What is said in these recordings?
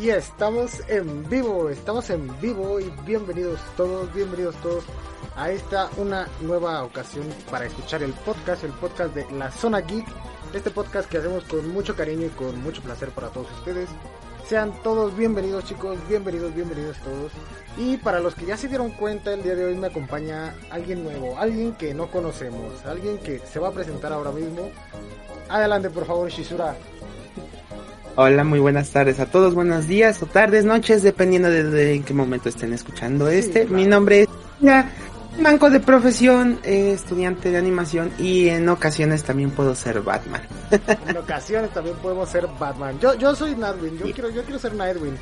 Y estamos en vivo, estamos en vivo y bienvenidos todos, bienvenidos todos a esta una nueva ocasión para escuchar el podcast, el podcast de La Zona Geek, este podcast que hacemos con mucho cariño y con mucho placer para todos ustedes. Sean todos bienvenidos chicos, bienvenidos, bienvenidos todos. Y para los que ya se dieron cuenta, el día de hoy me acompaña alguien nuevo, alguien que no conocemos, alguien que se va a presentar ahora mismo. Adelante por favor Shizura. Hola, muy buenas tardes a todos, buenos días o tardes, noches, dependiendo de, en qué momento estén escuchando este. Mi nombre es manco de profesión, eh, estudiante de animación y en ocasiones también puedo ser Batman. en ocasiones también podemos ser Batman. Yo, yo soy Nightwing, yo quiero, yo quiero ser Nightwing.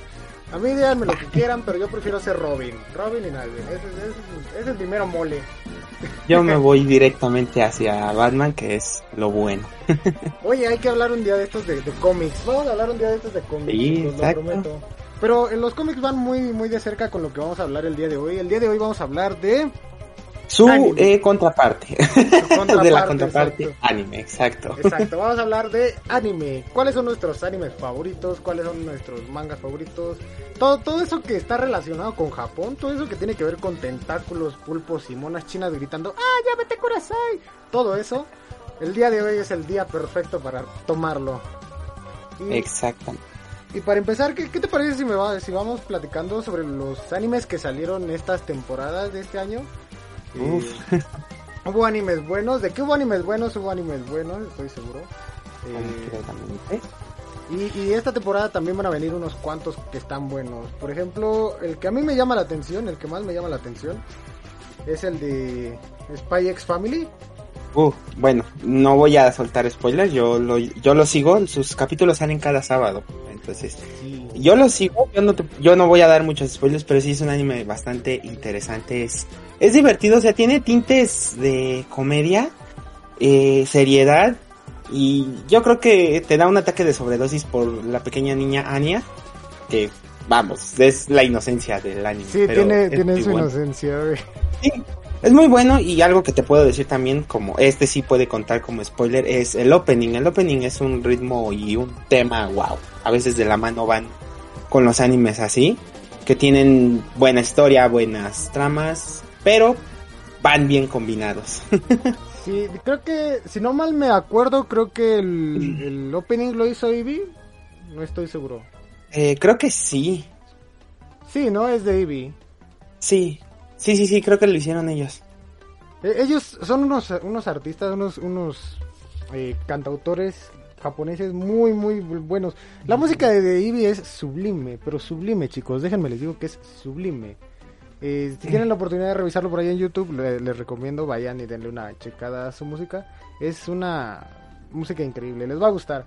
A mí díganme lo que quieran, pero yo prefiero ser Robin. Robin y Nightwing. Ese, es el primero mole. Yo me voy directamente hacia Batman, que es lo bueno. Oye, hay que hablar un día de estos de, cómics. Vamos a hablar un día de estos de cómics. Sí, lo prometo. Pero en los cómics van muy, muy de cerca con lo que vamos a hablar el día de hoy. El día de hoy vamos a hablar de su eh, contraparte. de la contraparte anime, exacto. Exacto, vamos a hablar de anime. ¿Cuáles son nuestros animes favoritos? ¿Cuáles son nuestros mangas favoritos? Todo, todo eso que está relacionado con Japón, todo eso que tiene que ver con tentáculos, pulpos y monas chinas gritando, ¡Ah, ya vete Kurasai! Todo eso, el día de hoy es el día perfecto para tomarlo. Exacto. Y para empezar, ¿qué, te parece si, me va, si vamos platicando sobre los animes que salieron estas temporadas de este año? Hubo animes buenos. ¿De qué hubo animes buenos? Hubo animes buenos, estoy seguro. Eh, y, esta temporada también van a venir unos cuantos que están buenos. Por ejemplo, el que a mí me llama la atención, el que más me llama la atención, es el de Spy X Family. Uh, bueno, no voy a soltar spoilers, yo lo, yo lo sigo, sus capítulos salen cada sábado. Entonces, yo lo sigo, yo no, yo no voy a dar muchos spoilers, pero sí es un anime bastante interesante. Es, es divertido, o sea, tiene tintes de comedia, eh, seriedad, y yo creo que te da un ataque de sobredosis por la pequeña niña Anya, que vamos, es la inocencia del anime. Sí, tiene, tiene su inocencia, Sí, es muy bueno y algo que te puedo decir también, como este sí puede contar como spoiler, es el opening. El opening es un ritmo y un tema, wow. A veces de la mano van con los animes así, que tienen buena historia, buenas tramas, pero van bien combinados. sí, creo que, si no mal me acuerdo, creo que el, opening lo hizo Eevee. No estoy seguro. Eh, creo que sí. Sí, ¿no? Es de Eevee. Sí, Sí, sí, sí, creo que lo hicieron ellos. Eh, ellos son unos, unos artistas, unos, unos eh, cantautores japoneses muy, muy buenos. La música de, de es sublime, pero sublime, chicos. Déjenme les digo que es sublime. Eh, si tienen la oportunidad de revisarlo por ahí en YouTube, les, recomiendo vayan y denle una checada a su música. Es una música increíble, les va a gustar.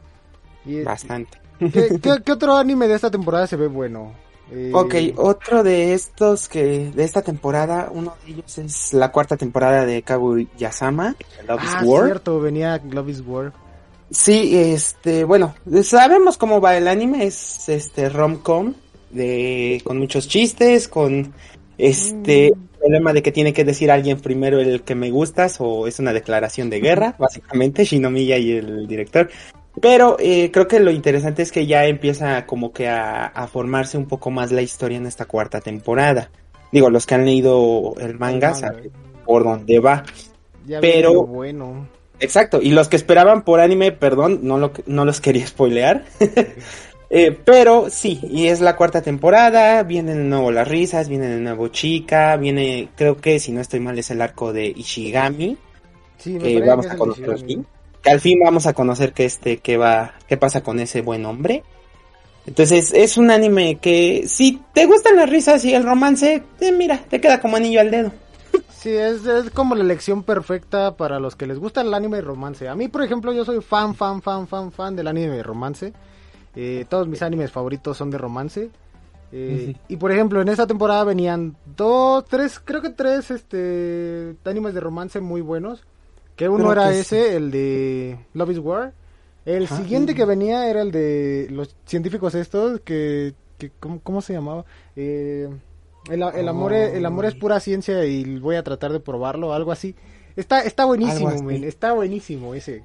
Bastante. qué, otro anime de esta temporada se ve bueno? Ok, otro de estos que de esta temporada, uno de ellos es la cuarta temporada de Kaguya-sama, Love is ah, War. cierto, venía Love is War. Sí, este, bueno, sabemos cómo va el anime, es este rom-com de con muchos chistes, con este mm. problema de que tiene que decir alguien primero el que me gustas o es una declaración de guerra, básicamente Shinomiya y el director. Pero eh, creo que lo interesante es que ya empieza como que a, formarse un poco más la historia en esta cuarta temporada. Digo, los que han leído el manga, saben por dónde va. Pero bueno. Exacto, y los que esperaban por anime, perdón, no, lo, no los quería spoilear. Eh, pero sí, y es la cuarta temporada, vienen de nuevo las risas, viene de nuevo Chica, viene, creo que si no estoy mal es el arco de Ishigami. Sí, que vamos a conocer aquí que al fin vamos a conocer que este, qué va, qué pasa con ese buen hombre. Entonces es un anime que si te gustan las risas y el romance, eh, mira, te queda como anillo al dedo. Sí, es, es, como la elección perfecta para los que les gusta el anime y romance. A mí, por ejemplo, yo soy fan, fan, fan, fan, fan del anime de romance. Eh, todos mis animes favoritos son de romance. Eh, y por ejemplo, en esta temporada venían dos, tres, creo que tres este, animes de romance muy buenos. Que uno era ese, el de Love is War. El siguiente que venía era el de los científicos estos, que, que ¿cómo, se llamaba? Eh, el, amor es, el amor es pura ciencia y voy a tratar de probarlo, algo así. Está, está buenísimo, está buenísimo ese.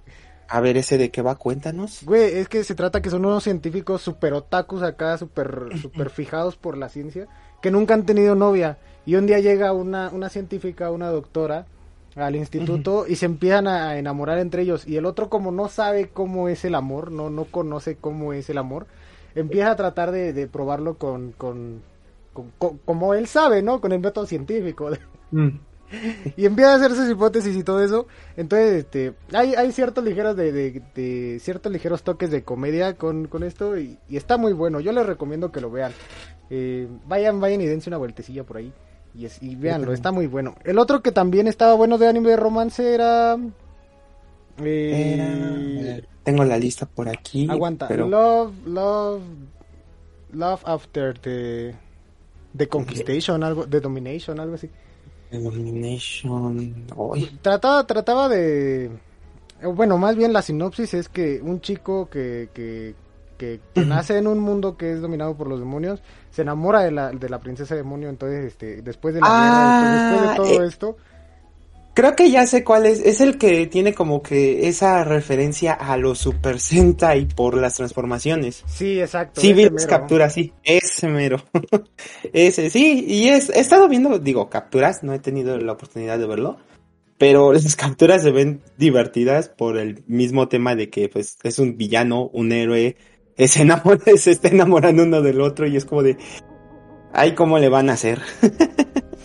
A ver, ese de qué va, cuéntanos. Güey, es que se trata que son unos científicos super otakus acá, super, super fijados por la ciencia, que nunca han tenido novia. Y un día llega una, una científica, una doctora, al instituto y se empiezan a enamorar entre ellos. Y el otro, como no sabe cómo es el amor, no, no conoce cómo es el amor, empieza a tratar de, de probarlo con, con, con- con- como él sabe, ¿no? Con el método científico. Mm. Y empieza a hacer sus hipótesis y todo eso. Entonces, este, hay, hay ciertos ligeros de, de- de- ciertos ligeros toques de comedia con, con esto y, y está muy bueno. Yo les recomiendo que lo vean. Eh, vayan, vayan y dense una vueltecilla por ahí. Y, es, y véanlo, está muy bueno. El otro que también estaba bueno de anime de romance era... eh, Era- tengo la lista por aquí. aguanta. Pero... Love, love, love after the, the conquistation, algo, the domination, algo así. Illumination. Uy, Trataba, trataba de... eh, Bueno, más bien la sinopsis es que un chico que, que, que, que nace en un mundo que es dominado por los demonios, se enamora de la, de la princesa demonio, entonces este, después de la Ah, guerra, después, después de todo eh. esto, Creo que ya sé cuál es. Es el que tiene como que esa referencia a los Super Sentai por las transformaciones. sí, exacto. Sí, vi ese las mero. capturas, sí. Ese mero. Ese, sí. Y es, he estado viendo, digo, capturas, no he tenido la oportunidad de verlo. Pero las capturas se ven divertidas por el mismo tema de que, pues, es un villano, un héroe, se enamora, se está enamorando uno del otro y es como de, ay, ¿cómo le van a hacer?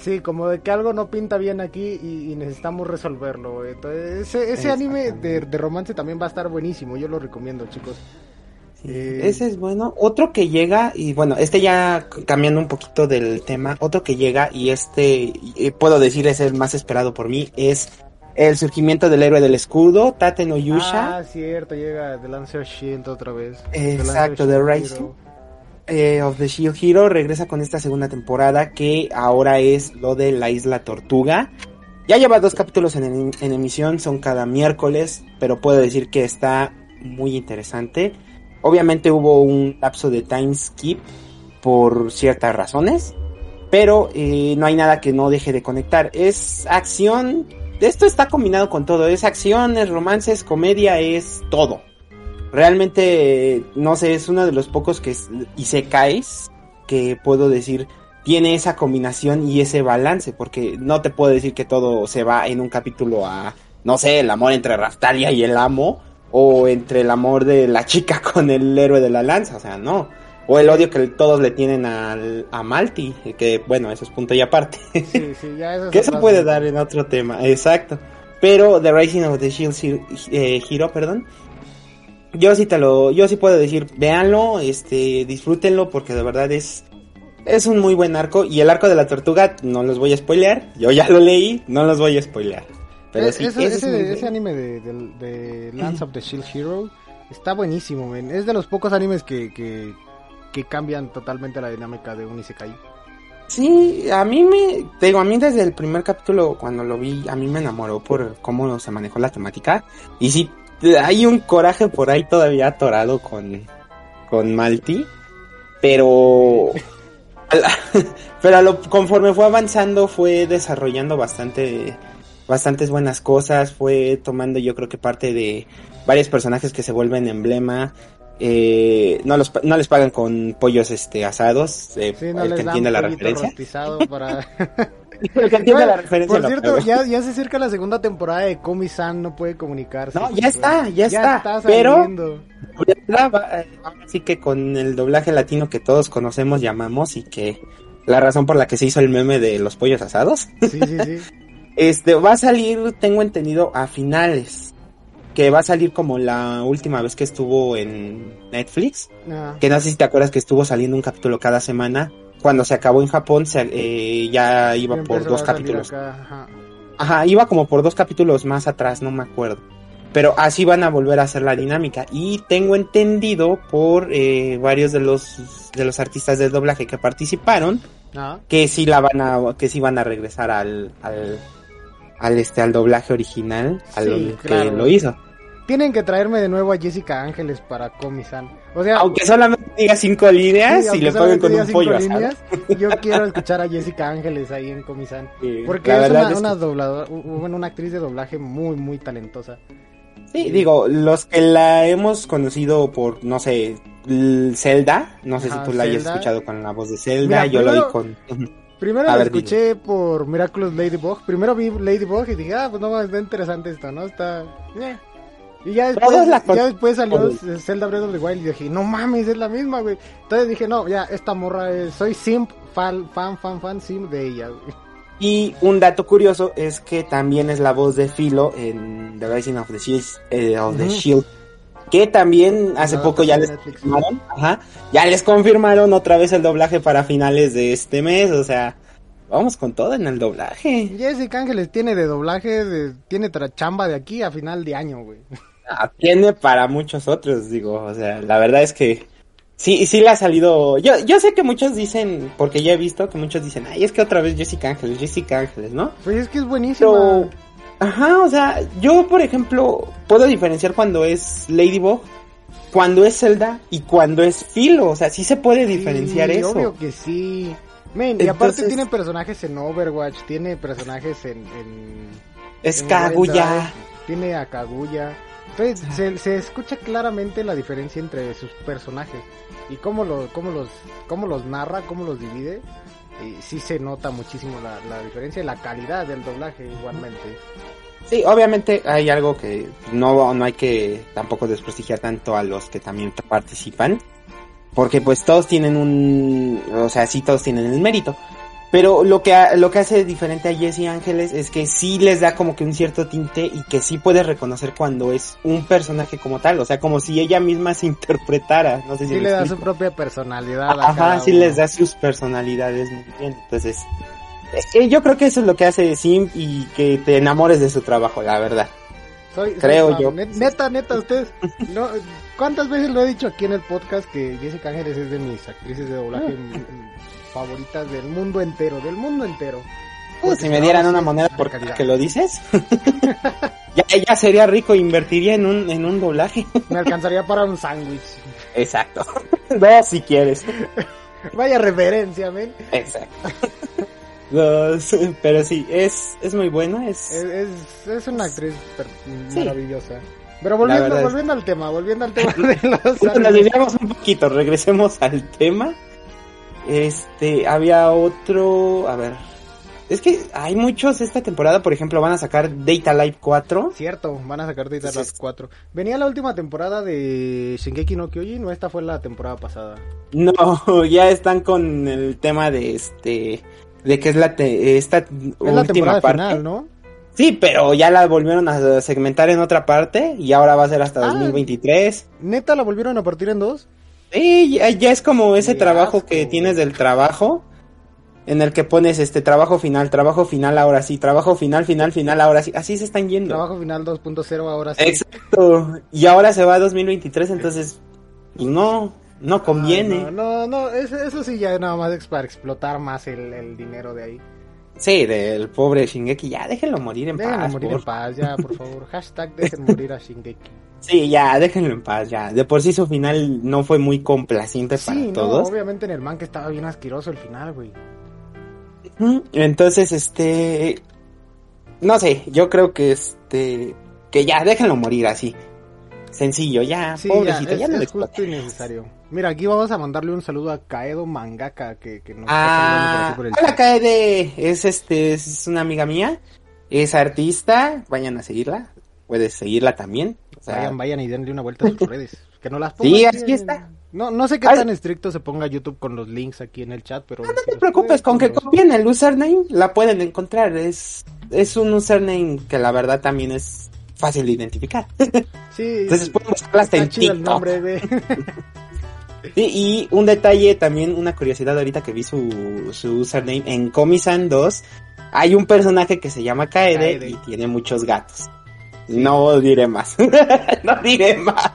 Sí, como de que algo no pinta bien aquí y, y necesitamos resolverlo. Entonces, ese, ese anime de, de romance también va a estar buenísimo, yo lo recomiendo, chicos. Eh, Ese es bueno. Otro que llega, y bueno, este ya cambiando un poquito del tema, otro que llega y este, y puedo decir es el más esperado por mí, es el surgimiento del héroe del escudo, Tate no Yusha. Ah, cierto, llega The Lancer Shield otra vez. The Exacto, The Shield Rising. Eh, of the Shield Hero regresa con esta segunda temporada que ahora es lo de la isla Tortuga. Ya lleva dos capítulos en, em- en emisión, son cada miércoles, pero puedo decir que está muy interesante. Obviamente hubo un lapso de time skip por ciertas razones, pero eh, no hay nada que no deje de conectar. Es acción, esto está combinado con todo, es acción, es romance, es comedia, es todo. Realmente, no sé, es uno de los pocos que es- y se caes que puedo decir tiene esa combinación y ese balance, porque no te puedo decir que todo se va en un capítulo a, no sé, el amor entre Raftalia y el amo, o entre el amor de la chica con el héroe de la lanza, o sea, no. O el odio que todos le tienen al, a Malti, que bueno, eso es punto y aparte. Sí, sí, ya eso es que eso puede dar en otro tema, exacto. Pero The Rising of the Shield Hero, eh, Hero, perdón. Yo sí te lo, yo sí puedo decir, véanlo, este, disfrútenlo porque de verdad es, es un muy buen arco y el arco de la tortuga no los voy a spoilear, yo ya lo leí, no los voy a spoilear. Pero Eh, sí, ese, ese es ese- anime de, de, de Lance of the Shield Hero está buenísimo. Es de los pocos animes que, que, que cambian totalmente la dinámica de un Isekai. Sí, a mí me, te digo, a mí desde el primer capítulo cuando lo vi, a mí me enamoró por cómo se manejó la temática. Y sí, hay un coraje por ahí todavía atorado con, con Malti, pero, pero a lo, conforme fue avanzando fue desarrollando bastante, bastantes buenas cosas, fue tomando yo creo que parte de varios personajes que se vuelven emblema. Eh, no los no les pagan con pollos este asados eh, Sí, no el que entiende la referencia para... el que entiende la referencia Por cierto, ya, ya se acerca la segunda temporada de Komi-san, no puede comunicarse. No, ya está, ya está, pero- saliendo. Ahora va- eh, ahora sí que con el doblaje latino que todos conocemos llamamos y que la razón por la que se hizo el meme de los pollos asados Sí, sí, sí. este va a salir tengo entendido a finales que va a salir como la última vez que estuvo en Netflix Ah, que no sé si te acuerdas que estuvo saliendo un capítulo cada semana cuando se acabó en Japón se, eh, ya iba por dos capítulos ajá. Ajá, iba como por dos capítulos más atrás, no me acuerdo. Pero así van a volver a hacer la dinámica. Y tengo entendido por eh, varios de los de los artistas del doblaje que participaron Ah, que sí la van a que sí van a regresar al al, al este al doblaje original, al Sí, que lo hizo. Tienen que traerme de nuevo a Jessica Ángeles para Komi-san. O sea, Aunque solamente diga cinco líneas sí, y le paguen con un pollo líneas, yo quiero escuchar a Jessica Ángeles ahí en Komi-san. Sí, Porque la es una, es una dobladora, bueno, una actriz de doblaje muy, muy talentosa. Sí, digo, los que la hemos conocido por, no sé, Zelda, no sé Ajá, si tú la hayas escuchado con la voz de Zelda, Mira, yo lo oí con... Primero A lo ver, escuché por Miraculous Ladybug. Primero vi Ladybug y dije, ah, pues no, está interesante esto, ¿no? Está... eh. Y ya después, Todos la con- ya después salió. Zelda Breath of the Wild y dije, no mames, es la misma, güey. Entonces dije, no, ya, esta morra es... Soy simp, fan, fan, fan, fan, simp de ella, güey. Y un dato curioso es que también es la voz de Philo en The Rising of the Shield, eh, of the. Shield que también hace No, poco ya les Netflix. confirmaron, ajá, ya les confirmaron otra vez el doblaje para finales de este mes, o sea, vamos con todo en el doblaje. Jessica Ángeles tiene de doblaje, de- tiene chamba de aquí a final de año, güey. Tiene para muchos otros, digo, o sea, la verdad es que sí, sí le ha salido, yo, yo sé que muchos dicen, porque ya he visto que muchos dicen, ay, es que otra vez Jessica Ángeles, Jessica Ángeles, ¿no? Pues es que es buenísima. Pero, ajá, o sea, yo por ejemplo puedo diferenciar cuando es Ladybug, cuando es Zelda y cuando es Philo, o sea, sí se puede diferenciar Sí, eso. Obvio que sí. Y aparte tiene personajes en Overwatch, tiene personajes en... en Es en Kaguya. Tiene a Kaguya. Entonces, se, se escucha claramente la diferencia entre sus personajes y cómo, lo, cómo, los, cómo los narra, cómo los divide. Y sí se nota muchísimo la, la diferencia y la calidad del doblaje igualmente. Sí, obviamente hay algo que no, no hay que tampoco desprestigiar tanto a los que también participan, porque pues todos tienen un, o sea, sí todos tienen el mérito. Pero lo que, lo que hace diferente a Jessie Ángeles es que sí les da como que un cierto tinte y que sí puedes reconocer cuando es un personaje como tal, o sea, como si ella misma se interpretara, no sé si Sí le da su propia personalidad. a Ajá, cada sí uno. les da sus personalidades muy bien. Entonces, eh, yo creo que eso es lo que hace Sim y que te enamores de su trabajo, la verdad. Soy- Creo yo. Net- Neta, neta, ustedes. no, ¿Cuántas veces lo he dicho aquí en el podcast que Jessica Ángeles es de mis actrices de doblaje Ah. Favoritas del mundo entero? Del mundo entero. Porque si me dieran una moneda por calidad. que lo dices, ya, ya sería rico, invertiría en un, en un doblaje. Me alcanzaría para un sándwich. Exacto. no, si quieres. Vaya referencia, men. Exacto. Los- pero sí, es, es muy bueno, es... Es, es, es una actriz per- Sí. maravillosa. Pero volviendo, es- volviendo al tema, volviendo al tema de los nos desviamos un poquito, regresemos al tema. Este, había otro, a ver. Es que hay muchos esta temporada, por ejemplo, van a sacar Data Live 4. Cierto, van a sacar Data Live 4. Venía la última temporada de Shingeki no Kyojin, o esta fue la temporada pasada. No, ya están con el tema de este de que es la te- esta Es la última temporada parte. final, ¿no? Sí, pero ya la volvieron a segmentar en otra parte y ahora va a ser hasta Ah. 2023. ¿Neta la volvieron a partir en dos? Sí, ya, ya es como ese trabajo asco. que tienes del trabajo en el que pones este trabajo final, trabajo final ahora sí, trabajo final, final, final ahora sí. Así se están yendo. Trabajo final 2.0 ahora sí. Exacto. Y ahora se va a 2023, entonces pues no, no conviene. Ah, no, no, no, eso, sí ya nada más es para explotar más el, el dinero de ahí. Sí, del pobre Shingeki, ya déjenlo morir en Déjenlo paz. morir por en paz, ya, por favor. Hashtag dejen morir a Shingeki. Sí, ya, déjenlo en paz, ya. De por sí su final no fue muy complaciente para no, todos. obviamente en el man que estaba bien asqueroso el final, güey. Entonces, este... No sé, yo creo que este... Que ya, déjenlo morir así. Sencillo, ya, Sí, pobrecito, ya, no es justo y necesario. Mira, aquí vamos a mandarle un saludo a Kaedo Mangaka, que, que nos Ah, por el hola. Kaede, es este, es una amiga mía, es artista, vayan a seguirla, puedes seguirla también. O sea, Vayan, vayan y denle una vuelta a sus redes. Que no las ponga Sí, aquí en- está. No, no sé qué Ay. tan estricto se ponga YouTube con los links aquí en el chat, pero... No te preocupes, con que copien el username la pueden encontrar. Es, es un username que la verdad también es fácil de identificar. Sí, Entonces pueden hasta en chido el TikTok. nombre. Sí, y un detalle también, una curiosidad ahorita que vi su, su username en Comisan 2, hay un personaje que se llama Kaede, Kaede. y tiene muchos gatos. No diré más. no diré más.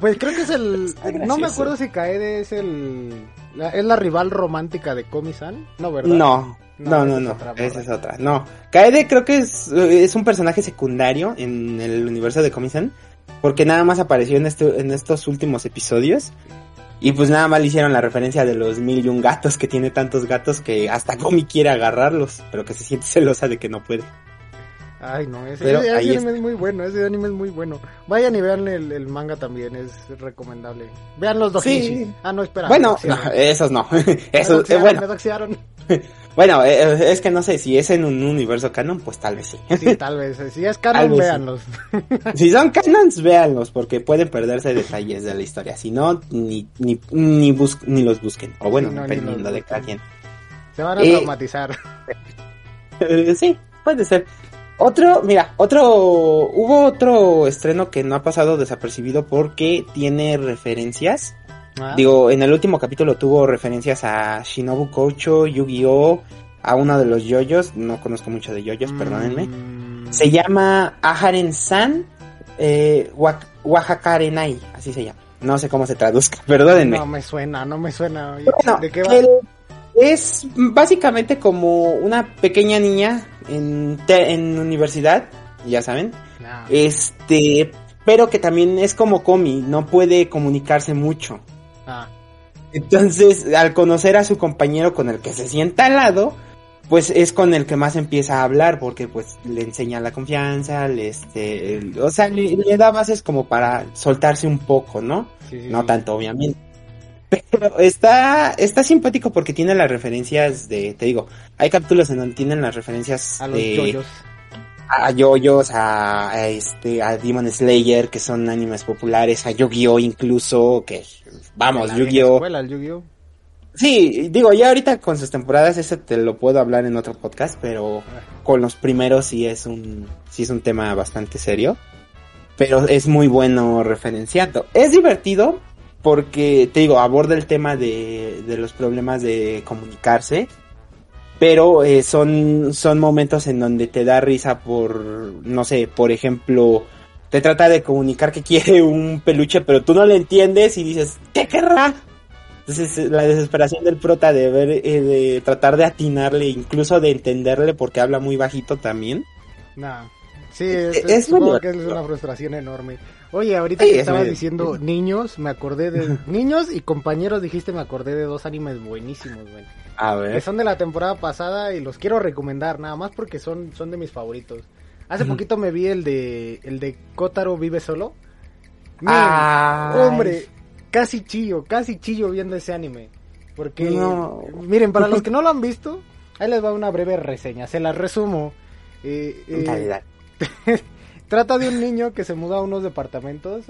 Pues creo que es el... No me acuerdo si Kaede es el... la- es la rival romántica de Komi-san, ¿no, verdad? No, No, no, no, esa es no, otra esa morra. es otra. No, Kaede creo que es, es un personaje secundario en el universo de Comisan, porque nada más apareció en, este, en estos últimos episodios. Y pues nada más le hicieron la referencia de los mil y un gatos, que tiene tantos gatos que hasta Komi quiere agarrarlos, pero que se siente celosa de que no puede. Ay, no, ese, Pero ese- ese ahí anime es muy bueno, ese anime es muy bueno. Vayan y vean el, el manga también, es recomendable. Vean los Sí. dojishi. Ah, no, espera. Bueno, me no, esos no. Me Eso, eh, doxiaron, bueno, me bueno, eh, es que no sé si es en un universo canon, pues tal vez sí. Sí, tal vez. Si es canon, sí. véanlos. si son canons, véanlos, porque pueden perderse detalles de la historia. Si no, ni, ni, ni, bus- ni los busquen. O bueno, Sí, no, dependiendo de cada quien. Se van a Eh, traumatizar. Eh, sí, puede ser. Otro, mira, otro, hubo otro estreno que no ha pasado desapercibido porque tiene referencias. Ah, Digo, en el último capítulo tuvo referencias a Shinobu Koucho, Yu-Gi-Oh, a uno de los yoyos, no conozco mucho de yoyos, perdónenme. mm, Se llama Aharen-san eh, Oaxacarenai, así se llama. No sé cómo se traduzca, perdónenme. No me suena, no me suena. Bueno, ¿De qué va? el- es básicamente como una pequeña niña en, te- en universidad, ya saben, este, pero que también es como Comi, no puede comunicarse mucho. ah, Entonces, al conocer a su compañero con el que se sienta al lado, pues es con el que más empieza a hablar, porque pues le enseña la confianza, le, este, el- o sea, le, le da bases como para soltarse un poco, ¿no? sí, sí, No sí. tanto, obviamente. Pero está, está simpático porque tiene las referencias de, te digo, hay capítulos en donde tienen las referencias A los de, yoyos. a yoyos, a, a este, a Demon Slayer, que son animes populares, a Yu-Gi-Oh incluso, que, vamos, Yu-Gi-Oh. Yu-Gi-Oh. Sí, digo, ya ahorita con sus temporadas, eso te lo puedo hablar en otro podcast, pero con los primeros sí es un, sí es un tema bastante serio. Pero es muy bueno referenciando. Es divertido porque, te digo, aborda el tema de, de los problemas de comunicarse. Pero eh, son, son momentos en donde te da risa por, no sé, por ejemplo, te trata de comunicar que quiere un peluche, pero tú no le entiendes y dices, ¿qué querrá? Entonces eh, la desesperación del prota de ver, eh, de tratar de atinarle, incluso de entenderle porque habla muy bajito también. Nah. Sí, es, Es es- que es una frustración enorme. Oye, ahorita que es estabas diciendo niños, me acordé de... niños y compañeros, dijiste, me acordé de dos animes buenísimos, güey. A Que ver. son de la temporada pasada y los quiero recomendar, nada más porque son, son de mis favoritos. Hace poquito me vi el de el de Kotaro vive solo. Miren, hombre, casi chillo, casi chillo viendo ese anime. Porque, No. miren, para los que no lo han visto, ahí les va una breve reseña, se las resumo. Eh, eh. trata de un niño que se muda a unos departamentos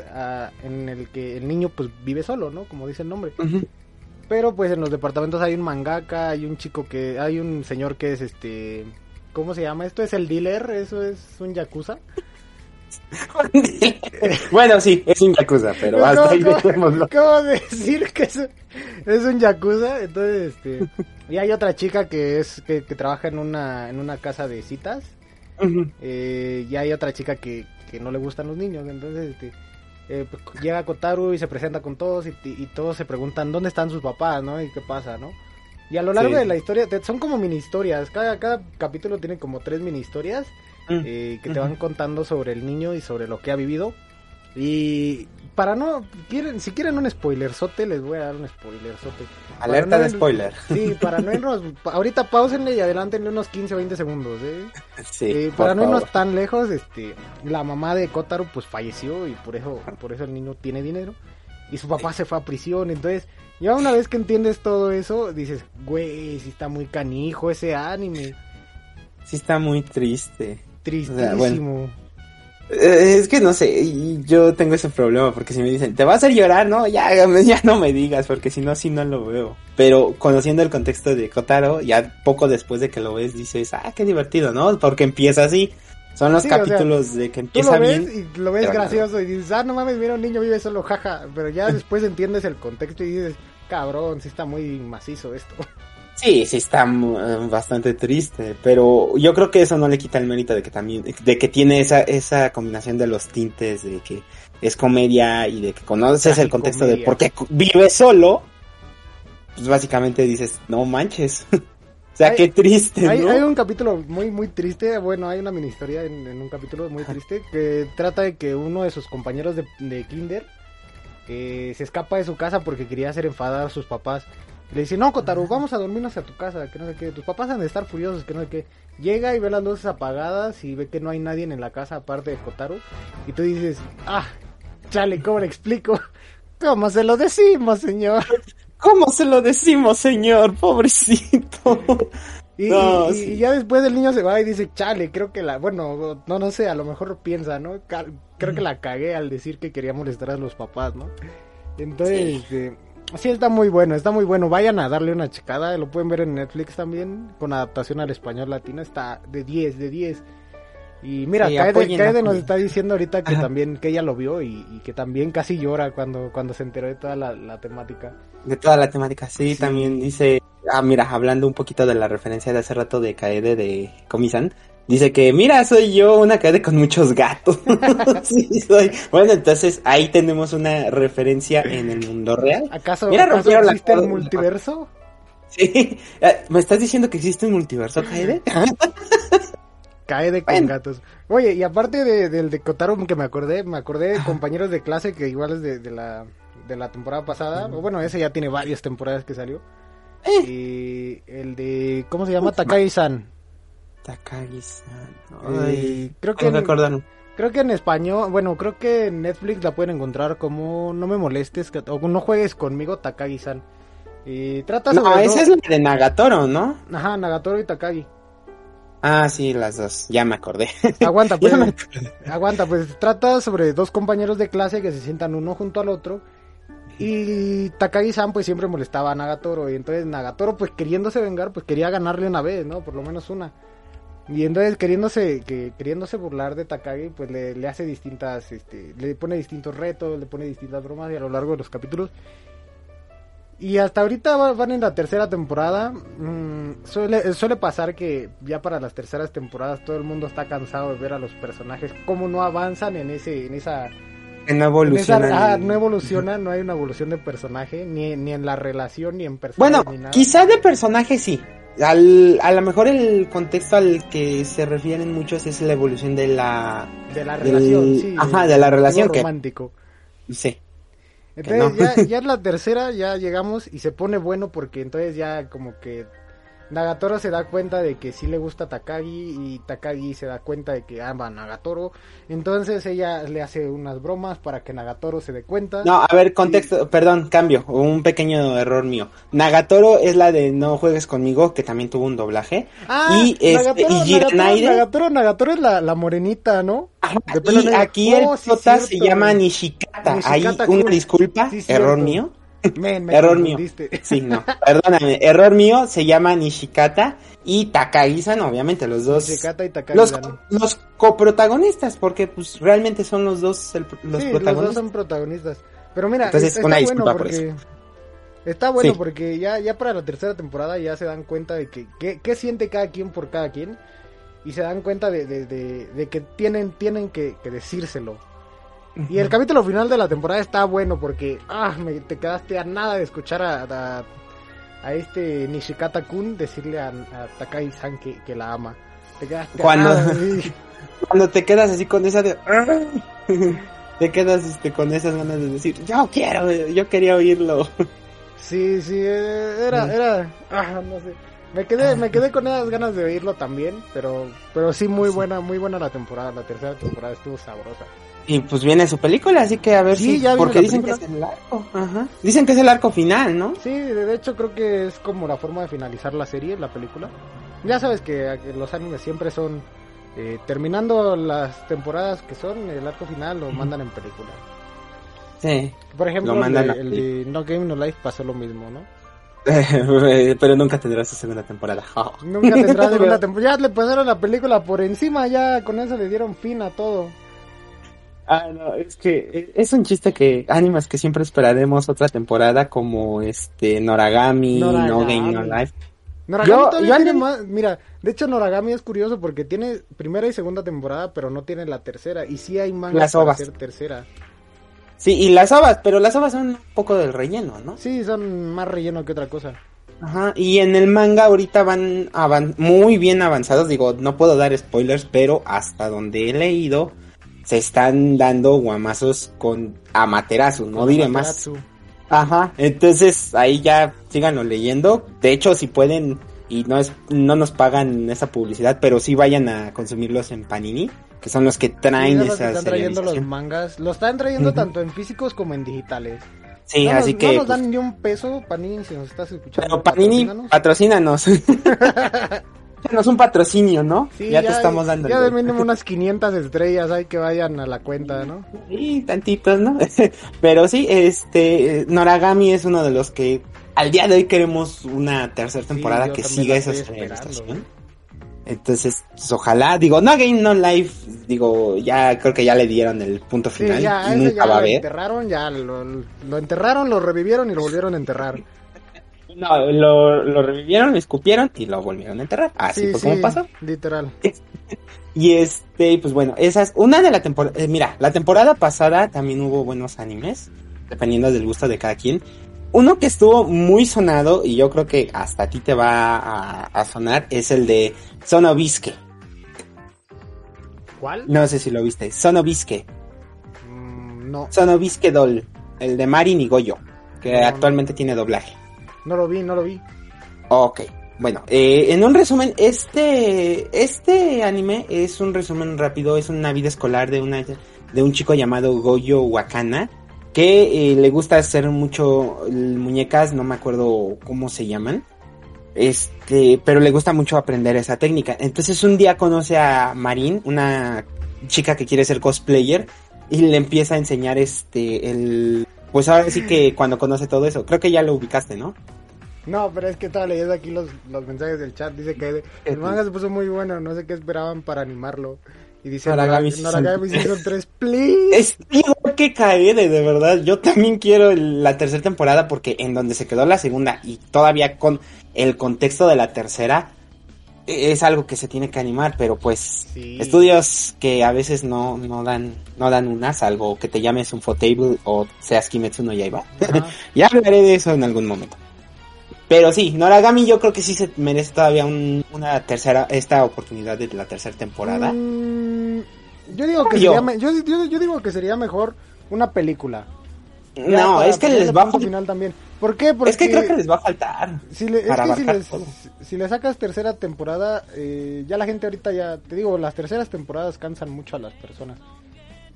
en el que el niño pues vive solo, ¿no? Como dice el nombre. Pero pues en los departamentos hay un mangaka, hay un chico que, hay un señor que es este, ¿cómo se llama? Esto es el dealer, eso es un yakuza. bueno, sí, es un yakuza, pero ¿Cómo- hasta ahí cómo- dejémoslo. ¿Cómo decir que es, un- es un yakuza? Entonces, este, y hay otra chica que es, que, que trabaja en una, en una casa de citas, Ujú. eh, y hay otra chica que, que no le gustan los niños, entonces, este, eh, pues, llega Kotaru y se presenta con todos y, y todos se preguntan dónde están sus papás, ¿no? Y qué pasa, ¿no? Y a lo largo Sí. de la historia, te- son como mini historias, cada, cada capítulo tiene como tres mini historias Mm. eh, que te van contando sobre el niño y sobre lo que ha vivido. Y para no, quieren, si quieren un spoilerzote, les voy a dar un spoilerzote. Alerta no de spoiler. Sí, para no irnos, ahorita pausenle y adelántenle unos 15 o 20 segundos, ¿eh? Sí, Eh, para no irnos favor. tan lejos, este, la mamá de Kotaro pues falleció y por eso, por eso el niño tiene dinero. Y su papá se fue a prisión, entonces, ya una vez que entiendes todo eso, dices, güey, sí está muy canijo ese anime, Sí está muy triste. tristísimo. Es que no sé, y yo tengo ese problema porque si me dicen, te vas a hacer llorar, no, ya, ya no me digas, porque si no, sí no lo veo. Pero conociendo el contexto de Kotaro, ya poco después de que lo ves, dices, ah, qué divertido, ¿no? Porque empieza así. Son los Sí, o sea, capítulos de que Tú empieza lo ves bien. y lo ves gracioso y dices, ah, no mames, mira, un niño vive solo, jaja. Pero ya después entiendes el contexto y dices, cabrón, sí está muy macizo esto. Sí, sí está mm, bastante triste, pero yo creo que eso no le quita el mérito de que también, de que tiene esa, esa combinación de los tintes, de que es comedia y de que conoces el contexto de por qué vive solo, pues básicamente dices, no manches. o sea, Hay- qué triste, Hay, ¿no? hay un capítulo muy, muy triste, bueno, hay una mini historia en, en un capítulo muy triste que trata de que uno de sus compañeros de, de Kinder eh, se escapa de su casa porque quería hacer enfadar a sus papás. Le dice, no, Kotaro, vamos a dormirnos a tu casa, que no sé qué. Tus papás han de estar furiosos, que no sé qué. Llega y ve las luces apagadas y ve que no hay nadie en la casa aparte de Kotaro. Y tú dices, ah, chale, ¿cómo le explico? ¿Cómo se lo decimos, señor? ¿Cómo se lo decimos, señor? Pobrecito. Y, No, y- sí. y ya después el niño se va y dice, chale, creo que la, bueno, no, no sé, a lo mejor piensa, ¿no? Creo que la cagué al decir que quería molestar a los papás, ¿no? Entonces, Sí. este, sí está muy bueno, está muy bueno. Vayan a darle una checada, lo pueden ver en Netflix también, con adaptación al español latino, está de 10, de 10. Y mira, Sí, Kaede, apoyen, Kaede nos está diciendo ahorita que Ajá. también, que ella lo vio y, y que también casi llora cuando, cuando se enteró de toda la, la temática. De toda la temática, sí, Sí. también dice, ah, mira, hablando un poquito de la referencia de hace rato de Kaede de Komi-san, dice que, mira, soy yo una Kaede con muchos gatos. sí, soy. Bueno, entonces ahí tenemos una referencia en el mundo real. ¿Acaso, Mira, acaso rompieron la existe el multiverso? Sí, Eh, ¿me estás diciendo que existe un multiverso, Kaede? Cae de con Bueno. gatos. Oye, y aparte de, del de Kotaro que me acordé, me acordé de compañeros de clase que igual es de, de la, de la temporada pasada. o Bueno, ese ya tiene varias temporadas que salió. Eh. Y el de, ¿cómo se llama? Takagi-san. Takagi-san. Eh, creo que en-. Creo que en español, bueno, creo que en Netflix la pueden encontrar como No me molestes o No juegues conmigo, Takagi-san. Y trata No, sobre esa dos- es la de Nagatoro, ¿no? Ajá, Nagatoro y Takagi. Ah, sí, las dos, ya me acordé. Aguanta, pues. Acordé. Aguanta, pues trata sobre dos compañeros de clase que se sientan uno junto al otro. Y Takagi-san pues siempre molestaba a Nagatoro. Y entonces Nagatoro pues queriéndose vengar pues quería ganarle una vez, ¿no? Por lo menos una. Y entonces queriéndose, que, queriéndose burlar de Takagi pues le, le hace distintas, este, le pone distintos retos, le pone distintas bromas y a lo largo de los capítulos. Y hasta ahorita va- van en la tercera temporada. Mm, suele, suele pasar que ya para las terceras temporadas todo el mundo está cansado de ver a los personajes cómo no avanzan en ese, en esa, no esa- evolucionan. ajá, no evoluciona, no hay una evolución de personaje, ni, ni en la relación, ni en Bueno, personaje, ni nada. quizá de personaje sí. Al, a lo mejor el contexto al que se refieren muchos es la evolución de la... de la del- relación, sí. ajá, de la relación que- romántico. Sí. Entonces no. ya, ya en la tercera ya llegamos y se pone bueno porque entonces ya como que Nagatoro se da cuenta de que sí le gusta Takagi y Takagi se da cuenta de que ama a Nagatoro. Entonces ella le hace unas bromas para que Nagatoro se dé cuenta. No, a ver, contexto, perdón, cambio, un pequeño error mío. Nagatoro es la de No juegues conmigo, que también tuvo un doblaje. Ah, y este, Nagatoro, y Nagatoro, Nagatoro, Nagatoro es la, la morenita, ¿no? Ajá, y aquí Oh, el sí, prota se llama Nishikata. Nishikata Ahí, una disculpa, Sí, error mío. Men, me Error mío. Sí, no, perdóname, error mío, se llama Nishikata y Takagi-san, obviamente, los dos. Nishikata y Takagi. Los, los coprotagonistas, porque pues realmente son los dos el- los sí, los dos protagonistas. son protagonistas. Pero mira, Entonces, está una bueno por porque está bueno Sí. porque ya ya para la tercera temporada ya se dan cuenta de que qué, qué siente cada quien por cada quien y se dan cuenta de, de, de- de que tienen tienen que, que decírselo. Y el capítulo final de la temporada está bueno porque ah, me, te quedaste a nada de escuchar a, a, a este Nishikata Kun decirle a, a Takagi-san que, que la ama. Te quedaste Cuando- a nada. Cuando te quedas así con esa de... te quedas este, con esas ganas de decir, yo quiero, yo quería oírlo. Sí, sí, eh, era, Mm. era, ah, no sé. Me quedé, me quedé con esas ganas de oírlo también, pero, pero sí muy buena, muy buena la temporada, la tercera temporada estuvo sabrosa. Y pues viene su película, así que a ver Sí, si... ya porque dicen que es el arco. Ajá. Dicen que es el arco final, ¿no? Sí, de hecho creo que es como la forma de finalizar la serie, la película. Ya sabes que eh, los animes siempre son, eh, terminando las temporadas que son, el arco final lo mandan en película. Sí. Por ejemplo, Lo el mandan de, a el de No Game No Life pasó lo mismo, ¿no? Pero nunca tendrá su segunda temporada. Nunca tendrá segunda temporada. Ya le pasaron la película por encima, ya con eso le dieron fin a todo. Ah, no, es que es un chiste que animas que siempre esperaremos otra temporada como este Noragami, No. Game No Life. Noragami Yo- todavía yo tiene anime- más. Mira, de hecho, Noragami es curioso porque tiene primera y segunda temporada, pero no tiene la tercera. Y sí hay mangas Las para hacer tercera. Sí, y las ovas, pero las ovas son un poco del relleno, ¿no? Sí, son más relleno que otra cosa. Ajá, y en el manga ahorita van avan- muy bien avanzados, digo, no puedo dar spoilers, pero hasta donde he leído se están dando guamazos con Amaterasu, no diré Amaterasu. más. Ajá, entonces ahí ya síganlo leyendo. De hecho, si pueden y no es no nos pagan esa publicidad, pero sí vayan a consumirlos en Panini, que son los que traen Sí, esas están trayendo los mangas. Los están trayendo tanto en físicos como en digitales. Sí, no nos, así no que nos pues, dan ni un peso, Panini, si nos estás escuchando. pero Panini patrocínanos. patrocínanos. Danos un patrocinio, ¿no? Sí, ya, te estamos dando. Ya de mínimo unas 500 estrellas hay que vayan a la cuenta, ¿no? Sí, tantitos, ¿no? Pero sí, este, Noragami es uno de los que al día de hoy queremos una tercera temporada yo que siga esa serialización. Entonces, pues, ojalá, digo, no Game No Life, digo, ya creo que ya le dieron el punto Sí, final ya, y nunca ya va a lo haber. enterraron, ya lo, lo enterraron, lo revivieron y lo volvieron a enterrar. No, lo, lo revivieron, lo escupieron y lo volvieron a enterrar. Así sí, fue sí, como pasó. Literal. Y este, pues bueno, esa es una de la temporada. mira, la temporada pasada también hubo buenos animes, dependiendo del gusto de cada quien. Uno que estuvo muy sonado y yo creo que hasta a ti te va a, a sonar es el de Sonobiske. ¿Cuál? No sé si lo viste. Sonobiske. Mm, no, Sonobiske Doll. El de Marin y Goyo. Que No, no. actualmente tiene doblaje. No lo vi, no lo vi. Ok. Bueno, eh, en un resumen, este, este anime es un resumen rápido, es una vida escolar de una, de un chico llamado Goyo Wakana, que eh, le gusta hacer mucho muñecas, no me acuerdo cómo se llaman, este, pero le gusta mucho aprender esa técnica. Entonces un día conoce a Marin, una chica que quiere ser cosplayer, y le empieza a enseñar este, el, pues ahora sí que cuando conoce todo eso, creo que ya lo ubicaste, ¿no? No, pero es que estaba leyendo aquí los, los mensajes del chat. Dice que el manga se puso muy bueno. No sé qué esperaban para animarlo. Y dice Noragami Noragami, Season Noragami Season 3, please. Es igual que Kaede, de verdad. Yo también quiero la tercera temporada porque en donde se quedó la segunda y todavía con el contexto de la tercera e- es algo que se tiene que animar, pero pues Sí. estudios que a veces no, no dan no dan una, salvo que te llames un Fotable o seas Kimetsu no Yaiba. Ya hablaré de eso en algún momento. Pero sí, Noragami yo creo que sí se merece todavía un- una tercera, esta oportunidad de la tercera temporada. Mm, yo digo que Yo. sería yo, yo, yo digo que sería mejor una película. Ya no, para es que les va a final también. ¿Por qué? Porque Es que creo que les va a faltar. si le, es para que si, les- le sacas tercera temporada, eh, ya la gente ahorita ya, te digo, las terceras temporadas cansan mucho a las personas.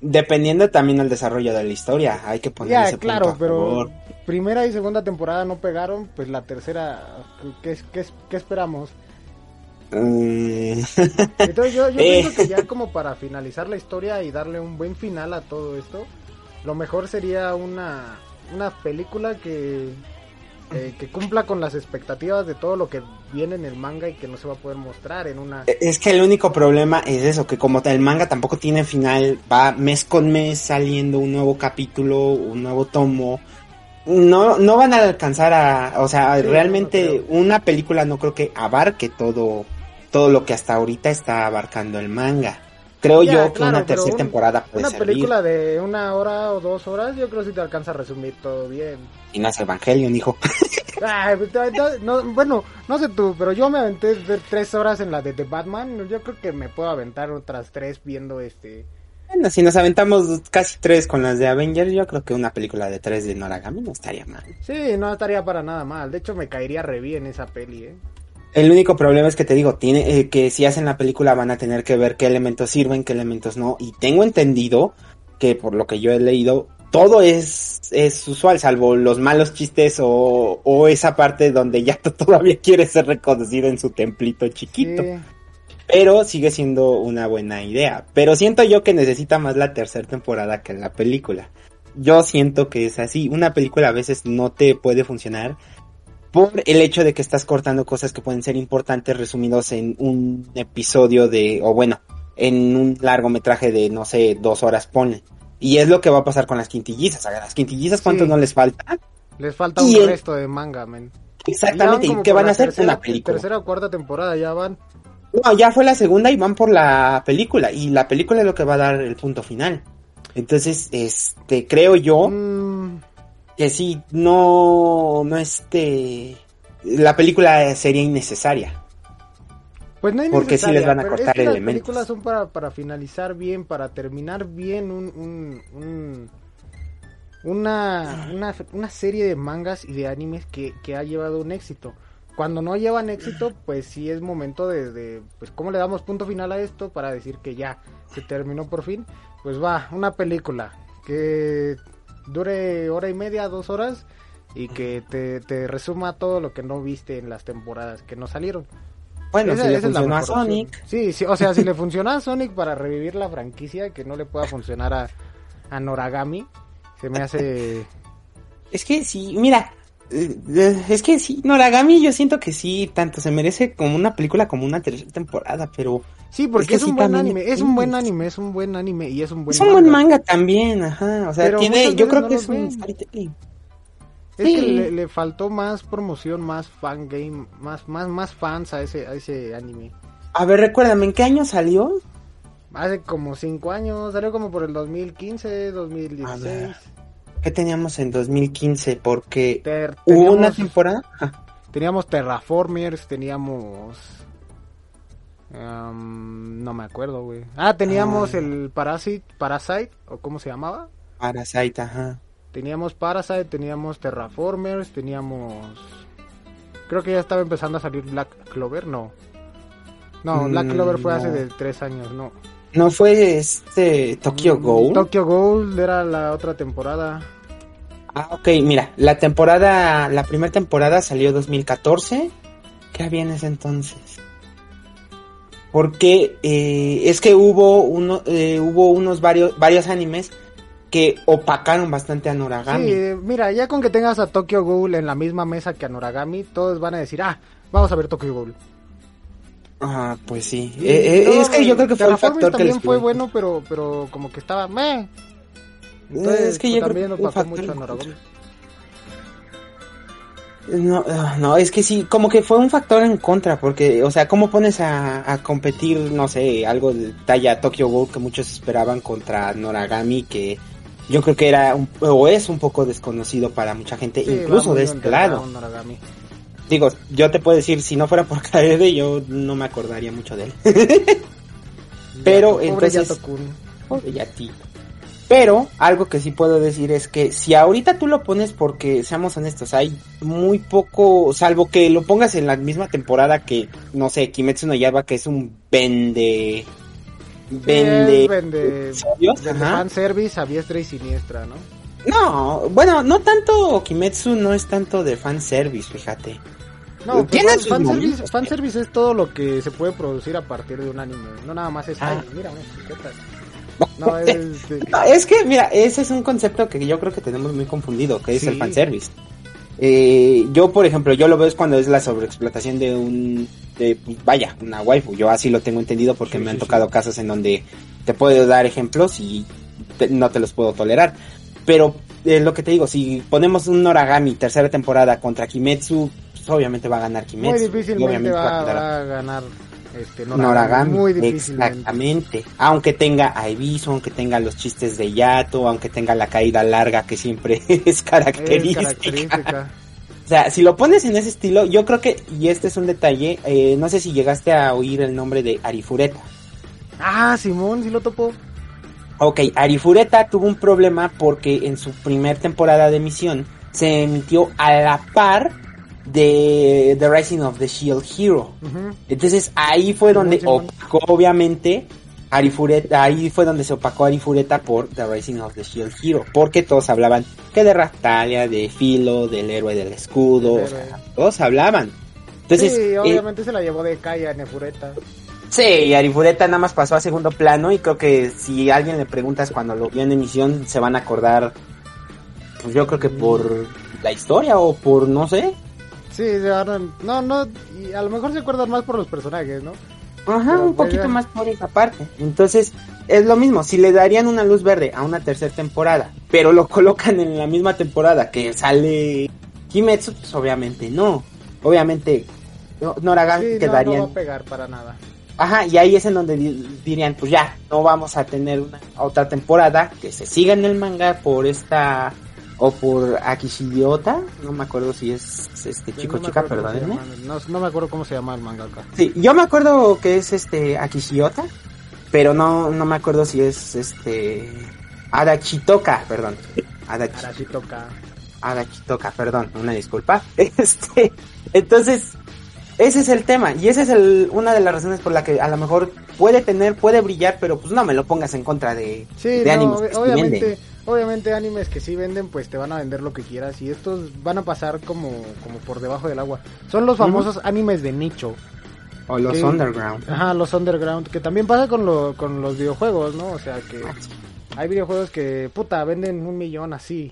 Dependiendo también del desarrollo de la historia, hay que poner Ya, ese claro, punto a pero favor. Primera y segunda temporada no pegaron, pues la tercera, ¿qué, qué, qué esperamos? Mm, Entonces yo, yo Eh. pienso que ya como para finalizar la historia y darle un buen final a todo esto, lo mejor sería una, una película que, eh, que cumpla con las expectativas de todo lo que viene en el manga y que no se va a poder mostrar en una... es que el único problema es eso, que como el manga tampoco tiene final, va mes con mes saliendo un nuevo capítulo, un nuevo tomo. No, no van a alcanzar a, o sea, Sí, realmente no una película no creo que abarque todo, todo lo que hasta ahorita está abarcando el manga. Creo Ya, yo que claro, una tercera un- temporada puede Una servir. película de una hora o dos horas, yo creo que sí te alcanza a resumir todo bien. Y no es Evangelion, hijo. Ay, pues, no, no, no, bueno, no sé tú, pero yo me aventé de tres horas en la de The Batman. Yo creo que me puedo aventar otras tres viendo este. Bueno, si nos aventamos casi tres con las de Avengers, yo creo que una película de tres de Noragami no estaría mal. Sí, no estaría para nada mal. De hecho, me caería re bien esa peli, ¿eh? El único problema es que te digo, tiene eh, que si hacen la película van a tener que ver qué elementos sirven, qué elementos no. Y tengo entendido que por lo que yo he leído, todo es, es usual, salvo los malos chistes o, o esa parte donde ya todavía quiere ser reconocido en su templito chiquito. Sí. Pero sigue siendo una buena idea. Pero siento yo que necesita más la tercera temporada que la película. Yo siento que es así. Una película a veces no te puede funcionar por el hecho de que estás cortando cosas que pueden ser importantes resumidos en un episodio de, o bueno, en un largometraje de, no sé, dos horas, ponle. Y es lo que va a pasar con las quintillizas. A las quintillizas, ¿cuánto Sí. no les falta? Les falta Y un el- resto de manga, men. Exactamente. ¿Y como qué van a hacer? tercera- Una película. Tercera o cuarta temporada ya van. No, ya fue la segunda y van por la película. Y la película es lo que va a dar el punto final. Entonces, este, creo yo Mm, que sí, no, no este, la película sería innecesaria. pues no Porque sí les van a es cortar que las elementos. películas son para, para finalizar bien, para terminar bien un, un, un, una, una, una serie de mangas y de animes que, que ha llevado un éxito. Cuando no llevan éxito, pues sí es momento de, de, pues cómo le damos punto final a esto para decir que ya se terminó por fin. Pues va, una película que dure hora y media, dos horas y que te, te resuma todo lo que no viste en las temporadas que no salieron. Bueno, Esa- si le funcionó a. Sonic. Sí, sí, o sea, si le funciona a Sonic para revivir la franquicia, que no le pueda funcionar a, a Noragami, se me hace... Es que sí, mira, es que sí, Noragami yo siento que sí, tanto se merece como una película como una tercera temporada, pero Sí, porque Es que es, un sí, buen anime, es un buen anime, es un buen anime y es un buen es un buen manga también, ajá, o sea, Pero tiene, yo creo no que es un ven. storytelling. Es Sí. que le, le faltó más promoción, más fan game, más, más, más fans a ese, a ese anime. A ver, recuérdame, ¿en qué año salió? Hace como cinco años, salió como por el 2015, A 2016. ver. ¿Qué teníamos en 2015? Porque Ter- hubo una temporada. Teníamos Terraformers, teníamos... am, no me acuerdo, güey. Ah, teníamos Ah. el Parasite, Parasite, o cómo se llamaba. Parasite, ajá. Teníamos Parasite, teníamos Terraformers, teníamos... Creo que ya estaba empezando a salir Black Clover, no. No, Black Mm, Clover fue hace de tres años, no. ¿No fue este Tokyo Mm, Ghoul? Tokyo Ghoul era la otra temporada. Ah, ok, mira, la temporada, la primera temporada salió 2014. ¿Qué había en ese entonces? Porque eh, es que hubo uno, eh, hubo unos varios, varios animes que opacaron bastante a Noragami. Sí, mira, ya con que tengas a Tokyo Ghoul en la misma mesa que a Noragami, todos van a decir, ah, vamos a ver Tokyo Ghoul. Ah, pues sí. Eh, eh, luego, es que yo creo que fue el factor que también les fue bueno, pero, pero como que estaba meh. Entonces, es que yo creo también que opacó factor mucho a en Noragami. No, ah, no, es que sí, como que fue un factor en contra, porque, o sea, ¿cómo pones a, a competir, no sé, algo de talla Tokyo Ghoul que muchos esperaban contra Noragami, que yo creo que era, un, o es un poco desconocido para mucha gente, Sí, incluso de este lado. Digo, yo te puedo decir, si no fuera por KD, yo no me acordaría mucho de él. Pero, Pobre entonces-. Pobre. Pero algo que sí puedo decir es que si ahorita tú lo pones porque seamos honestos, hay muy poco, salvo que lo pongas en la misma temporada que, no sé, Kimetsu no Yaiba, que es un vende... Vende... Vende, ajá. fanservice a diestra y siniestra, ¿no? No, bueno, no tanto Kimetsu, no es tanto de fanservice, fíjate. No, Tiene fanservice, es todo lo que se puede producir a partir de un anime. No nada más es, Ah. ay, mira, unas etiquetas. No, es... de- No, es que, mira, ese es un concepto que yo creo que tenemos muy confundido, que es el fanservice. Eh, yo, por ejemplo, yo lo veo es cuando es la sobreexplotación de un, de, pues, vaya, una waifu. Yo así lo tengo entendido porque Sí, me han sí, tocado sí. casos en donde te puedo dar ejemplos y te- no te los puedo tolerar. Pero eh, lo que te digo, si ponemos un Noragami tercera temporada contra Kimetsu, pues, obviamente va a ganar Kimetsu. muy difícilmente obviamente va, a quedar va a ganar este, Noragami. Noragami, Muy difícilmente. exactamente. Aunque tenga a Ebisu, aunque tenga los chistes de Yato, aunque tenga la caída larga que siempre es característica. O sea, si lo pones en ese estilo, yo creo que, y este es un detalle, eh, no sé si llegaste a oír el nombre de Arifureta. Ah, Simón, sí lo topo. Ok, Arifureta tuvo un problema porque en su primer temporada de emisión se emitió a la par de The Rising of the Shield Hero. Entonces ahí fue donde opacó, obviamente, Arifureta, ahí fue donde se opacó Arifureta por The Rising of the Shield Hero, porque todos hablaban que de Rastalia, de Filo, del héroe del escudo, o sea, todos hablaban. Entonces, sí, eh, obviamente se la llevó de Kaya a Nefureta. sí, Arifureta nada más pasó a segundo plano y creo que si alguien le preguntas cuando lo vio en emisión, se van a acordar, pues yo creo que por la historia o por, no sé, Sí, se van- no, no, y a lo mejor se acuerdan más por los personajes, ¿no? Ajá, Pero, un pues, poquito más por esa parte. Entonces, es lo mismo, si le darían una luz verde a una tercera temporada, pero lo colocan en la misma temporada que sale Kimetsu, pues obviamente no. Obviamente, no- Noragami Sí, no, no quedarían... va a pegar para nada. Ajá, y ahí es en donde di- dirían, pues ya, no vamos a tener una otra temporada que se siga en el manga por esta... O por Akishidiota, no me acuerdo si es este chico No chica, perdónenme. No, no me acuerdo cómo se llama el mangaka. Sí, yo me acuerdo que es este Akishiota, pero no, no me acuerdo si es este Adachitoka, perdón. Adachi, Arashitoka. Adachitoka, perdón, una disculpa. Este, entonces, ese es el tema, y esa es el, una de las razones por la que a lo mejor puede tener, puede brillar, pero pues no me lo pongas en contra de, Sí, de no, animes ob- obviamente. Obviamente animes que sí venden, pues te van a vender lo que quieras y estos van a pasar como, como por debajo del agua. Son los famosos animes de nicho. O los que- underground. Ajá, los underground, que también pasa con, lo, con los videojuegos, ¿no? O sea que hay videojuegos que, puta, venden un millón así.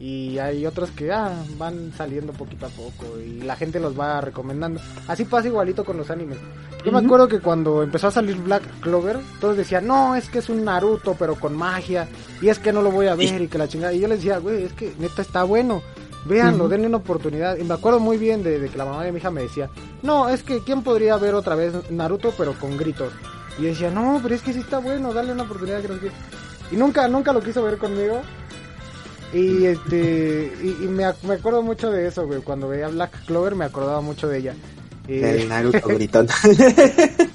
Y hay otros que ah, van saliendo poquito a poco y la gente los va recomendando. Así pasa igualito con los animes. Yo me acuerdo que cuando empezó a salir Black Clover, todos decían, no, es que es un Naruto, pero con magia. Y es que no lo voy a ver y que la chingada. Y yo les decía, güey, es que neta está bueno. Véanlo, denle una oportunidad. Y me acuerdo muy bien de, de que la mamá de mi hija me decía, no, es que ¿quién podría ver otra vez Naruto, pero con gritos? Y yo decía, no, pero es que sí está bueno, dale una oportunidad. Que no sé qué". Y nunca, nunca lo quiso ver conmigo. Y este, y, y me, ac- me acuerdo mucho de eso, güey. Cuando veía Black Clover me acordaba mucho de ella. Y- El Naruto gritón.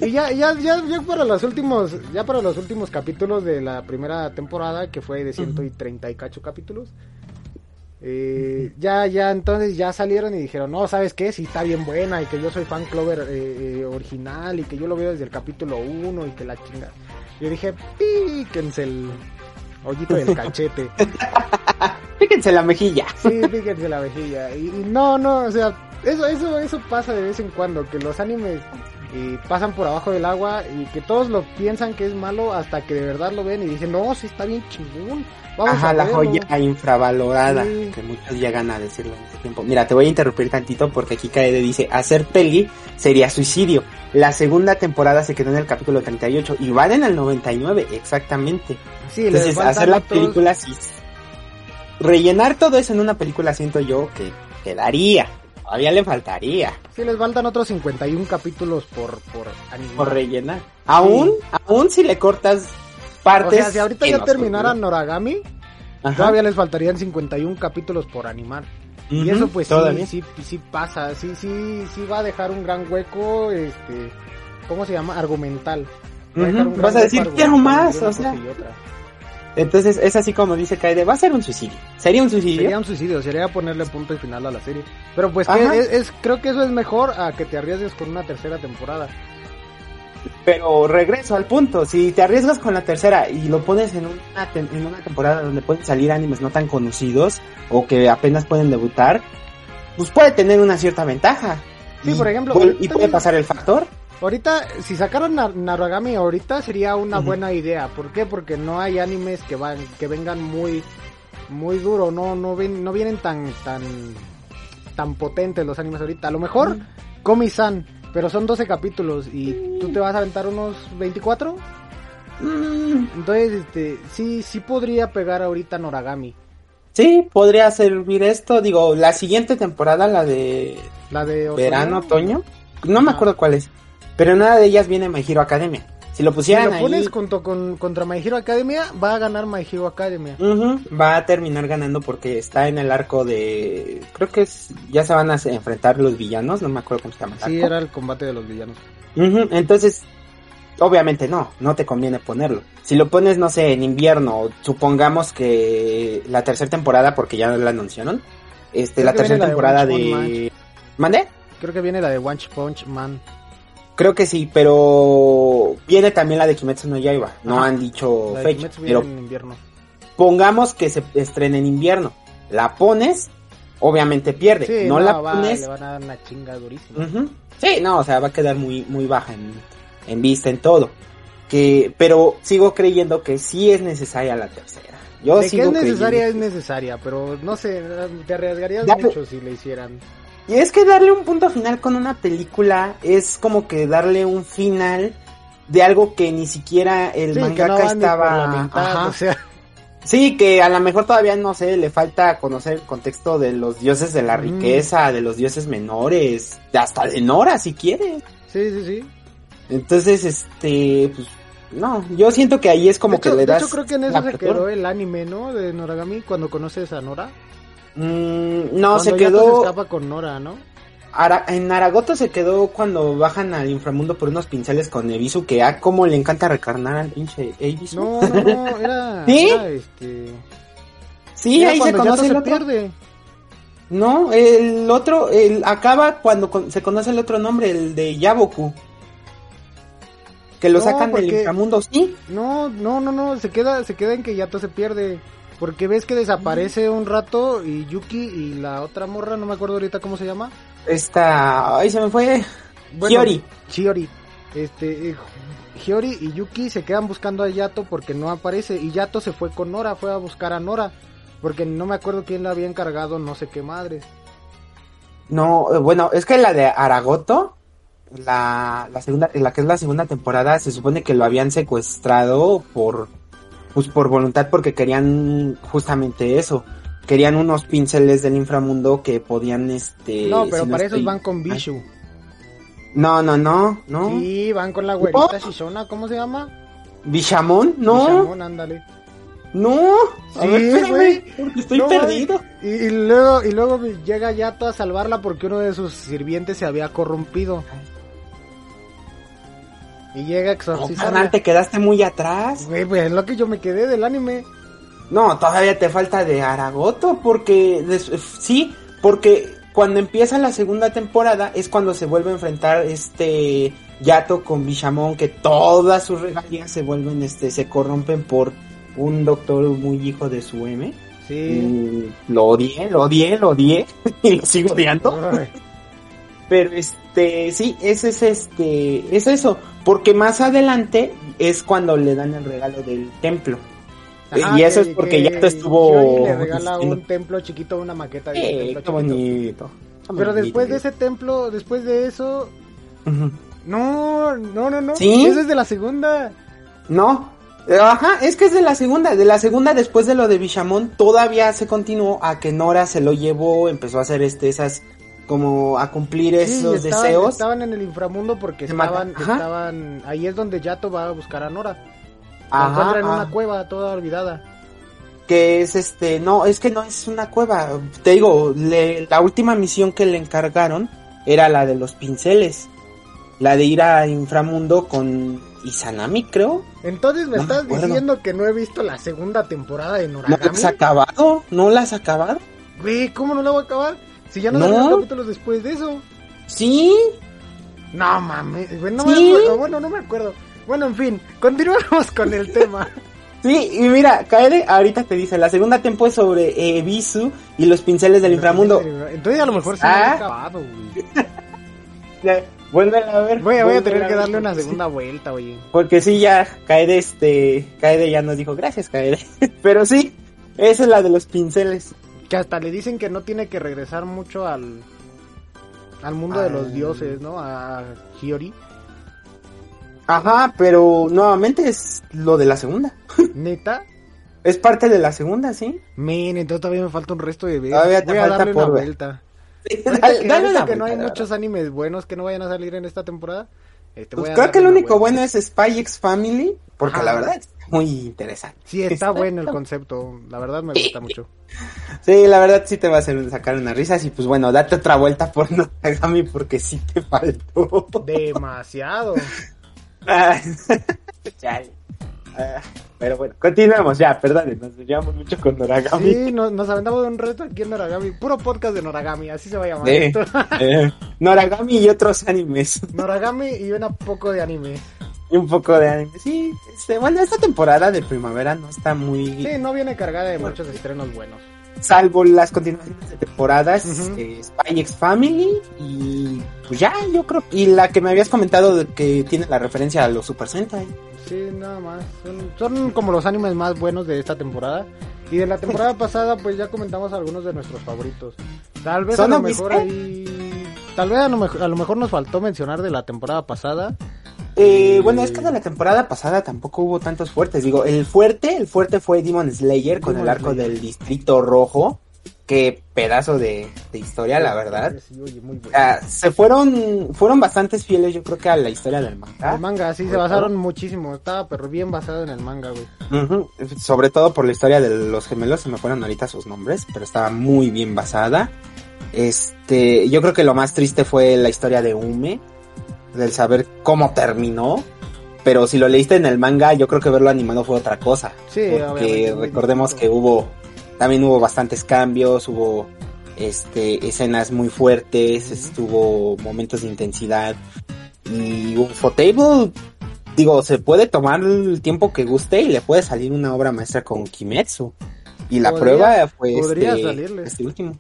y ya, ya, ya, ya para los últimos, ya para los últimos capítulos de la primera temporada, que fue de 130 y cacho capítulos, eh, ya, ya, entonces ya salieron y dijeron, no, ¿sabes qué? Sí está bien buena y que yo soy fan Clover eh, eh, original y que yo lo veo desde el capítulo 1 y que la chinga. Yo dije, píquense el hoyito del cachete. Fíjense la mejilla. Sí, fíjense la vejilla. Y, y no, no, o sea, eso, eso, eso pasa de vez en cuando, que los animes eh, pasan por abajo del agua y que todos lo piensan que es malo hasta que de verdad lo ven y dicen, no, sí está bien chingón. Vamos Ajá, a la verlo". joya infravalorada, Sí. que muchos llegan a decirlo en este tiempo. Mira, te voy a interrumpir tantito porque aquí Kaede dice, hacer peli sería suicidio. La segunda temporada se quedó en el capítulo 38 y van en el 99, exactamente. Sí, Entonces, hacer la otros- película sí. Rellenar todo eso en una película siento yo que quedaría. Todavía le faltaría Sí, les faltan otros 51 capítulos por, por animar. por rellenar. Aún, aún si le cortas partes. O sea, si ahorita ya terminaran. Noragami, Ajá. todavía les faltarían 51 capítulos por animar. Y eso pues sí, sí, sí pasa, sí, sí, sí va a dejar un gran hueco, este, ¿cómo se llama? Argumental. Va vas a decir, quiero más, o sea. Entonces es así como dice Kaede, va a ser un suicidio. ¿Sería un suicidio? Sería un suicidio, sería ponerle punto y final a la serie. Pero pues que es, es- creo que eso es mejor a que te arriesgues con una tercera temporada. Pero regreso al punto, si te arriesgas con la tercera y lo pones en una, en una temporada donde pueden salir animes no tan conocidos o que apenas pueden debutar, pues puede tener una cierta ventaja. Sí, Y por ejemplo, puede- y puede pasar el factor. Ahorita, si sacaran Nar- Naragami ahorita sería una buena idea. ¿Por qué? Porque no hay animes que van, que vengan muy, muy duro, no, no ven, no vienen tan, tan, tan potentes los animes ahorita. A lo mejor Komi-san, pero son 12 capítulos y tú te vas a aventar unos 24. Mm, Entonces, este, sí, sí podría pegar ahorita Noragami. sí, podría servir esto. Digo, la siguiente temporada, la de La de otoño. verano, otoño, no me acuerdo cuál es. Pero nada de ellas viene My Hero Academia. Si lo Si pusieran lo pones ahí, junto con, contra My Hero Academia, va a ganar My Hero Academia. Va a terminar ganando porque está en el arco de... Creo que es, ya se van a enfrentar los villanos, no me acuerdo cómo se llama. el Sí, arco. era el combate de los villanos. Entonces, obviamente no, no te conviene ponerlo. Si lo pones, no sé, en invierno, supongamos que la tercera temporada, porque ya la anunciaron, este, Creo la tercera de temporada Punch de... ¿Mande? Creo que viene la de One Punch Man. Creo que sí, pero viene también la de Kimetsu no Yaiba. No Ajá. han dicho La fecha, pero en invierno. pongamos que se estrene en invierno. La pones, obviamente pierde. Sí, no, la va, pones. le van a dar una chinga durísima. Sí, no, o sea, va a quedar muy, muy baja en, en vista, en todo. Que, pero sigo creyendo que sí es necesaria la tercera. Yo de que sigo es necesaria, es necesaria, pero no sé, te arriesgarías mucho si le hicieran. Y es que darle un punto final con una película es como que darle un final de algo que ni siquiera el Sí, no mangaka estaba. mitad, Ajá. o sea, Sí, que a lo mejor todavía no sé, le falta conocer el contexto de los dioses de la Mm. riqueza, de los dioses menores, hasta de Nora si quieres. sí, sí, sí. Entonces, este, pues, no, yo siento que ahí es como hecho, que le das. hecho, creo que en eso se apertura. quedó el anime, ¿no? De Noragami, cuando conoces a Nora. Mm, no, Cuando se quedó. se escapa con Nora, ¿no? Ara- en Aragoto se quedó cuando bajan al inframundo por unos pinceles con Ebisu, que a como le encanta recarnar al pinche Ebisu. No, no, no, era, ¿Sí? era, este... Sí, Era ahí se conoce el otro. pierde. No, el otro, el acaba cuando con- se conoce el otro nombre, el de Yaboku. Que lo No, sacan del inframundo, sí. No, no, no, no, se queda, se queda en que Yato se pierde. Porque ves que desaparece un rato y Yuki y la otra morra, no me acuerdo ahorita cómo se llama. Esta, ay, se me fue. Bueno, Hiyori. Chiori. Este, eh, Hiyori y Yuki se quedan buscando a Yato porque no aparece. Y Yato se fue con Nora, fue a buscar a Nora. Porque no me acuerdo quién le había encargado, no sé qué madres. No, eh, bueno, es que la de Aragoto, la, la segunda, la que es la segunda temporada, se supone que lo habían secuestrado por, pues por voluntad, porque querían justamente eso. Querían unos pinceles del inframundo que podían, este. no, pero si para esos estoy- van con Bishu. No, no, no, no. Sí, van con la güerita Shishona, ¿cómo se llama? ¿Bishamón? No, Bishamon, ándale. no. A Sí, ver, espérame, porque estoy No, perdido. Y, y luego, y luego llega Yato a salvarla porque uno de sus sirvientes se había corrompido. Y llega a No, carnal, te quedaste muy atrás. Güey, pues es lo que yo me quedé del anime. No, todavía te falta de Aragoto, porque des- sí, porque cuando empieza la segunda temporada es cuando se vuelve a enfrentar este Yato con Bishamon, que todas sus regalías se vuelven, este, se corrompen por un doctor muy hijo de su M. Sí. Mm, lo odié, lo odié, lo odié y lo sigo odiando. Pero este, sí, ese es este, es eso, porque más adelante es cuando le dan el regalo del templo. Ajá, y eso que- es porque que Yato estuvo le regala un templo chiquito, una maqueta de un Eh, templo bonito. Pero después de ese templo, después de eso, no, no, no, no. ¿Sí? Eso es de la segunda. No. Ajá, es que es de la segunda. De la segunda, después de lo de Bishamon, todavía se continuó a que Nora se lo llevó, empezó a hacer este, esas, como a cumplir Sí, esos estaban, deseos. estaban en el inframundo porque estaban, ahí es donde Yato va a buscar a Nora. La encuentra en una cueva toda olvidada. que es este, no, es que no es una cueva. Te digo, le- la última misión que le encargaron era la de los pinceles. La de ir a inframundo con Izanami, creo. Entonces me No estás diciendo que no he visto la segunda temporada de ¿No la Noragami. has acabado? ¿No la has acabado? Güey, ¿cómo no la voy a acabar? Si ya no, No. capítulos después de eso. Sí. No mames, güey, no ¿Sí? me acuerdo. Bueno, no me acuerdo. Bueno, en fin, continuamos con el tema. Sí, y mira, Kaede ahorita te dice, la segunda tempo es sobre eh, Bisu y los pinceles del inframundo. Entonces a lo mejor he Ah. acabado, güey. Ya, Vuélvela a ver. Voy, voy a tener que darle una segunda vuelta, oye. Porque sí, ya, Kaede, este, Kaede ya nos dijo, gracias, Kaede. Pero sí, esa es la de los pinceles. Que hasta le dicen que no tiene que regresar mucho al al mundo de los Ah. dioses, ¿no? A Hiyori. Ajá, pero nuevamente es lo de la segunda. Neta. Es parte de la segunda, ¿sí? Men, entonces todavía me falta un resto de ver. Todavía te Voy a falta darle por una ver. vuelta. Sí, Ahorita dale- que, dale una que no hay la muchos animes buenos que no vayan a salir en esta temporada. este, Pues a creo que una único vuelta. bueno es Spy X Family, porque Ajá. la verdad muy interesante. Sí, está bueno el concepto. La verdad me gusta mucho. Sí, la verdad sí te va a hacer sacar unas risas y pues bueno, date otra vuelta por Noragami porque sí te faltó. Demasiado. Ah, chale. Ah, pero bueno, continuemos ya, perdón, nos llevamos mucho con Noragami. Sí, nos, nos aventamos de un reto aquí en Noragami. Puro podcast de Noragami, así se va a llamar esto. Eh, Noragami y otros animes. Noragami y un poco de anime. Y un poco de anime. Sí, este, bueno, esta temporada de primavera no está muy... Sí, no viene cargada de muchos estrenos buenos. Salvo las continuaciones de temporadas, Ujú. eh, Spy X Family y pues ya, yo creo. Y la que me habías comentado de que tiene la referencia a los Super Sentai. Sí, nada más. Son, son como los animes más buenos de esta temporada. Y de la temporada pasada, pues ya comentamos algunos de nuestros favoritos. Tal vez a ¿Son lo mejor ahí. Tal vez a lo, mejor, a lo mejor nos faltó mencionar de la temporada pasada. Eh, bueno, es que de la temporada pasada tampoco hubo tantos fuertes. Digo, el fuerte, el fuerte fue Demon Slayer con Demon el arco Slayer. del Distrito Rojo. Qué pedazo de, de historia, la verdad. Sí, oye, muy bueno. Ah, se fueron, fueron bastantes fieles, yo creo que a la historia del manga. El manga, sí, se basaron muchísimo. Estaba pero bien basado en el manga, güey. Sobre todo por la historia de los gemelos, se me fueron ahorita sus nombres, pero estaba muy bien basada. Este, yo creo que lo más triste fue la historia de Ume, del saber cómo terminó. Pero si lo leíste en el manga, yo creo que verlo animado fue otra cosa. Sí, porque recordemos que hubo también hubo bastantes cambios, hubo este escenas muy fuertes, estuvo momentos de intensidad y Ufotable digo, se puede tomar el tiempo que guste y le puede salir una obra maestra con Kimetsu. Y la prueba fue este, este, último.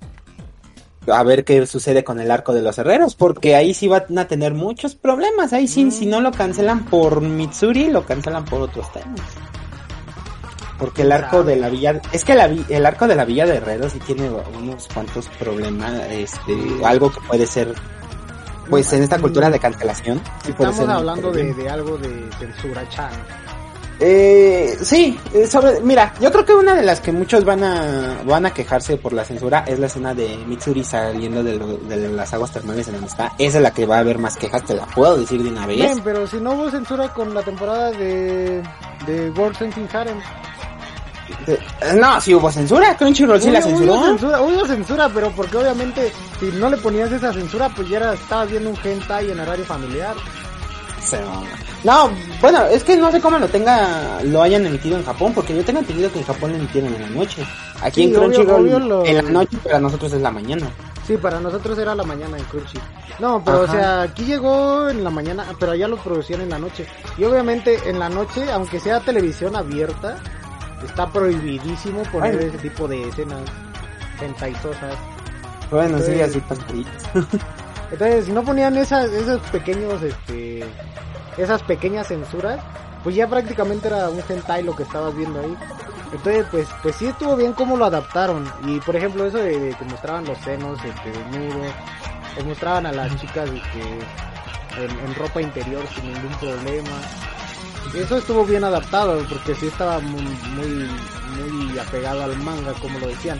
A ver qué sucede con el arco de los herreros, porque ahí sí van a tener muchos problemas. Ahí sí, si no lo cancelan por Mitsuri, lo cancelan por otros temas. Porque el arco de la villa, es que el arco de la villa de herreros sí tiene unos cuantos problemas, este, algo que puede ser pues en esta cultura de cancelación. Estamos hablando de, algo de censura chan. Eh, sí, eh, sobre, mira, yo creo que una de las que muchos van a van a quejarse por la censura es la escena de Mitsuri saliendo de, las aguas termales en donde está. Esa es la que va a haber más quejas, te la puedo decir de una vez. Bien, pero si no hubo censura con la temporada de, de World Sensing Harem. No, si hubo censura, Crunchyroll sí la censuró. Hubo censura, hubo censura, pero porque obviamente si no le ponías esa censura, pues ya era, estabas viendo un hentai en horario familiar. No, bueno, es que no sé cómo lo tenga, lo hayan emitido en Japón, porque yo tengo entendido que en Japón lo emitieron en la noche. Aquí en Crunchyroll en la noche, para nosotros es la mañana. Sí, para nosotros era la mañana en Crunchy. No, pero o sea, aquí llegó en la mañana, pero allá lo producían en la noche. Y obviamente en la noche, aunque sea televisión abierta, está prohibidísimo poner ese tipo de escenas sentaizosas. Bueno, sí, así Entonces, si no ponían esas, esos pequeños, este, esas pequeñas censuras, pues ya prácticamente era un hentai lo que estabas viendo ahí. Entonces, pues, pues sí estuvo bien cómo lo adaptaron. Y por ejemplo, eso de, que mostraban los senos, este, desnudos, mostraban a las chicas, este, en, en ropa interior sin ningún problema eso estuvo bien adaptado porque sí estaba muy, muy, apegado al manga, como lo decían.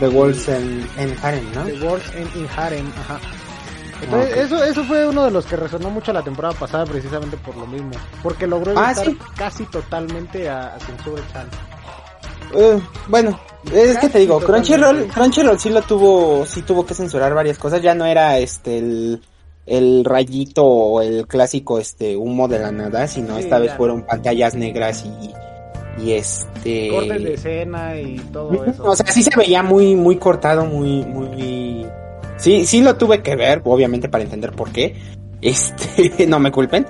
The Wolves en, en Harem, ¿no? The Wolves en, Harem, ajá. Entonces, eso, eso fue uno de los que resonó mucho la temporada pasada precisamente por lo mismo. Porque logró ah, evitar casi totalmente a, a Chan. Uh, bueno, es que te digo, Crunchyroll, Crunchyroll sí lo tuvo, sí tuvo que censurar varias cosas, ya no era este el el rayito o el clásico este humo de la nada, sino esta vez fueron pantallas negras y, y este cortes de escena y todo eso. O sea, sí se veía muy muy cortado, muy muy Sí, sí lo tuve que ver, obviamente para entender por qué. Este, no me culpen.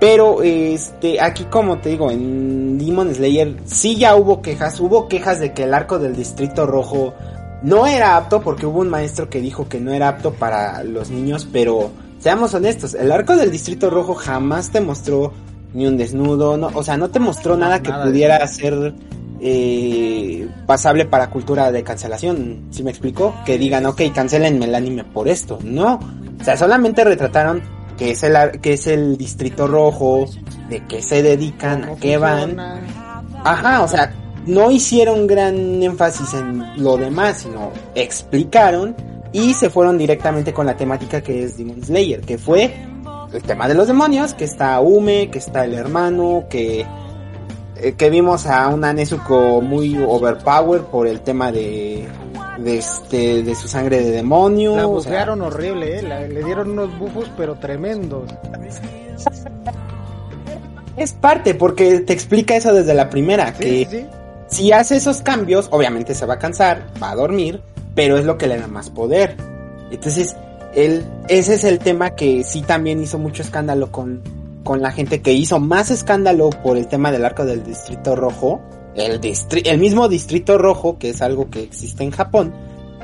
Pero este, aquí como te digo, en Demon Slayer sí ya hubo quejas, hubo quejas de que el arco del Distrito Rojo no era apto porque hubo un maestro que dijo que no era apto para los niños, pero seamos honestos, el arco del Distrito Rojo jamás te mostró ni un desnudo, no, o sea, no te mostró nada, que pudiera ser eh, pasable para cultura de cancelación. ¿Sí me explicó? Que digan, ok, cancelenme el anime por esto. No, o sea, solamente retrataron que es el, que es el Distrito Rojo, de qué se dedican, a qué van. Ajá, o sea, no hicieron gran énfasis en lo demás, sino explicaron y se fueron directamente con la temática que es Demon Slayer, que fue el tema de los demonios, que está Ume, que está el hermano, que eh, que vimos a una Nezuko muy overpower por el tema de de este de su sangre de demonio. La bufearon horrible, ¿eh? le dieron unos bufos pero tremendos. Es parte porque te explica eso desde la primera que si hace esos cambios, obviamente se va a cansar, va a dormir, pero es lo que le da más poder. Entonces, él, ese es el tema que sí también hizo mucho escándalo con, con la gente que hizo más escándalo por el tema del arco del Distrito Rojo, el, el mismo Distrito Rojo, que es algo que existe en Japón,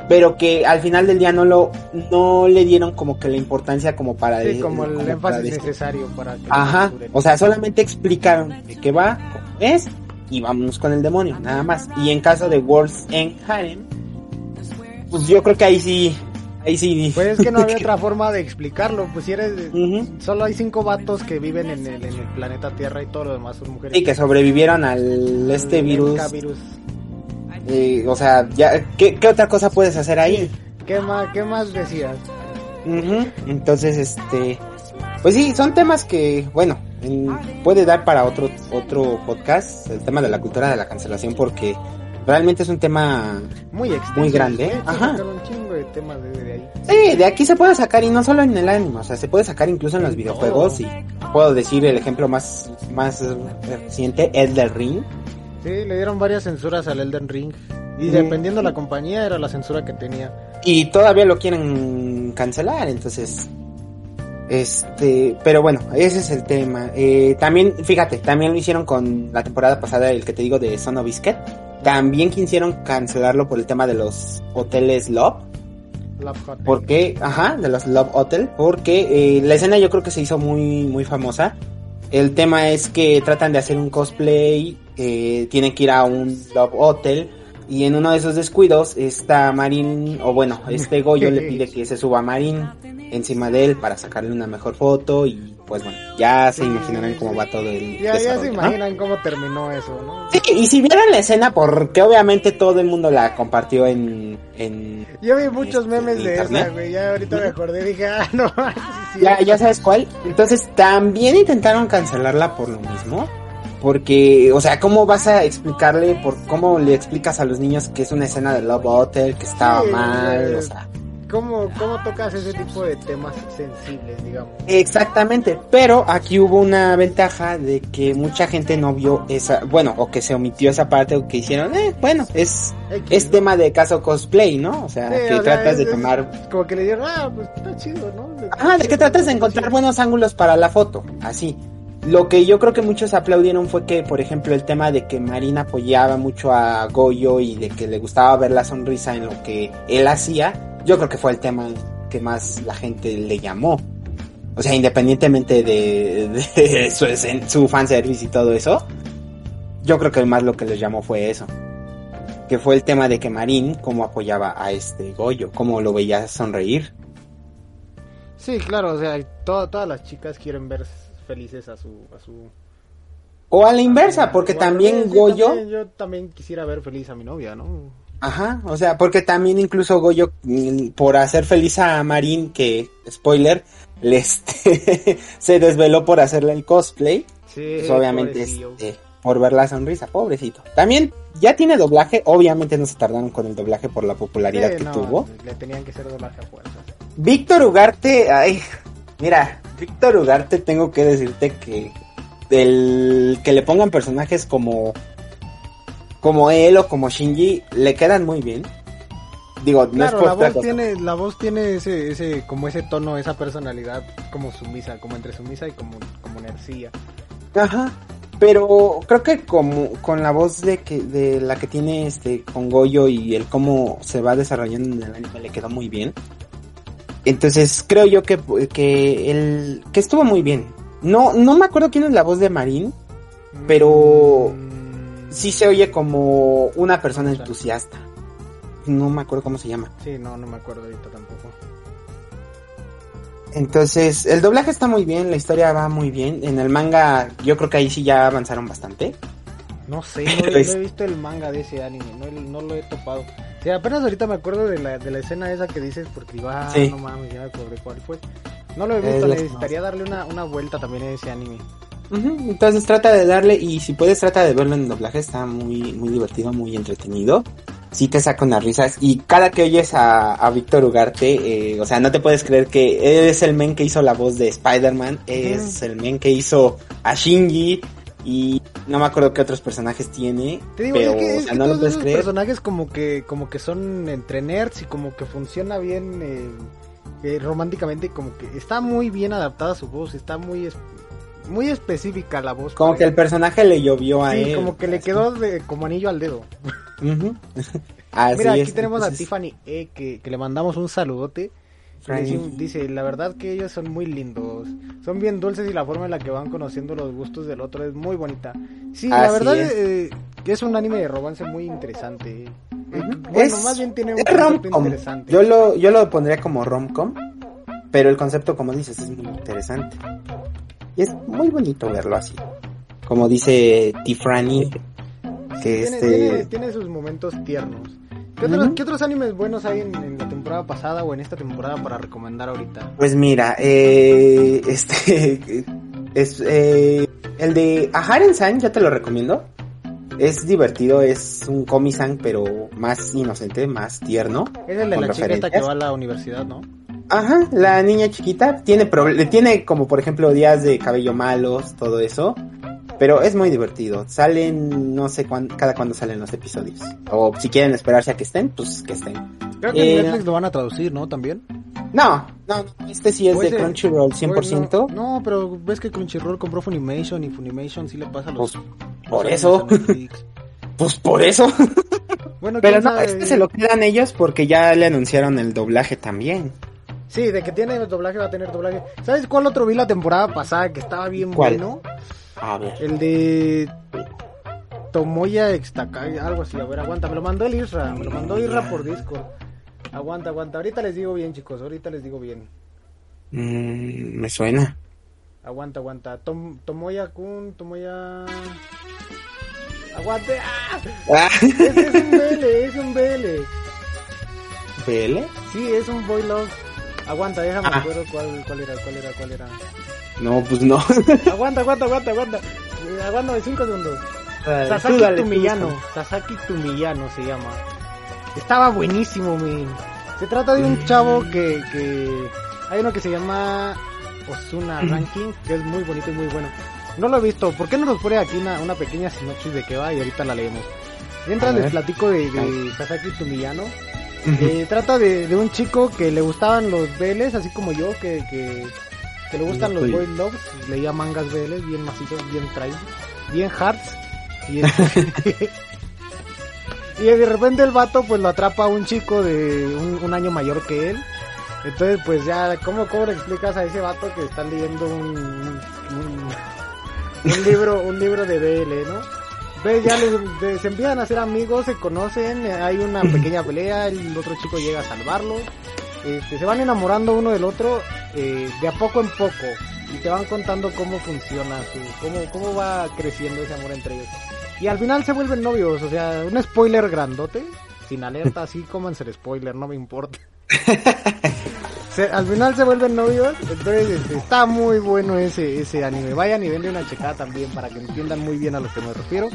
pero que al final del día no lo no le dieron como que la importancia como para sí, como el énfasis necesario para que ajá o sea solamente explicaron de qué va cómo es y vámonos con el demonio nada más. Y en caso de Worlds en Harem pues yo creo que ahí sí, ahí sí. Pues es que no había otra forma de explicarlo, pues si eres, solo hay cinco vatos que viven en el, planeta Tierra y todo lo demás son mujeres. Y que sobrevivieron al este virus. Eh, o sea, ya, ¿qué, otra cosa puedes hacer ahí? ¿Qué más, qué más decías? Entonces, este, pues sí, son temas que, bueno, puede dar para otro otro podcast, el tema de la cultura de la cancelación, porque realmente es un tema muy, muy grande. ¿eh? Ajá. De temas de, ahí. Sí, de aquí se puede sacar y no solo en el anime, o sea, se puede sacar incluso en los videojuegos y puedo decir el ejemplo más más reciente, Elden Ring. Sí, le dieron varias censuras al Elden Ring. Y dependiendo de la compañía era la censura que tenía. Y todavía lo quieren cancelar, entonces este, pero bueno, ese es el tema. Eh, también, fíjate, también lo hicieron con la temporada pasada, el que te digo de Son of Biscuit. También quisieron cancelarlo por el tema de los hoteles Love. Love Hotel. Porque, ajá, de los Love Hotel. Porque eh, la escena yo creo que se hizo muy, muy famosa. El tema es que tratan de hacer un cosplay, eh, tienen que ir a un Love Hotel. Y en uno de esos descuidos, está Marín, o bueno, este Goyo le pide que se suba a Marín encima de él para sacarle una mejor foto y pues bueno, ya se imaginarán cómo va todo el Ya, ya se imaginan cómo terminó eso, ¿no? Sí, y si vieran la escena, porque obviamente todo el mundo la compartió en... en Yo vi muchos este, memes de internet. esa, güey, ya ahorita me acordé, dije, ah, no, sí, ya, ya sabes cuál. Entonces también intentaron cancelarla por lo mismo. Porque, o sea, ¿cómo vas a explicarle, por cómo le explicas a los niños que es una escena de Love Hotel, que estaba Sí, mal, o sea... ¿Cómo, ¿Cómo tocas ese tipo de temas sensibles, digamos? Exactamente, pero aquí hubo una ventaja de que mucha gente no vio esa, bueno, o que se omitió esa parte o que hicieron, eh, bueno, es, X, es ¿no? tema de caso cosplay, ¿no? O sea, Sí, que o sea, tratas es- de tomar, Como que le dieron, ah, pues está chido, ¿no? ah, de que tratas de encontrar buenos ángulos para la foto, así. Lo que yo creo que muchos aplaudieron fue que, por ejemplo, el tema de que Marina apoyaba mucho a Goyo y de que le gustaba ver la sonrisa en lo que él hacía, yo creo que fue el tema que más la gente le llamó. O sea, independientemente de, de su, su fanservice y todo eso, yo creo que más lo que les llamó fue eso. Que fue el tema de que Marín, cómo apoyaba a este Goyo, cómo lo veía sonreír. Sí, claro, o sea, to- todas las chicas quieren ver felices a su... A su O a la inversa, porque también Goyo... también- yo también quisiera ver feliz a mi novia, ¿no? Ajá, o sea, porque también incluso Goyo, mm, por hacer feliz a Marín, que, spoiler, le este, se desveló por hacerle el cosplay, Sí, pues obviamente este, por ver la sonrisa, pobrecito. También ya tiene doblaje, obviamente no se tardaron con el doblaje por la popularidad Sí, que no, tuvo. Le tenían que hacer doblaje a fuerzas. Víctor Ugarte, ay, mira, Víctor Ugarte tengo que decirte que el que le pongan personajes como como él o como Shinji le quedan muy bien. Digo, no es Claro, por la voz tiene, la voz tiene ese, ese, como ese tono, esa personalidad como sumisa, como entre sumisa y como, como nercilla. Ajá. Pero creo que como con la voz de que de la que tiene este con Goyo y el cómo se va desarrollando en el anime le quedó muy bien. Entonces creo yo que que el que estuvo muy bien. No no me acuerdo quién es la voz de Marín, Pero- Mm, sí se oye como una persona entusiasta. No me acuerdo cómo se llama. Sí, no, no me acuerdo ahorita tampoco. Entonces, el doblaje está muy bien, la historia va muy bien. En el manga, yo creo que ahí sí ya avanzaron bastante. No sé, no, no he visto el manga de ese anime, no, no lo he topado. Sí, apenas ahorita me acuerdo de la, de la escena esa que dices, porque digo, ah, Sí. no mames, ya me acordé cuál fue. No lo he visto, necesitaría darle una, una vuelta también a ese anime. Entonces trata de darle, y si puedes trata de verlo en doblaje, está muy, muy divertido, muy entretenido. Sí te saca unas risas. Y cada que oyes a, a Víctor Ugarte, eh, o sea, no te puedes creer que él es el men que hizo la voz de Spider-Man, es el men que hizo a Shinji, y no me acuerdo qué otros personajes tiene, Te digo, pero, es que, es o sea, que no lo puedes esos creer. personajes como que, como que son entre nerds y como que funciona bien eh, eh, románticamente, como que está muy bien adaptada su voz, está muy, muy específica la voz. Como que el personaje le llovió a Sí, él. como que le quedó de, como anillo al dedo. Así Mira, aquí es, tenemos a Tiffany E, que, que le mandamos un saludote. Dice, dice, la verdad que ellos son muy lindos, son bien dulces y la forma en la que van conociendo los gustos del otro es muy bonita. Sí, la verdad es. eh, que es un anime de romance muy interesante. eh. Bueno, Es- más bien tiene un concepto interesante. Yo lo, yo lo pondría como rom-com, pero el concepto, como dices, es muy interesante. Y es muy bonito verlo así. Como dice Tifrani, que tiene, este... tiene, tiene sus momentos tiernos. ¿Qué otros, Ujú. qué otros animes buenos hay en, en la temporada pasada o en esta temporada para recomendar ahorita? Pues mira, eh, este... Es, eh, el de Aharen-san, ya te lo recomiendo. Es divertido, es un komi-san, pero más inocente, más tierno. Es el de la chica esta que va a la universidad, ¿no? Ajá, la niña chiquita tiene tiene como por ejemplo días de cabello malos, todo eso. Pero es muy divertido. Salen, no sé cuán, cada cuándo salen los episodios. O si quieren esperarse a que estén, pues que estén. Creo que en Eh, Netflix lo van a traducir, ¿no? También. No, no, este sí es Pues, de eh, Crunchyroll 100%. Pues no, no, pero ves que Crunchyroll compró Funimation y Funimation sí le pasa los... Pues, por eso. a. Pues por eso. Bueno, Pero no, sabe. este se lo quedan ellos porque ya le anunciaron el doblaje también. Sí, de que tiene doblaje va a tener doblaje. ¿Sabes cuál otro vi la temporada pasada que estaba bien ¿Cuál? bueno? A ver. El de Tomoya Extakai, algo así. A ver, aguanta, me lo mandó el Isra, me lo mandó Isra por Discord. Aguanta, aguanta. Ahorita les digo bien, chicos, ahorita les digo bien. Mm, me suena. Aguanta, aguanta. Tom, Tomoya Kun, Tomoya... Aguante. ¡Ah! Ah, Es, es un BL, es un BL. ¿BL? Sí, es un Boy Love. Aguanta, déjame Ah. acuerdo cuál, cuál era, cuál era, cuál era. No, pues no. Aguanta, aguanta, aguanta, aguanta. Eh, Aguántame 5 segundos. Tú Sasaki dale, Tumillano. Sasaki Tumillano se llama. Estaba buenísimo, men. Se trata de un chavo que, que... Hay uno que se llama Osuna Ranking, que es muy bonito y muy bueno. No lo he visto. ¿Por qué no nos pone aquí una, una pequeña sinopsis de qué va y ahorita la leemos? Mientras les platico de, de Sasaki Tumillano. Eh, trata de, de un chico que le gustaban los BLs, así como yo, que, que, que le gustan los boy loves. Leía mangas BLs bien macizos, bien traídos, bien hearts. Y, este- y de repente el vato pues lo atrapa a un chico de un, un año mayor que él. Entonces pues ya, ¿cómo, ¿cómo le explicas a ese vato que está leyendo un, un, un libro un libro de BL, ¿no? Entonces ya les- se empiezan a hacer amigos, se conocen, eh, hay una pequeña pelea, el otro chico llega a salvarlos, este, se van enamorando uno del otro eh, de a poco en poco y te van contando cómo funciona, su, cómo, cómo va creciendo ese amor entre ellos. Y al final se vuelven novios, o sea, un spoiler grandote, sin alerta, así cómanse el spoiler, no me importa. Al final se vuelven novios, entonces este, está muy bueno ese, ese anime. Vayan y denle una checada también para que entiendan muy bien a lo que me refiero.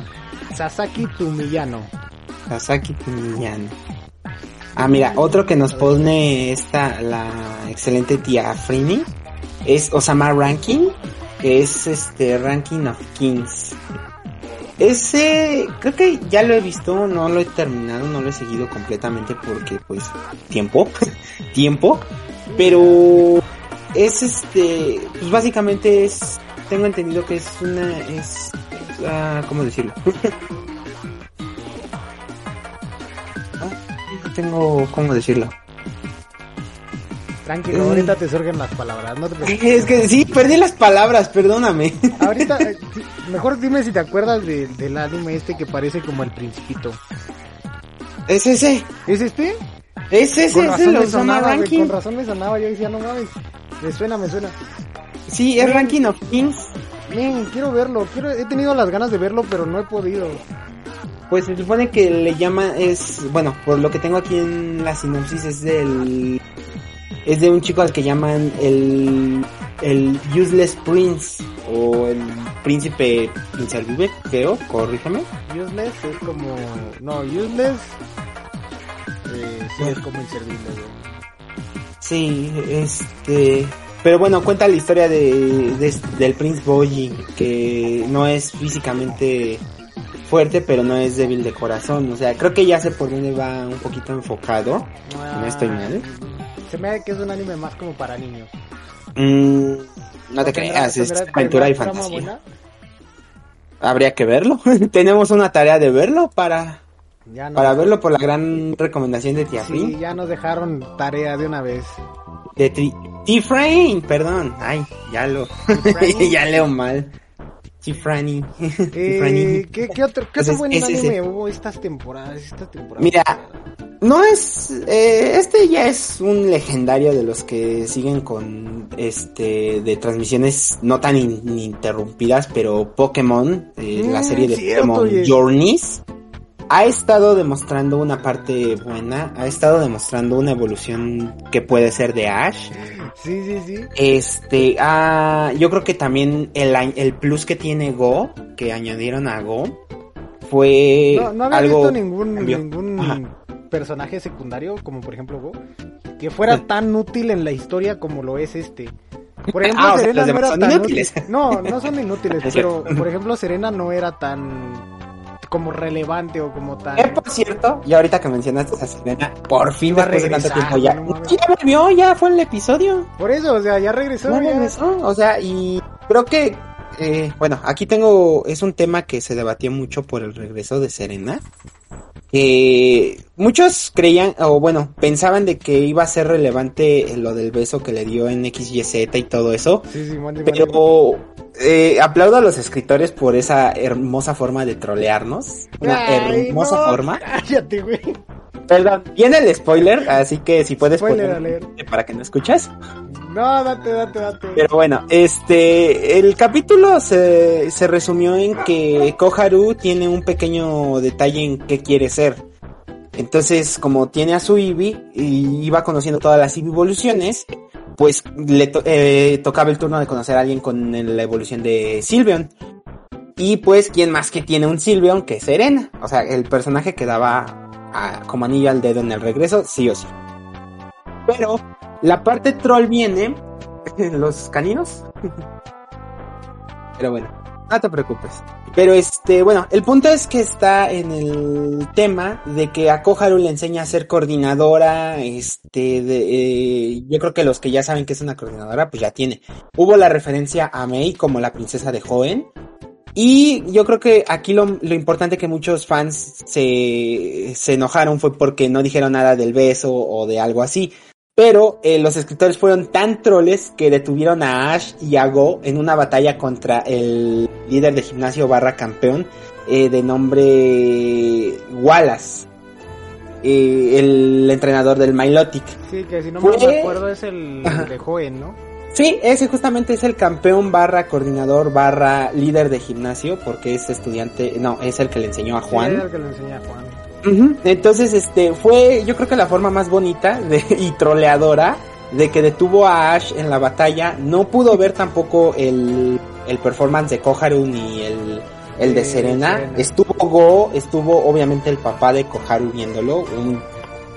Sasaki Tumillano. Sasaki Tumillano. Ah, mira, otro que nos pone esta, la excelente tía Frini, es Osama Ranking, que es este Ranking of Kings. Ese, creo que ya lo he visto, no lo he terminado, no lo he seguido completamente porque pues tiempo, tiempo, pero es este, pues básicamente es, tengo entendido que es una, es, ah, ¿cómo decirlo? Ah, tengo cómo decirlo. Tranquilo, ahorita te surgen las palabras, no te preocupes. Es que sí, perdí las palabras, perdóname. Ahorita, eh, mejor dime si te acuerdas de- del anime este que parece como el principito. Es ese, ¿Es este? es ese, Con es razón el me Osama sonaba, Ranking. con razón me sonaba, yo decía, no mames, me suena, me suena. Sí, es Ranking of Kings. Men, quiero verlo, quiero, he tenido las ganas de verlo, pero no he podido. Pues se supone que le llama, es, bueno, por lo que tengo aquí en la sinopsis es del, es de un chico al que llaman el, el Useless Prince, o el príncipe inservible, creo, corrígeme. Useless es como, no, useless, eh, sí es como inservible. Sí, este, pero bueno, cuenta la historia de, de- del Prince Boyi, que no es físicamente fuerte, pero no es débil de corazón, o sea, creo que ya sé por dónde va un poquito enfocado. ¿No estoy mal? Se me hace que es un anime más como para niños. Mm, no te ¿Tendrá- creas, es aventura y fantasía. buena? Habría que verlo. Tenemos una tarea de verlo para, Ya no. para verlo por la gran recomendación de Tia Sí, ya nos dejaron tarea de una vez. De T-Frame, perdón. Ay, ya lo, ya leo mal. T-Frani. Eh, ¿qué, qué otro, qué otro Entonces, buen ese es anime hubo estas temporadas? Esta temporada? Mira, no es, eh, este ya es un legendario de los que siguen con, este, de transmisiones no tan in- ininterrumpidas, pero Pokémon, eh, la Mm, serie de cierto, Pokémon oye. Journeys, ha estado demostrando una parte buena, ha estado demostrando una evolución que puede ser de Ash. Sí, sí, sí. Este, ah, yo creo que también el, el plus que tiene Go, que añadieron a Go, fue No, no había algo visto ningún, ningún Ajá. personaje secundario, como por ejemplo Go, que fuera Sí. tan útil en la historia como lo es este. Por ejemplo, Ah, o sea, Serena no era tan inútiles. útil. No, no son inútiles, Es pero por ejemplo, Serena no era tan como relevante o como tan Eh, por cierto, y ahorita que mencionaste a Serena, por fin Iba a de tanto regresar, tiempo ya. no ya volvió, ya fue el episodio. Por eso, o sea, ya regresó. Ya ya. regresó, o sea, y creo que, eh, bueno, aquí tengo, es un tema que se debatió mucho por el regreso de Serena. Que muchos creían, o bueno, pensaban de que iba a ser relevante lo del beso que le dio en XYZ y todo eso. Sí, sí, mande, mande. Pero eh, aplaudo a los escritores por esa hermosa forma de trolearnos. Una Ay, hermosa no, forma. Cállate, güey. Perdón, viene el spoiler, así que si puedes Spoiler poner para que no escuches. No, date, date, date. Pero bueno, este, el capítulo se, se resumió en que Koharu tiene un pequeño detalle en qué quiere ser. Entonces, como tiene a su Eevee y iba conociendo todas las Eevee evoluciones, pues le to- eh, tocaba el turno de conocer a alguien con la evolución de Sylveon. Y pues, ¿quién más que tiene un Sylveon que Serena? O sea, el personaje que daba como anillo al dedo en el regreso, sí o sí. Pero la parte troll viene los caninos. Pero bueno, no te preocupes. Pero este, bueno, el punto es que está en el tema de que a Koharu le enseña a ser coordinadora, este, de, eh, yo creo que los que ya saben que es una coordinadora, pues ya tiene. Hubo la referencia a Mei como la princesa de Hoenn. Y yo creo que aquí lo, lo importante que muchos fans se, se enojaron fue porque no dijeron nada del beso o de algo así. Pero eh, los escritores fueron tan troles que detuvieron a Ash y a Go en una batalla contra el líder de gimnasio barra campeón eh, de nombre Wallace, eh, el entrenador del Milotic. Sí, que si no Fue- me acuerdo es el de Joven, ¿no? Sí, ese justamente es el campeón barra coordinador barra líder de gimnasio porque es estudiante, no, es el que le enseñó a Sí, Juan. el que a Entonces, este, fue yo creo que la forma más bonita de, y troleadora de que detuvo a Ash en la batalla. No pudo ver tampoco el, el performance de Koharu ni el, el de Serena. Serena. Estuvo Go, estuvo obviamente el papá de Koharu viéndolo. Un,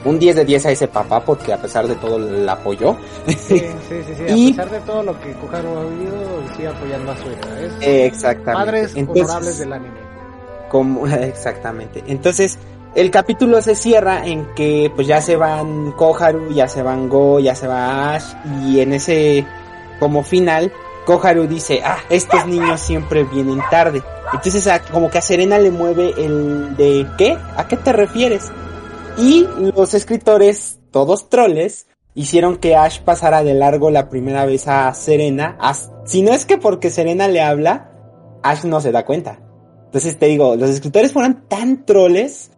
un 10 de 10 a ese papá porque a pesar de todo la apoyó. Sí, sí, sí, sí. Y- A pesar de todo lo que Koharu ha vivido, sigue apoyando a su hija. Es Eh, Exactamente. padres Entonces- honorables del anime. Como, exactamente. Entonces, el capítulo se cierra en que pues ya se van Koharu, ya se van Go, ya se va Ash y en ese como final Koharu dice, ah, estos niños siempre vienen tarde. Entonces a- como que a Serena le mueve el de ¿qué? ¿A qué te refieres? Y los escritores, todos troles, hicieron que Ash pasara de largo la primera vez a Serena. si no es que porque Serena le habla, Ash no se da cuenta. Entonces te digo, los escritores fueron tan troles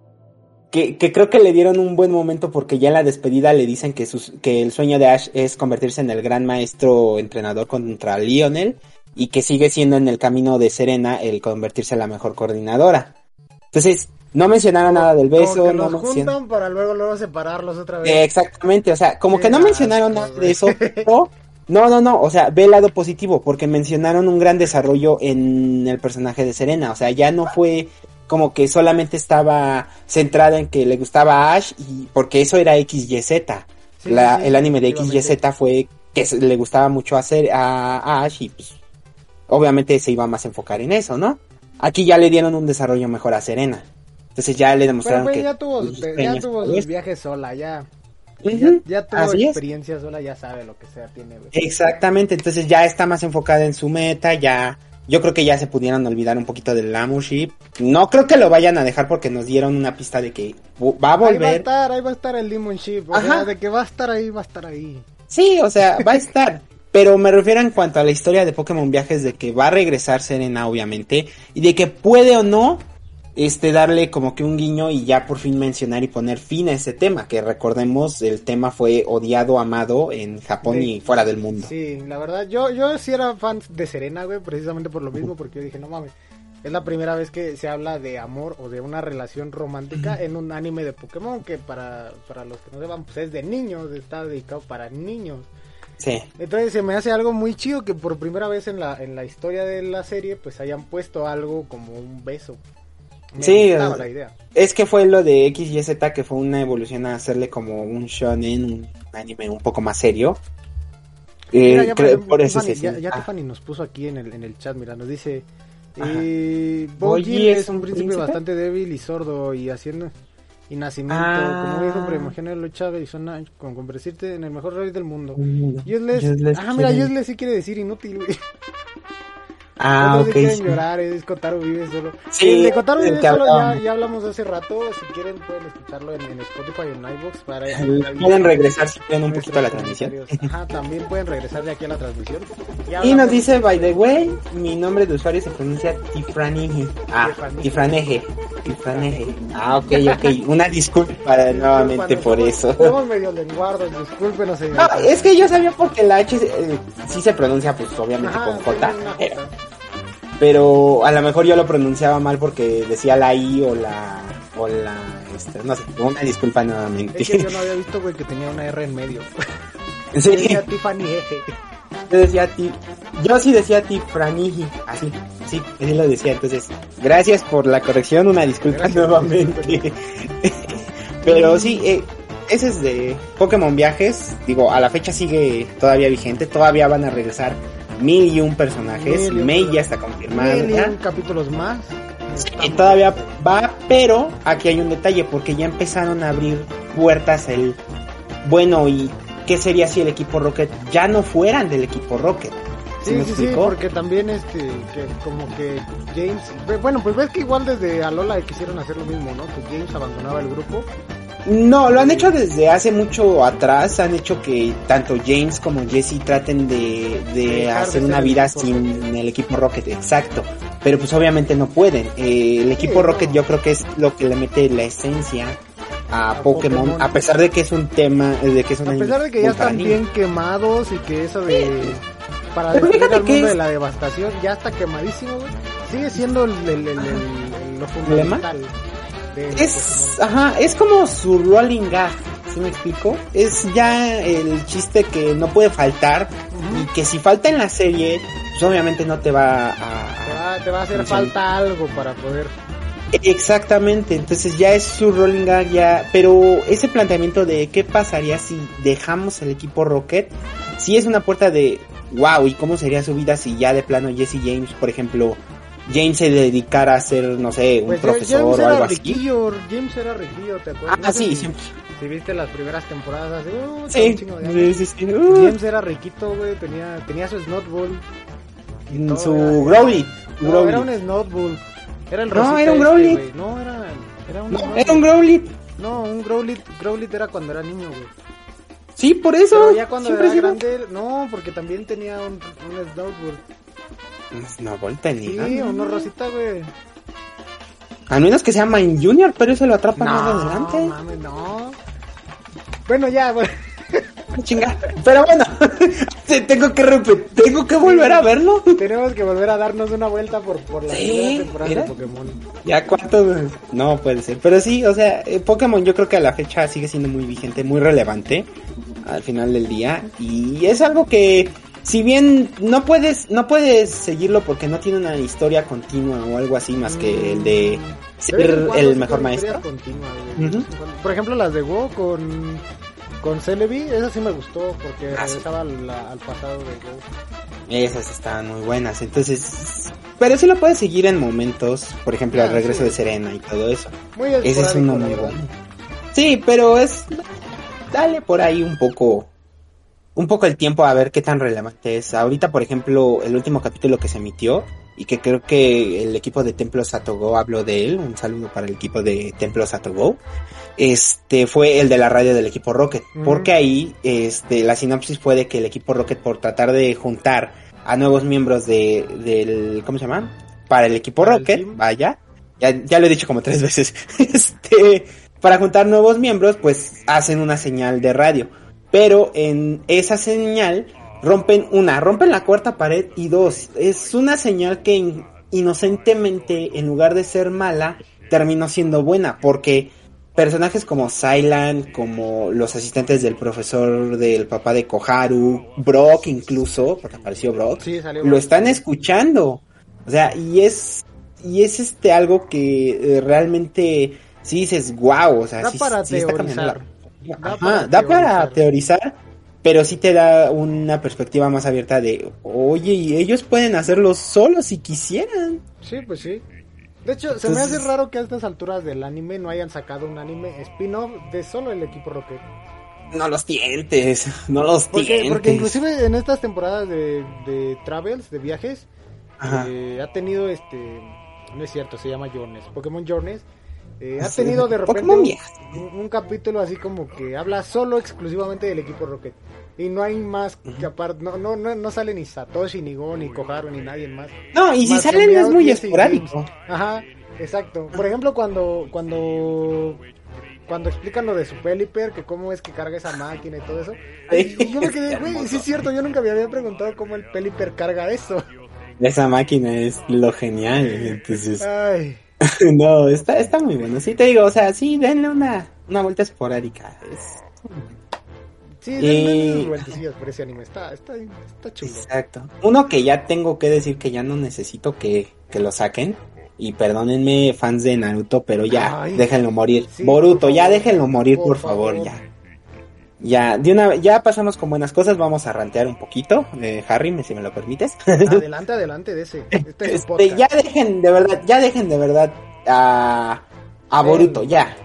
que, creo que le dieron un buen momento porque ya en la despedida le dicen que, que el sueño de Ash es convertirse en el gran maestro entrenador contra Lionel y que sigue siendo en el camino de Serena el convertirse en la mejor coordinadora. Entonces, no mencionaron nada del Como beso, que no los mencionaron... juntan para luego, luego separarlos otra vez. Eh, exactamente, o sea, como que no mencionaron nada de eso, pero no, no, no, o sea, ve el lado positivo, porque mencionaron un gran desarrollo en el personaje de Serena, o sea, ya no fue como que solamente estaba centrada en que le gustaba a Ash y porque eso era XYZ. Sí, La, sí, el anime de. XYZ fue que se- le gustaba mucho hacer a, a Ash y pues obviamente se iba más a enfocar en eso, ¿no? Aquí ya le dieron un desarrollo mejor a Serena. Entonces ya le Pero demostraron que ya tuvo, sus ya tuvo sus viajes sola, ya. Ya, tuvo así es. experiencia sola, ya sabe lo que sea tiene. Exactamente, entonces ya está más enfocada en su meta, ya yo creo que ya se pudieron olvidar un poquito del Lamuship. No creo que lo vayan a dejar porque nos dieron una pista de que va a Ahí va a volver. estar, ahí va a estar el Demon Ship. O sea, de que va a estar ahí, va a estar ahí. Sí, o sea, va a estar. Pero me refiero en cuanto a la historia de Pokémon Viajes de que va a regresar Serena, obviamente, y de que puede o no este darle como que un guiño y ya por fin mencionar y poner fin a ese tema, que recordemos el tema fue odiado, amado en Japón Sí. y fuera del mundo. Sí, la verdad, yo, yo sí era fan de Serena, güey, precisamente por lo mismo, porque yo dije, no mames, es la primera vez que se habla de amor o de una relación romántica en un anime de Pokémon, que para, para los que no sepan, pues es de niños, está dedicado para niños. Sí. Entonces se me hace algo muy chido que por primera vez en la, en la historia de la serie, pues hayan puesto algo como un beso. Me Sí, eh, la idea. Es que fue lo de XYZ que fue una evolución a hacerle como un shonen, un anime un poco más serio. Eh, Mira, ya, creo- por eso ya, ya ah, Tiffany nos puso aquí en el, en el chat, mira, nos dice... Eh, es es un un príncipe, príncipe. bastante débil y sordo y haciendo... Y nacimiento, Ah. como dijo Primogénero Lucha Arizona, con convertirte en el mejor rey del mundo. Mm, Useless, ah, mira, useless sí quiere decir inútil, güey. Ah, Otros ok. quieren sí. llorar, es Kotaro vive solo. Sí, el de Kotaro vive solo ya, ya hablamos hace rato. Si quieren pueden escucharlo en, en Spotify o en iVoox para Pueden regresar si quieren un poquito a la transmisión. Ajá, también pueden regresar de aquí a la transmisión. Y hablamos- nos dice, by the way, mi nombre de usuario se pronuncia Tifraneje. Ah, Tifraneje. Tifraneje. Ah, ok, ok. Una disculpa nuevamente por eso. Somos medio lenguardos, discúlpenos. señor. No, es que yo sabía porque la H eh, sí se pronuncia, pues obviamente con J. Pero, a lo mejor yo lo pronunciaba mal porque decía la I o la. O la. Este, no sé, una disculpa nuevamente. Es que yo no había visto, güey, que tenía una R en medio. Sí. Decía Tiffany Eje. Yo decía ti, yo sí decía ti Franiji, así, sí, así lo decía, entonces, gracias por la corrección, una disculpa Gracias, nuevamente. Pero sí, eh, ese es de Pokémon Viajes, digo, a la fecha sigue todavía vigente, todavía van a regresar mil y un personajes, Mil y un May ya está confirmada. Mil y un capítulos más. Y todavía va, pero aquí hay un detalle, porque ya empezaron a abrir puertas el, bueno, y qué sería si el equipo Rocket ya no fueran del equipo Rocket. ¿Sí Sí, me sí, sí, porque también este, que como que James, bueno, pues ves que igual desde Alola quisieron hacer lo mismo, ¿no? Que James abandonaba el grupo. No, lo han hecho desde hace mucho atrás, han hecho que tanto James como Jesse traten de, de hacer una vida sin el equipo Rocket, exacto. Pero pues obviamente no pueden. Eh, el equipo. Rocket yo creo que es lo que le mete la esencia a, A Pokémon, Pokémon. a pesar de que es un tema, eh, de que es una A pesar de que ya están bien quemados y que eso de para Pero destruir al mundo es- de la devastación ya está quemadísimo, güey. Sigue siendo el, el, el- el- lo fundamental. De Es, ajá, es como su rolling gag, ¿sí me explico? Es ya el chiste que no puede faltar y que si falta en la serie, pues obviamente no te va Te a... va, te va a hacer falta algo para poder. Exactamente, entonces ya es su rolling gag ya, pero ese planteamiento de qué pasaría si dejamos el equipo Rocket, si es una puerta de wow, y cómo sería su vida si ya de plano Jesse James, por ejemplo, James se dedicara a ser, no sé, un Pues profesor James o era algo así. riquillo, James era riquillo, ¿te acuerdas? Ah, No sí, si- siempre. Si viste las primeras temporadas, uh, Sí, sí, sí, sí. Uh, James era riquito, güey, tenía, tenía su Snotball. todo su Growly. No, era un Snotball. Era el No, era un este, güey. No, era, era un No, era un Growly. No, un Growlithe, Growlithe era cuando era niño, güey. Sí, por eso. Pero ya cuando era grande, no, porque también tenía un, un Snowball. No, vuelta Sí, ni uno rosita, güey. Al menos que sea Mine Junior, pero eso lo atrapa más No, adelante. mames, no. Bueno, ya, güey. Chinga. Pero bueno, te- tengo que repetir, tengo que volver a verlo. Tenemos que volver a darnos una vuelta por, por la Sí, primera temporada de Pokémon. Ya cuánto no puede ser, pero sí, o sea, eh, Pokémon yo creo que a la fecha sigue siendo muy vigente, muy relevante al final del día y es algo que si bien no puedes no puedes seguirlo porque no tiene una historia continua o algo así más que el de ser el sí mejor maestro. Por ejemplo, las de Go con, con Celebi, esa sí me gustó porque Ah, sí. regresaba al, al pasado de Go. Esas están muy buenas, entonces pero sí lo puedes seguir en momentos, por ejemplo, el Ah, regreso sí. de Serena y todo eso. Muy Ese es uno muy bueno. Sí, pero es dale por ahí un poco un poco el tiempo a ver qué tan relevante es. Ahorita, por ejemplo, el último capítulo que se emitió y que creo que el equipo de Templo Satogo habló de él, un saludo para el equipo de Templo Satogo. Este fue el de la radio del equipo Rocket, Mm. porque ahí este la sinopsis fue de que el equipo Rocket por tratar de juntar a nuevos miembros de del ¿cómo se llama? Para el equipo el Rocket, vaya. Ya, ya lo he dicho como tres veces. Este, para juntar nuevos miembros, pues hacen una señal de radio. Pero en esa señal rompen una, rompen la cuarta pared y dos, es una señal que in- inocentemente, en lugar de ser mala, terminó siendo buena, porque personajes como Silent, como los asistentes del profesor del papá de Koharu, Brock incluso, porque apareció Brock, Sí, salió. lo están escuchando. O sea, y es y es este algo que eh, realmente sí dices wow, o sea, sí, para sí está cambiando la- Da Ajá, para da para teorizar. teorizar pero sí te da una perspectiva más abierta de, oye, y ellos pueden hacerlo solos si quisieran. Sí, pues sí. De hecho, se me hace raro que a estas alturas del anime no hayan sacado un anime spin-off de solo el equipo Rocket. No los tientes, no los porque, tientes. Porque inclusive en estas temporadas de, de travels, de viajes, eh, ha tenido este... No es cierto, se llama Journeys. Pokémon Journeys. Eh, ha tenido de repente un, un, capítulo así como que habla solo exclusivamente del equipo Rocket. Y no hay más que aparte, no, no, no, no sale ni Satoshi, ni Go, ni Koharu, ni nadie más. No, y si salen es muy esporádico. Ajá, exacto. Por ejemplo, cuando, cuando, cuando explican lo de su Peliper, que cómo es que carga esa máquina y todo eso. Y yo me quedé, güey, sí es cierto, yo nunca me había preguntado cómo el Peliper carga eso. Esa máquina es lo genial, entonces... Ay. no, está, está muy bueno. Sí, te digo, o sea, sí, denle una, una vuelta esporádica. Es Sí, y... vueltecillas por ese anime, está, está, está chulo. Exacto. Uno que ya tengo que decir que ya no necesito que, que lo saquen. Y perdónenme, fans de Naruto, pero ya, déjenlo morir. Boruto, ya déjenlo morir, por, favor, ya. Ya, de una ya pasamos con buenas cosas, vamos a rantear un poquito, eh, Harry, si me lo permites. Adelante, adelante de ese. Este, este ya dejen de verdad, ya dejen de verdad a, a Boruto, ya.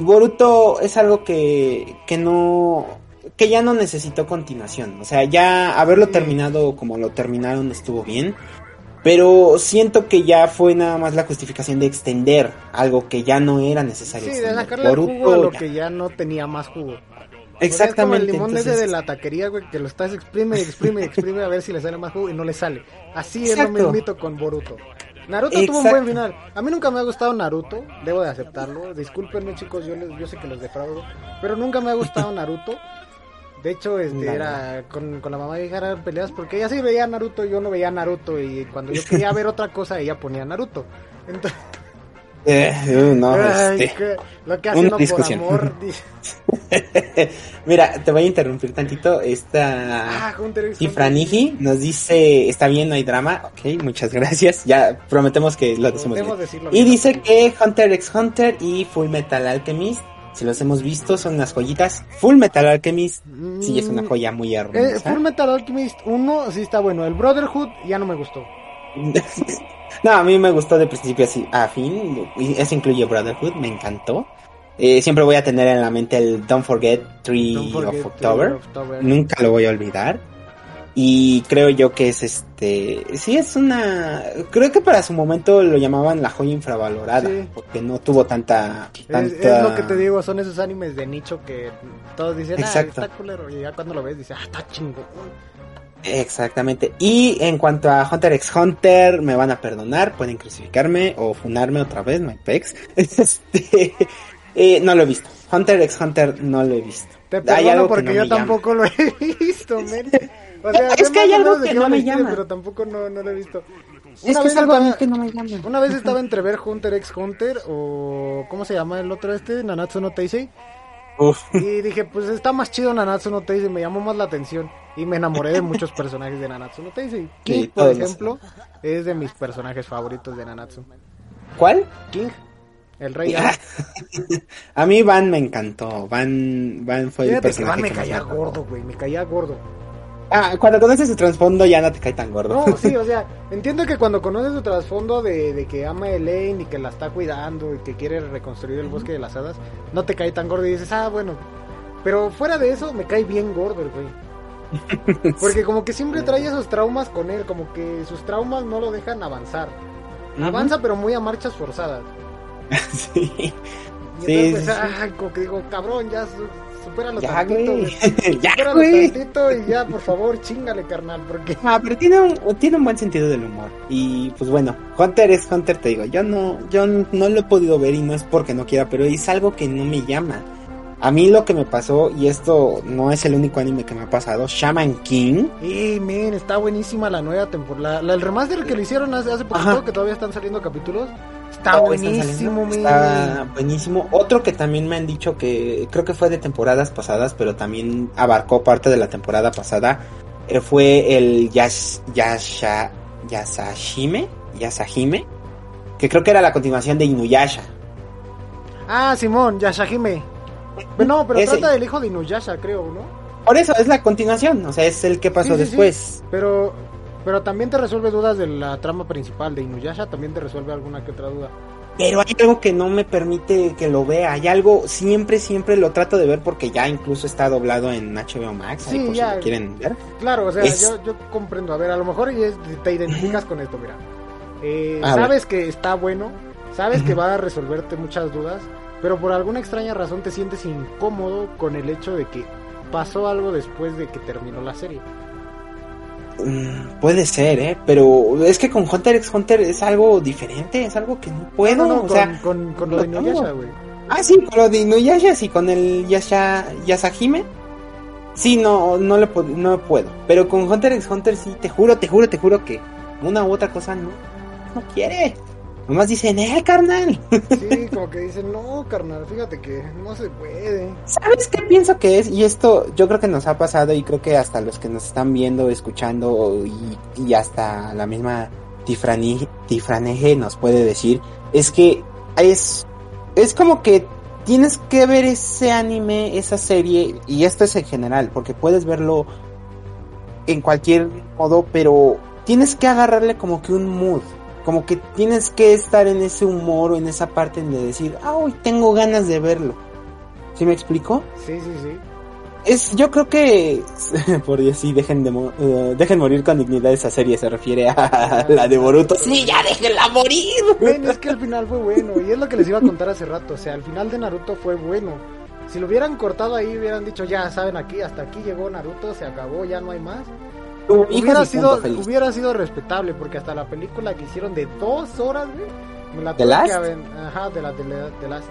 Boruto es algo que, que no, que ya no necesitó continuación. O sea, ya haberlo terminado como lo terminaron estuvo bien. Pero siento que ya fue nada más la justificación de extender algo que ya no era necesario. Sí, de sacarle el jugo a lo que ya no tenía más jugo. Exactamente. el limón ese de la taquería, güey, que lo estás exprime y exprime y exprime a ver si le sale más jugo y no le sale. Así es lo mismito con Boruto. Naruto tuvo un buen final. A mí nunca me ha gustado Naruto, debo de aceptarlo. Discúlpenme, chicos, yo, yo sé que los defraudo. Pero nunca me ha gustado Naruto. De hecho, este, era con, la mamá de hija peleas porque ella sí veía Naruto y yo no veía Naruto. Y cuando yo quería ver otra cosa, ella ponía Naruto. Entonces. Eh, no, este, lo que hace por amor. Mira, te voy a interrumpir tantito. Esta ah, Franigi nos dice, está bien, no hay drama. Ok, muchas gracias. Ya prometemos que lo decimos bien. Y dice que Hunter x Hunter y Full Metal Alchemist si los hemos visto, son unas joyitas. Full Metal Alchemist, sí, es una mm, joya muy hermosa. Eh, Full Metal Alchemist 1 sí está bueno. El Brotherhood ya no me gustó. no, a mí me gustó de principio así a fin. Y eso incluye Brotherhood, me encantó. Eh, siempre voy a tener en la mente el Don't Forget 3 of October. Nunca lo voy a olvidar. Y creo yo que es este, sí es una, creo que para su momento lo llamaban la joya infravalorada, porque no tuvo tanta, Es, lo que te digo, son esos animes de nicho que todos dicen, ah, está culero, y ya cuando lo ves dices, ah, está chingón. Exactamente. Y en cuanto a Hunter x Hunter, me van a perdonar, pueden crucificarme o funarme otra vez, hay pex. Este, eh, no lo he visto. Hunter x Hunter no lo he visto. Te perdono porque yo tampoco lo he visto, men. O sea, es que hay algo que no me llama. Pero tampoco no, no lo he visto. Una es que es algo estaba, que no me llama. Una vez estaba entre ver Hunter x Hunter o... ¿Cómo se llama el otro este? Nanatsu no Taisei. Uf. Y dije, pues está más chido Nanatsu no Taisei, me llamó más la atención. Y me enamoré de muchos personajes de Nanatsu no Taisei. King, por ejemplo, es de mis personajes favoritos de Nanatsu. ¿Cuál? King. El rey A mí Van me encantó. Van, Van fue el personaje que Van me caía gordo, güey. Me caía gordo. Ah, cuando conoces su trasfondo ya no te cae tan gordo. No, sí, o sea, entiendo que cuando conoces su trasfondo de, de, que ama a Elaine y que la está cuidando y que quiere reconstruir el bosque de las hadas, no te cae tan gordo y dices, ah, bueno. Pero fuera de eso, me cae bien gordo el güey. Porque como que siempre trae esos traumas con él, como que sus traumas no lo dejan avanzar. Avanza, pero muy a marchas forzadas. sí. Y entonces, pues, ah, como que digo, cabrón, ya supéralo ya, tantito, güey. ya, güey. tantito y ya, por favor, chingale, carnal, porque... Ah, pero tiene un, tiene un buen sentido del humor. Y, pues bueno, Hunter es Hunter, te digo, yo no, yo no lo he podido ver y no es porque no quiera, pero es algo que no me llama. A mí lo que me pasó, y esto no es el único anime que me ha pasado, Shaman King. ¡Eh, men! Está buenísima la nueva temporada. La, el remaster que le hicieron hace, hace poquito, que todavía están saliendo capítulos. Está buenísimo, Está buenísimo. Otro que también me han dicho que creo que fue de temporadas pasadas, pero también abarcó parte de la temporada pasada, eh, fue el Yash, Yasha, Yasashime, Yasahime, que creo que era la continuación de Inuyasha. Ah, Simón, Yasahime. No, pero trata del hijo de Inuyasha, creo, ¿no? por eso es la continuación, o sea, es el que pasó Sí, sí, sí. después. Pero, pero también te resuelve dudas de la trama principal de Inuyasha, también te resuelve alguna que otra duda. Pero hay algo que no me permite que lo vea. Hay algo, siempre, siempre lo trato de ver porque ya incluso está doblado en HBO Max. ahí Sí, por ya. si lo quieren ver. Claro, o sea, Es- yo, yo comprendo. A ver, a lo mejor te identificas con esto, mira. Eh, ver. sabes que está bueno, sabes que va a resolverte muchas dudas, pero por alguna extraña razón te sientes incómodo con el hecho de que pasó algo después de que terminó la serie. Mm, puede ser, ¿eh? Pero es que con Hunter x Hunter es algo diferente, es algo que no puedo. No, no, no, o con, sea, con, con lo de Inuyasha, güey. ah, sí, con lo de Inuyasha, sí, con el Yasha, Yasahime. Sí, no, no, le no puedo. Pero con Hunter x Hunter sí, te juro, te juro, te juro que una u otra cosa no, no quiere. Nomás dicen, eh, carnal. Sí, como que dicen, no, carnal, fíjate que no se puede. ¿Sabes qué pienso que es? Y esto yo creo que nos ha pasado y creo que hasta los que nos están viendo, escuchando y, y hasta la misma Tifrani, Tifraneje nos puede decir, es que es, es como que tienes que ver ese anime, esa serie, y esto es en general, porque puedes verlo en cualquier modo, pero tienes que agarrarle como que un mood. Como que tienes que estar en ese humor o en esa parte de decir, ah, hoy tengo ganas de verlo. ¿Sí me explico? Sí, sí, sí. Es, yo creo que, por Dios, sí, dejen de eh, dejen morir con dignidad esa serie, se refiere a la de Boruto. Sí, ya déjenla morir. Ven, es que el final fue bueno, y es lo que les iba a contar hace rato, o sea, el final de Naruto fue bueno. Si lo hubieran cortado ahí, hubieran dicho, ya saben aquí, hasta aquí llegó Naruto, se acabó, ya no hay más. Hubiera sido, hubiera sido respetable, porque hasta la película que hicieron de dos horas, güey, me la ¿The tuve Last? que aventar. Ajá, de la de, de Last.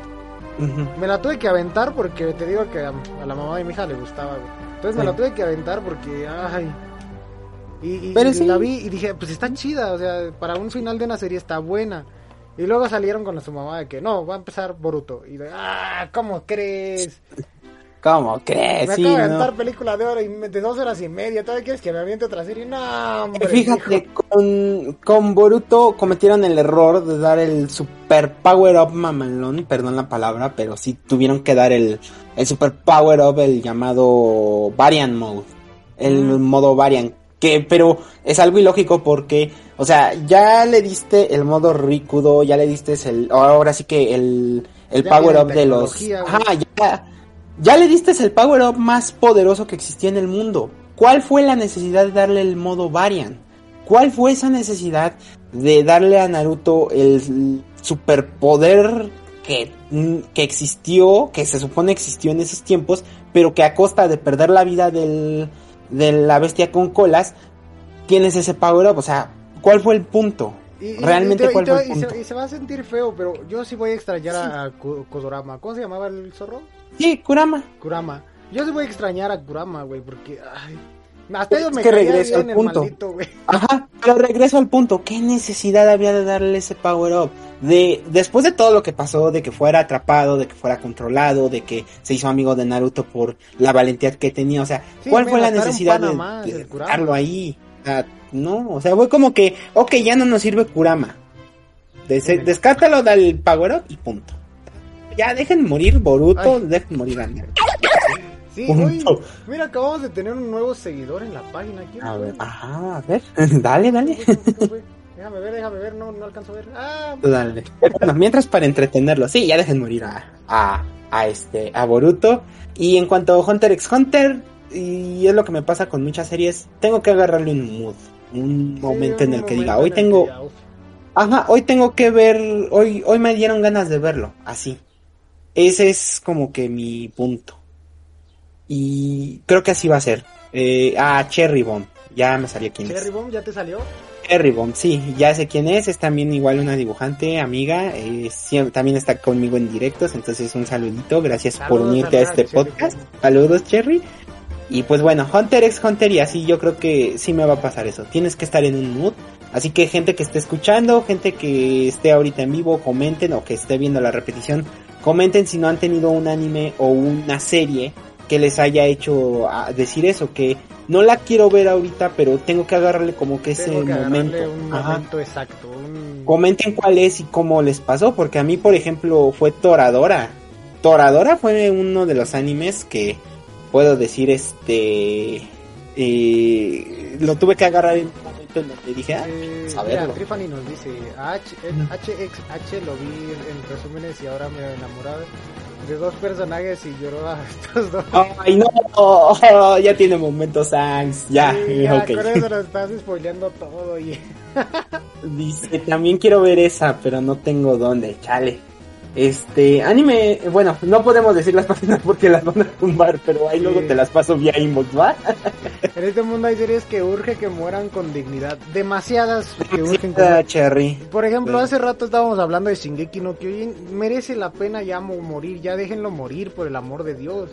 Ujú. Me la tuve que aventar porque te digo que a, a la mamá de mi hija le gustaba, güey. Entonces me la tuve que aventar porque, ay. Y, y- Pero y sí. la vi y dije, pues está chida, o sea, para un final de una serie está buena. Y luego salieron con su mamá de que no, va a empezar Boruto. Y de, ah, ¿cómo crees? ¿Cómo crees? Me Sí, acabo de no. aventar película de hora y de dos horas y media. ¿Todavía quieres que me aviente otra serie? No, hombre. Fíjate, con, con Boruto cometieron el error de dar el super power up mamalón, perdón la palabra, pero sí tuvieron que dar el, el super power up, el llamado Variant Mode, el Mm. modo Variant, que, pero es algo ilógico porque, o sea, ya le diste el modo Rikudo, ya le diste el, ahora sí que el, el Ya power up de los, ajá, ya, ya le diste el power up más poderoso que existía en el mundo. ¿Cuál fue la necesidad de darle el modo Variant? ¿Cuál fue esa necesidad de darle a Naruto el superpoder que, mm, que existió, que se supone existió en esos tiempos, pero que a costa de perder la vida del, de la bestia con colas, tienes ese power up? O sea, ¿cuál fue el punto? Y- Realmente, y ¿cuál fue el y se- punto? y se va a sentir feo, pero yo sí voy a extrañar a, Kodorama. ¿Cómo se llamaba el zorro? Sí, Kurama. Kurama. Yo sí voy a extrañar a Kurama, güey, porque... Ay, hasta yo me que regreso al punto. maldito. Ajá, pero regreso al punto, ¿qué necesidad había de darle ese power up? De, después de todo lo que pasó, de que fuera atrapado, de que fuera controlado, de que se hizo amigo de Naruto por la valentía que tenía, o sea, Sí, ¿cuál fue la necesidad de, de darlo ahí? O sea, no, o sea, fue como que, ok, ya no nos sirve Kurama. Des- Sí. Descártalo, dale el power up y punto. Ya dejen morir Boruto, Ay. dejen morir a Naruto. Sí, oye, mira, acabamos de tener un nuevo seguidor en la página. ¿Quién A ver, ajá, a ver, dale, dale. Déjame ver, déjame ver, no, no alcanzo a ver. Ah, Dale. Bueno, mientras para entretenerlo, sí, ya dejen morir a, a, a este, a Boruto. Y en cuanto a Hunter x Hunter, y es lo que me pasa con muchas series, tengo que agarrarle un mood, un sí, momento en el que diga, hoy tengo, ajá, hoy tengo que ver, hoy, hoy me dieron ganas de verlo, así. Ese es como que mi punto. Y creo que así va a ser. Eh, ah, Cherry Bomb, ya me salió quién es. Cherry Bomb, ¿ya te salió? Cherry Bomb, sí, ya sé quién es, es también igual una dibujante, amiga, eh, siem- también está conmigo en directos, entonces un saludito, gracias por unirte a a este Cherry podcast, Bomb. saludos Cherry, y pues bueno, Hunter x Hunter y así yo creo que sí me va a pasar eso, tienes que estar en un mood, así que gente que esté escuchando, gente que esté ahorita en vivo, comenten o que esté viendo la repetición, comenten si no han tenido un anime o una serie que les haya hecho ah, decir eso, que no la quiero ver ahorita, pero tengo que agarrarle como que ese que momento. un momento exacto. Un... Comenten cuál es y cómo les pasó, porque a mí, por ejemplo, fue Toradora. Toradora fue uno de los animes que, puedo decir, este, eh, lo tuve que agarrar en donde dije, ah, Eh, vamos a mira. Trifani nos dice, H, HXH lo vi en resúmenes y ahora me he enamorado de dos personajes y lloró a estos dos. Ay, no, ya tiene momentos Sans, ya, Sí, ya, ok. con eso nos estás spoileando todo y... Dice, también quiero ver esa, pero no tengo dónde, chale. Este, anime, bueno, no podemos decir las páginas porque las van a tumbar, pero ahí Sí. luego te las paso vía inbox, ¿va? En este mundo hay series que urge que mueran con dignidad. Demasiadas que urgen con Ah, Cherry. Por ejemplo, Sí. hace rato estábamos hablando de Shingeki no Kyojin. Merece la pena ya mo- morir, ya déjenlo morir por el amor de Dios.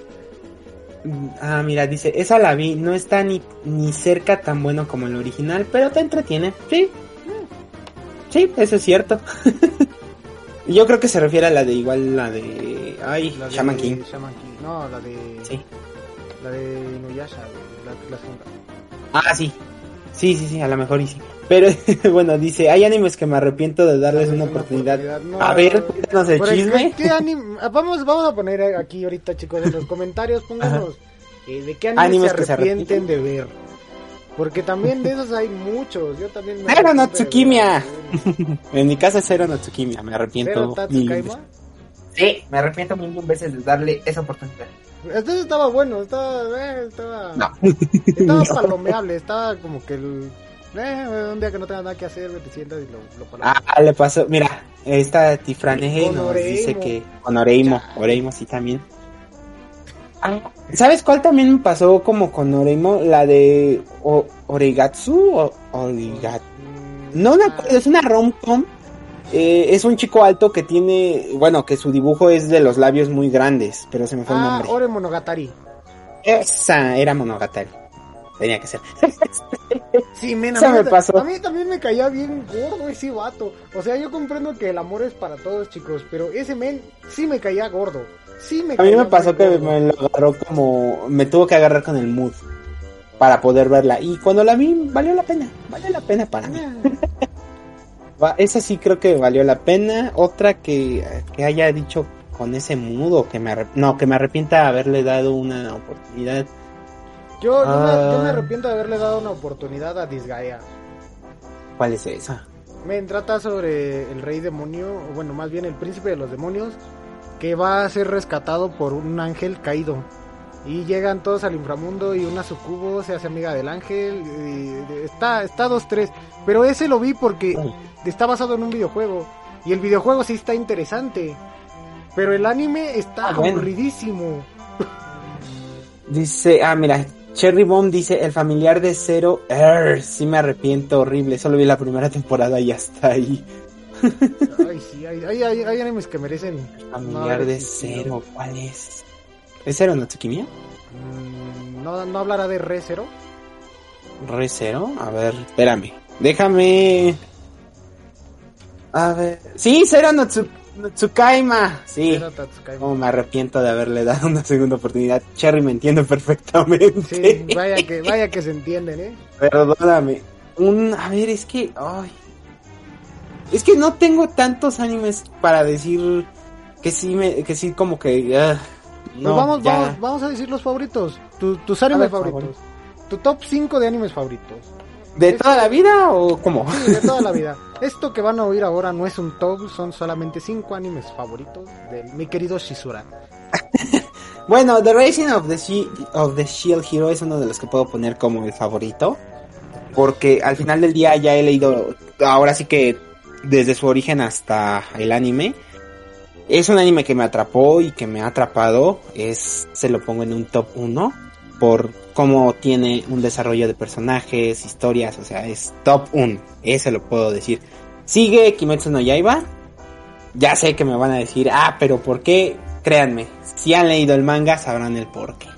Ah, mira, dice, esa la vi, no está ni, ni cerca tan bueno como el original, pero te entretiene, sí. Sí, eso es cierto. Yo creo que se refiere a la de igual, la de... Ay, La de Shaman King. Shaman King. No, la de... Sí. La de Inuyasha, la, la segunda. Ah, sí. Sí, sí, sí, a lo mejor y sí. Pero bueno, dice, hay animes que me arrepiento de darles una oportunidad. No, A ver, cuéntanos el chisme. ¿qué anim- ah, Vamos, vamos a poner aquí ahorita, chicos, en los comentarios, pónganos eh, de qué animes, Animes se que se arrepienten arrepienten. de ver. Porque también de esos hay muchos. Yo también me Cero Natsukimia. En mi casa es Cero Natsukimia, me ¿Cero arrepiento. mil veces. Sí, me arrepiento mil veces de darle esa oportunidad. Entonces estaba bueno, estaba, eh, estaba, No. estaba No. palomeable, estaba como que el, eh, un día que no tengas nada que hacer, te sientas y lo, lo palomeas. Ah, le pasó, mira, esta Tifraneje nos dice que con Oreimo, Oreimo sí también. Ah, ¿Sabes cuál también me pasó como con Oreimo? La de o Oregatsu o Origat. Mm, No es una rom-com. Eh, es un chico alto que tiene, bueno, que su dibujo es de los labios muy grandes, pero se me fue el Ah, nombre. Ore Monogatari. Esa era Monogatari. Tenía que ser. Sí, men, a Esa mí, me pasó. a mí también me caía bien gordo ese vato. O sea, yo comprendo que el amor es para todos, chicos, pero ese men sí me caía gordo. Sí me A mí me pasó que me lo agarró como. Me tuvo que agarrar con el mood para poder verla. Y cuando la vi, valió la pena. Valió la pena para mí. Va- Esa sí creo que valió la pena. Otra que, que haya dicho con ese mood o que me arrep- no, que me arrepienta haberle dado una oportunidad. Yo, me, yo me Ah. arrepiento de haberle dado una oportunidad a Disgaea. ¿Cuál es esa? Me trata sobre el rey demonio, o bueno, más bien el príncipe de los demonios, que va a ser rescatado por un ángel caído. Y llegan todos al inframundo y una sucubo se hace amiga del ángel. y está, está dos, tres. Pero ese lo vi porque está basado en un videojuego. Y el videojuego sí está interesante. Pero el anime está Ah, aburridísimo. Dice, ah, mira, Cherry Bomb dice, el familiar de Cero, Err, sí me arrepiento horrible, solo vi la primera temporada y hasta ahí. Ay, sí, hay, hay, hay- hay animes que merecen. Familiar no de. Cero, ¿cuál es? ¿Es Cero Natsukimiya? Mm, ¿No, ¿No hablará de Re Zero? ¿Re Cero? A ver, espérame, déjame... A ver, sí, Cero Natsu- Natsukaima, sí. Cómo me arrepiento de haberle dado una segunda oportunidad. Cherry me entiende perfectamente. Sí, vaya que, vaya que se entienden, ¿eh? Perdóname. Un, a ver, es que, ay. Es que no tengo tantos animes para decir que sí me, que sí como que, ah, Pues no, vamos, ya. vamos, vamos a decir los favoritos. Tu- tus animes ver, favoritos. Tu top 5 de animes favoritos. ¿De toda la vida o cómo? Sí, de toda la vida. Esto que van a oír ahora no es un top, son solamente 5 animes favoritos de mi querido Shizura. Bueno, The Rising of the, of the Shield Hero es uno de los que puedo poner como el favorito. Porque al final del día ya he leído, ahora sí que desde su origen hasta el anime. Es un anime que me atrapó y que me ha atrapado. Es, se lo pongo en un top 1 por cómo tiene un desarrollo de personajes, historias, o sea, es top 1. Ese lo puedo decir. Sigue Kimetsu no Yaiba. Ya sé que me van a decir, ah, pero ¿por qué? Créanme, si han leído el manga sabrán el porqué.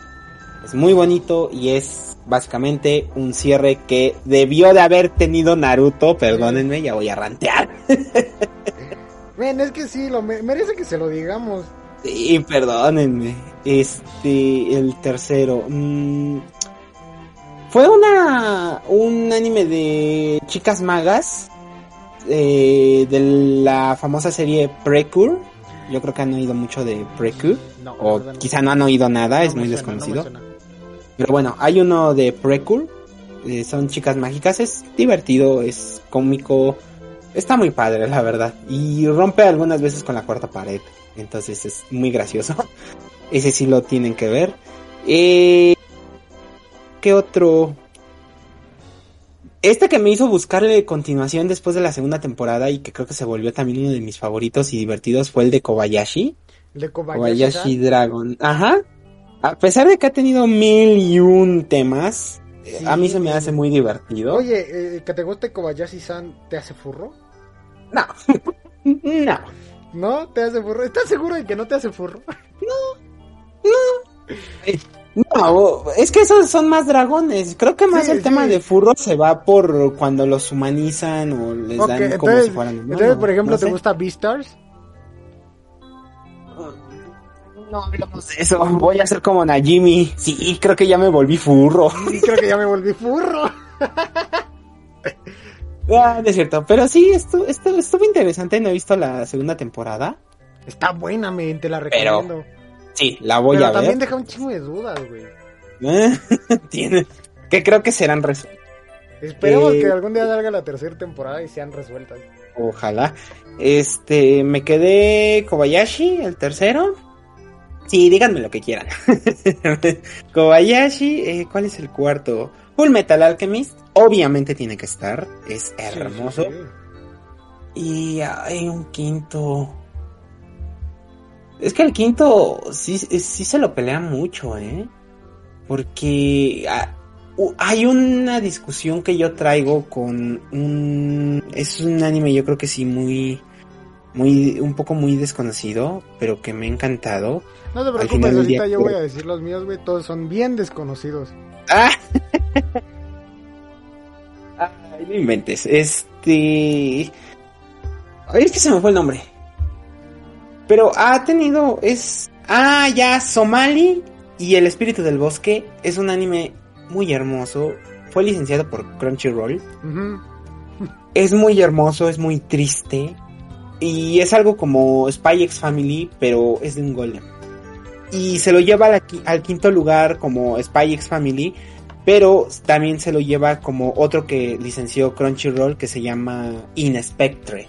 Es muy bonito y es básicamente un cierre que debió de haber tenido Naruto. Perdónenme, ya voy a rantear. Ven, es que sí, lo me- merece que se lo digamos. Sí, perdónenme. Este, el tercero. mm, fue una un anime de chicas magas eh, de la famosa serie Precure. Yo creo que han oído mucho de Precure. No, O no. quizá no han oído nada, No es muy suena, desconocido. Pero bueno, hay uno de Precure, eh, son chicas mágicas, es divertido, es cómico, está muy padre, la verdad. Y rompe algunas veces con la cuarta pared, entonces es muy gracioso. Ese sí lo tienen que ver. Eh, ¿Qué otro? Este que me hizo buscarle continuación después de la segunda temporada y que creo que se volvió también uno de mis favoritos y divertidos fue el de Kobayashi. El de Kobayashi, Kobayashi Dragon. Ajá. A pesar de que ha tenido mil y un temas, Sí. a mí se me hace muy divertido. Oye, eh, que te guste Kobayashi-san, ¿te hace furro? No. no. ¿No? ¿Te hace furro? ¿Estás seguro de que no te hace furro? No, es que esos son más dragones. Creo que más Sí, el tema de furro se va por cuando los humanizan o les dan como entonces, si fueran humanos, entonces, por ejemplo, no ¿te gusta Beastars? No hablamos de eso. Voy a ser como Najimi. Sí, creo que ya me volví furro. Sí, creo que ya me volví furro. Ah, no es cierto. Pero sí, esto, esto estuvo interesante. No he visto la segunda temporada. Está buena, men, te la Pero recomiendo. Sí, la voy Pero a también ver. deja un chingo de dudas, güey. Tiene. Que creo que serán resueltas. Esperemos Eh, que algún día salga la tercera temporada y sean resueltas. Ojalá. Este, me quedé Kobayashi, el tercero. Sí, díganme lo que quieran. Kobayashi, eh, ¿cuál es el cuarto? Full Metal Alchemist, obviamente tiene que estar, es hermoso. Sí, sí, Y hay un quinto. Es que el quinto sí, sí se lo pelea mucho, ¿eh? Porque ah, hay una discusión que yo traigo con un... Es un anime yo creo que sí muy... Muy, un poco muy desconocido, pero que me ha encantado. No te preocupes, día, ahorita yo voy a decir los míos, güey. Todos son bien desconocidos. ¡Ah! Ay, no inventes. Este. Ay, es que se me fue el nombre. Pero ha tenido. Es. Ah, ya, Somali y El Espíritu del Bosque. Es un anime muy hermoso. Fue licenciado por Crunchyroll. Es muy hermoso, es muy triste. Y es algo como Spy X Family, pero es de un golem. Y se lo lleva la al quinto lugar como Spy X Family, pero también se lo lleva como otro que licenció Crunchyroll que se llama Inspectre,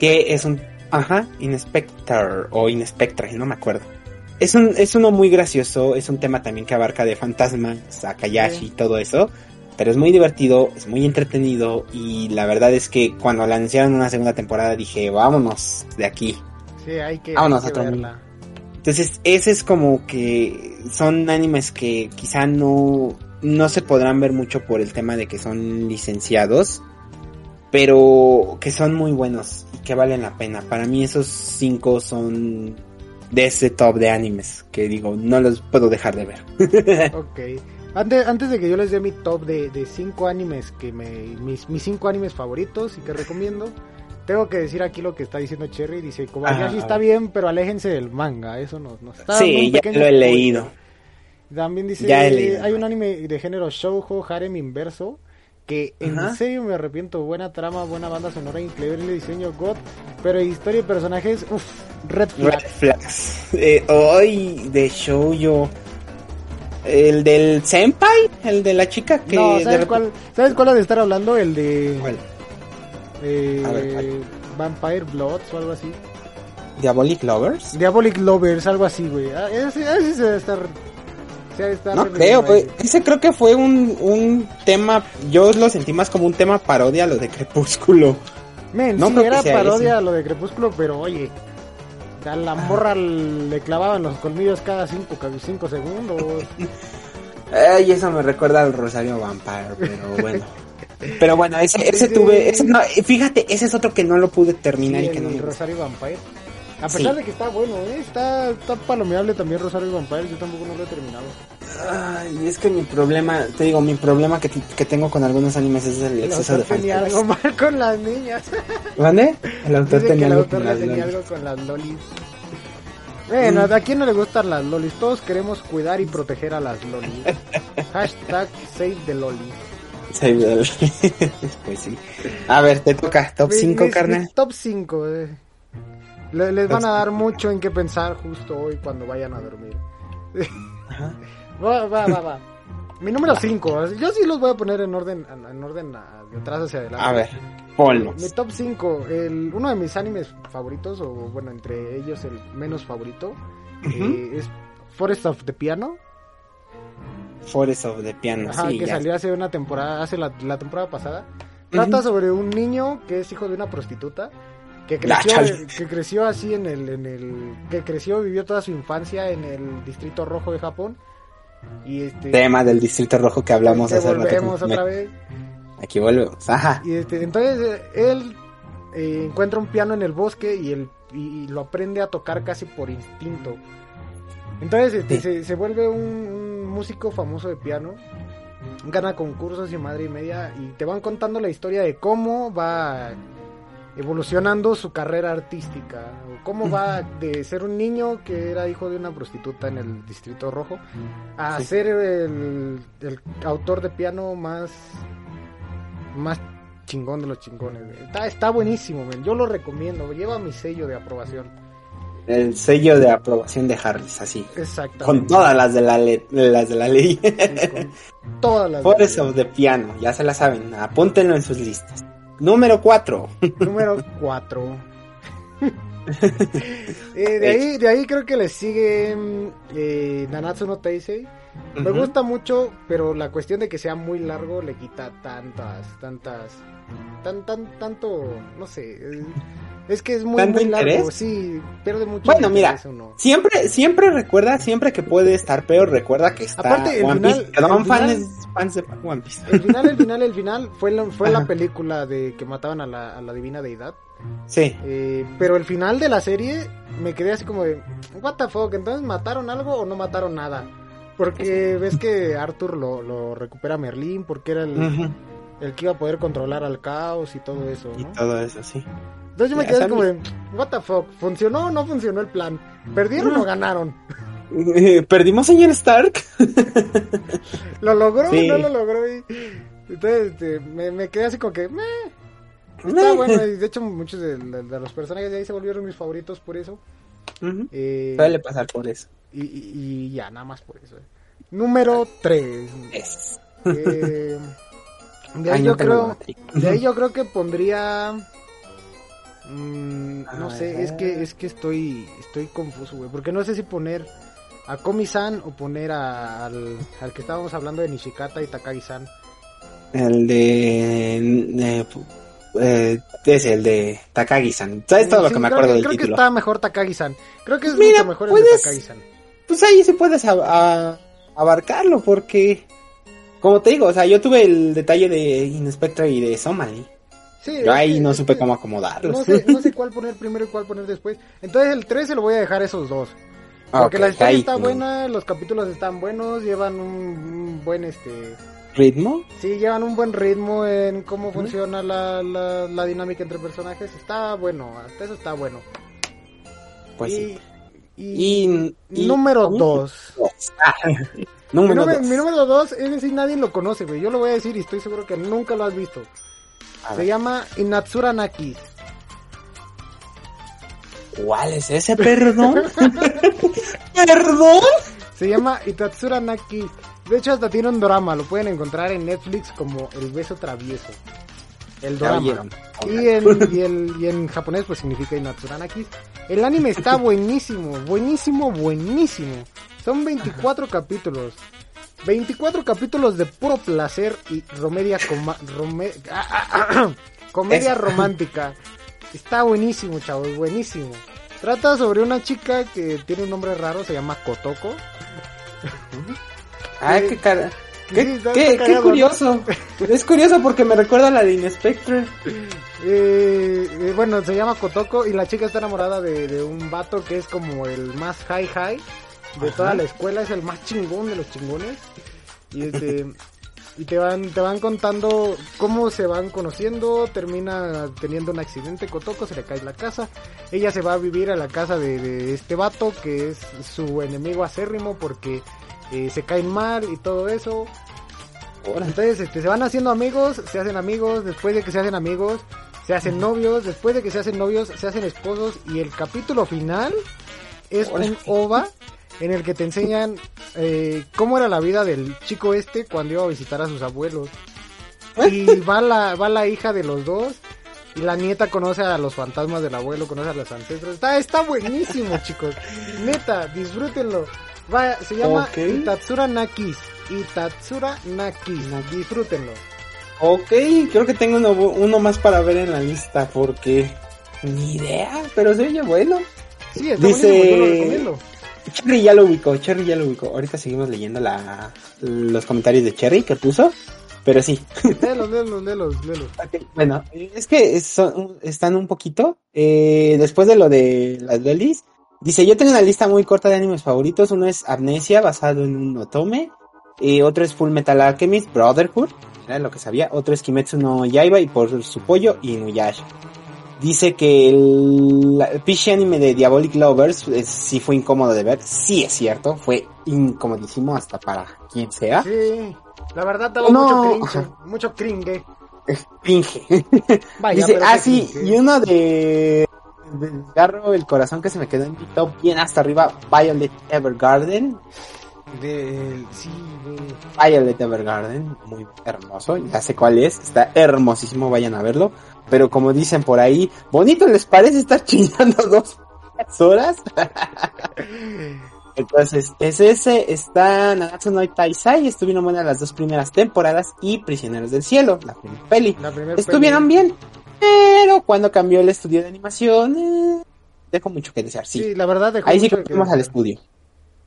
que es un... Ajá, Inspector o Inspectre, no me acuerdo. Es, un, es uno muy gracioso, es un tema también que abarca de fantasmas, Akayashi y todo eso. Pero es muy divertido, es muy entretenido y la verdad es que cuando la anunciaron una segunda temporada dije, vámonos de aquí. Sí, hay que, Vámonos hay que a verla. Entonces, ese es como que son animes que quizá no, no se podrán ver mucho por el tema de que son licenciados, pero que son muy buenos y que valen la pena. Para mí esos cinco son de ese top de animes que digo, no los puedo dejar de ver. Ok. Antes, antes de que yo les dé mi top de, de cinco animes que me. Mis, mis cinco animes favoritos y que recomiendo. Tengo que decir aquí lo que está diciendo Cherry. Dice, Kobayashi está bien, pero aléjense del manga. Eso no, no está sí, ya lo he leído. También dice, Ya he leído. hay un anime de género shoujo, harem inverso, que en Ajá. serio me arrepiento. Buena trama, buena banda sonora, increíble diseño, God, pero historia y personajes, uff, red flag. Red Flags. Eh, hoy de shoujo. El del Senpai, el de la chica que no, ¿sabes cuál, ¿sabes cuál ha de estar hablando? El de ¿Cuál? eh, A ver, ¿cuál? Vampire Bloods o algo así. Diabolic Lovers. Diabolic Lovers, algo así, güey. Ah, Ese, ese se debe estar... Se debe estar No creo, güey. Ese creo que fue un, un tema, yo lo sentí más como un tema parodia a lo de Crepúsculo. Men, No sí, era parodia ese. a lo de Crepúsculo, pero oye, a la morra le clavaban los colmillos cada cinco, cada cinco segundos. Ay, eso me recuerda al Rosario Vampire, pero bueno. Pero bueno, ese, ese Sí. tuve, ese no, fíjate, ese es otro que no lo pude terminar Sí, y que no el me gustó. Rosario Vampire. A Sí. pesar de que está bueno, ¿eh? está, está palomeable también Rosario Vampire, yo tampoco no lo he terminado. Ay, es que mi problema, te digo, mi problema que, que tengo con algunos animes es el El exceso de autor tenía algo mal con las niñas. ¿Vale? El autor Dice que tenía el algo autor las tenía lolis. algo con las lolis. Bueno, Mm. ¿a quién no le gustan las lolis? Todos queremos cuidar y proteger a las lolis. Hashtag save the lolis. Sí, pues sí. A ver, te toca, top Mis- 5, mis- carnal. top 5. Les Top van a dar mucho en qué pensar justo hoy cuando vayan a dormir. Ajá. Va, va, va, va. Mi número 5. Yo sí los voy a poner en orden, en orden a- de atrás hacia adelante. A ver, ponlos. Mi top 5, el, uno de mis animes favoritos, o bueno, entre ellos el menos favorito, eh, es Forest of the Piano. Forest of the Piano, Ajá, sí, que ya. salió hace una temporada, hace la, la temporada pasada. Trata sobre un niño que es hijo de una prostituta. Que creció, que creció así en el, en el. Que creció, vivió toda su infancia en el distrito rojo de Japón. Y este. Tema del Distrito Rojo que hablamos que hace rato. volvemos Me- otra vez. Aquí volvemos. Ajá. Y este, entonces eh, él eh, encuentra un piano en el bosque y, él, y, y lo aprende a tocar casi por instinto. Entonces este, Sí. se, se vuelve un, un músico famoso de piano. Gana concursos y madre y media. Y te van contando la historia de cómo va evolucionando su carrera artística. Cómo va de ser un niño que era hijo de una prostituta en el Distrito Rojo a Sí. ser el, el autor de piano más más chingón de los chingones. Está, está buenísimo, yo lo recomiendo. Lleva mi sello de aprobación. El sello de aprobación de Harris, así. Exactamente. Con todas las de la, le- las de la ley. Sí, con todas las. Forest of the Piano, ya se la saben. Apúntenlo en sus listas. Número 4. Número 4. de, ahí, de ahí creo que le sigue mm, eh, Nanatsu no Taisei. Me gusta mucho, pero la cuestión de que sea muy largo le quita tantas, tantas, tan, tan, tanto, no sé. eh, Es que es muy, ¿Tanto muy largo, interés? sí, pierde mucho. Bueno, mira, uno. Siempre, siempre recuerda, siempre que puede estar peor, recuerda que está Aparte, el One final- Piece. El fan final- es- fans de One Piece. El final, el final, el final fue la, fue la película de que mataban a la, a la divina deidad. Sí. Eh, pero el final de la serie me quedé así como de, what the fuck, entonces mataron algo o no mataron nada. Porque ves que Arthur lo, lo recupera Merlín porque era el, el que iba a poder controlar al caos y todo eso, Y ¿no? todo eso, sí. Entonces yo me Ya, quedé como de, what the fuck, ¿funcionó o no funcionó el plan? ¿Perdieron No. o ganaron? Eh, ¿Perdimos señor Stark? ¿Lo logró Sí. o no lo logró? Y, entonces este, me, me quedé así como que, meh, está Eh. bueno. Y de hecho muchos de, de- de los personajes de ahí se volvieron mis favoritos por eso. Ujú. Eh, Suele pasar por eso. y, y- y ya, nada más por eso. Número 3. Es. de ahí Ay, yo no creo... De ahí yo creo que pondría... mm, no sé, es que es que estoy estoy confuso, güey, porque no sé si poner a Komi-san o poner a- al, al que estábamos hablando de Nishikata y Takagi-san. El de. eh, eh, es el de Takagi-san. ¿Sabes todo lo que me creo acuerdo que- del Creo que título? está mejor Takagi-san. Creo que es Mira, mucho mejor el de puedes- Takagi-san. Pues ahí sí puedes a- a- abarcarlo, porque. Como te digo, o sea, yo tuve el detalle de Inspector y de Somali. Sí, Yo ahí no supe cómo acomodarlos. No sé, no sé cuál poner primero y cuál poner después. Entonces el 3 se lo voy a dejar a esos dos. Porque Ok, la historia ahí está buena, los capítulos están buenos, llevan un, un buen este... ¿Ritmo? Sí, llevan un buen ritmo en cómo funciona la, la, la dinámica entre personajes. Está bueno, hasta eso está bueno. Pues y, sí. y- Y, y- número ¿cómo? 2. Ah, Mi, número mi número 2, es decir, nadie lo conoce, güey. Yo lo voy a decir y estoy seguro que nunca lo has visto. Se ver, llama Inatsura Naki. ¿Cuál es ese, perdón? ¿Perdón? Se llama Itatsura Naki. De hecho, hasta tiene un drama. Lo pueden encontrar en Netflix como El beso travieso. El drama. Y en, y, el- y en japonés pues significa Inatsura Naki. El anime está buenísimo, buenísimo, buenísimo. Son 24 capítulos. 24 capítulos de puro placer y romedia coma- rome- ah, ah, ah, comedia romántica. Está buenísimo, chavos, buenísimo. Trata sobre una chica que tiene un nombre raro, se llama Kotoko. Ay, qué cara. Sí, Qué, está- qué- está qué cagado, ¿no? curioso. Es curioso porque me recuerda a la de Inspector. Eh, eh, bueno, se llama Kotoko y la chica está enamorada de, de un vato que es como el más high high de Ajá. toda la escuela, es el más chingón de los chingones. Y este y te van te van contando cómo se van conociendo, termina teniendo un accidente Kotoko, se le cae la casa. Ella se va a vivir a la casa de, de este vato que es su enemigo acérrimo porque eh, se caen mal y todo eso. Entonces este, se van haciendo amigos, se hacen amigos, después de que se hacen amigos, se hacen novios, después de que se hacen novios, se hacen esposos y el capítulo final es un. OVA en el que te enseñan eh, cómo era la vida del chico este cuando iba a visitar a sus abuelos. Y va la, va la hija de los dos y la nieta conoce a los fantasmas del abuelo, conoce a los ancestros. Está, está buenísimo, chicos. Neta, disfrútenlo. Vaya, se llama Ok. Itatsura Nakis. Itatsura Nakis. Disfrútenlo. Ok, creo que tengo uno, uno más para ver en la lista porque ni idea, pero se oye bueno. Sí, está Dice- buenísimo, yo lo recomiendo. Cherry ya lo ubicó, Cherry ya lo ubicó. Ahorita seguimos leyendo la, los comentarios de Cherry que puso, pero sí. Léelos, léelos, léelos, léelos. Ok, Bueno, es que son- están un poquito. eh, después de lo de las lolis, dice: Yo tengo una lista muy corta de animes favoritos. Uno es Amnesia, basado en un otome. eh, otro es Full Metal Alchemist Brotherhood, era lo que sabía. Otro es Kimetsu no Yaiba y por su pollo, Inuyasha. Dice que el, el pinche anime de Diabolic Lovers sí fue incómodo de ver. Sí es cierto, fue incomodísimo hasta para quien sea. Sí, la verdad daba No. mucho cringe, mucho cringe. Vaya, Dice, ah, sí, cringe. y uno de, de Garro el corazón que se me quedó en mi top bien hasta arriba, Violet Evergarden. De, sí, de... Violet Evergarden, muy hermoso, ya sé cuál es, está hermosísimo, vayan a verlo. Pero como dicen por ahí, bonito les parece estar chillando dos horas. Entonces, es ese, está Nanatsu no Taisai, estuvieron buenas las dos primeras temporadas y Prisioneros del Cielo, la primera peli. La Estuvieron bien, pero cuando cambió el estudio de animación, eh, dejó mucho que desear, sí. Sí, la verdad dejó Ahí sí mucho que que fuimos al estudio.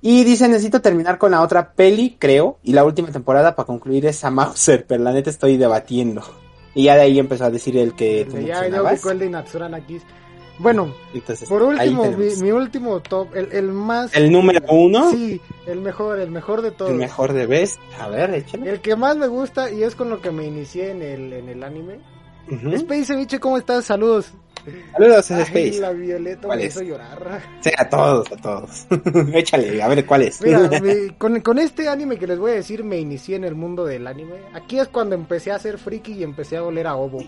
Y dice, necesito terminar con la otra peli, creo, y la última temporada para concluir esa Mauser, pero la neta estoy debatiendo. Y ya de ahí empezó a decir el que tú Ya, ya el de Inatsura Nakis. Bueno, Entonces, por último, mi, último top, el, el más... El número uno, Sí, el mejor, el mejor de todos. el mejor de Best. A ver, échale. El que más me gusta y es con lo que me inicié en el, en el anime. Ujú. Space Ceviche, ¿cómo estás? Saludos. Saludos a Space. la Violeta ¿Cuál me es? hizo llorar. Sí, a todos, a todos. Échale, a ver cuál es. Mira, me- con, con este anime que les voy a decir, me inicié en el mundo del anime. Aquí es cuando empecé a ser friki y empecé a oler a ovo.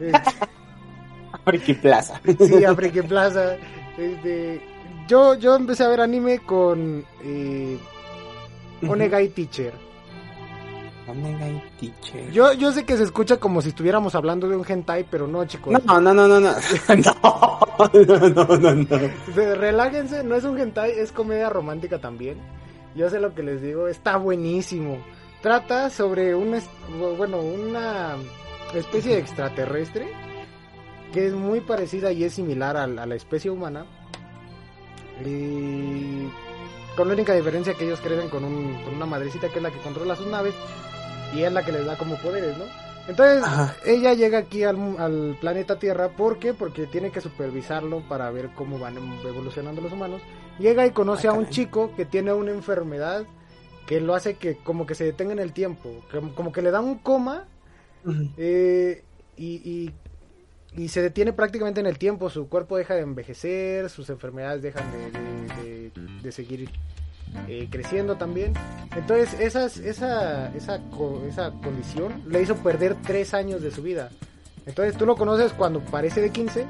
Eh, Friki Plaza. sí, a Friki Plaza. Este, yo, yo empecé a ver anime con eh, Onegai Teacher. Yo, yo sé que se escucha como si estuviéramos hablando de un hentai, pero no, chicos. No, no, no, no, no. No, no, no, no. Se- Relájense, no es un hentai, es comedia romántica también. Yo sé lo que les digo, está buenísimo. Trata sobre una, bueno, una especie de extraterrestre que es muy parecida y es similar a, la a la especie humana. Y con la única diferencia que ellos crecen con, un- con una madrecita que es la que controla sus naves y es la que les da como poderes, ¿no? Entonces, Ajá. ella llega aquí al, al planeta Tierra, ¿por qué? Porque tiene que supervisarlo para ver cómo van evolucionando los humanos. Llega y conoce Ah, a un caray. chico que tiene una enfermedad que lo hace que como que se detenga en el tiempo, que- como que le da un coma eh, y, y, y se detiene prácticamente en el tiempo, su cuerpo deja de envejecer, sus enfermedades dejan de, de- de- de seguir eh, creciendo también. Entonces esas, esa, esa, co- esa condición le hizo perder tres años de su vida. Entonces tú lo conoces cuando parece de 15,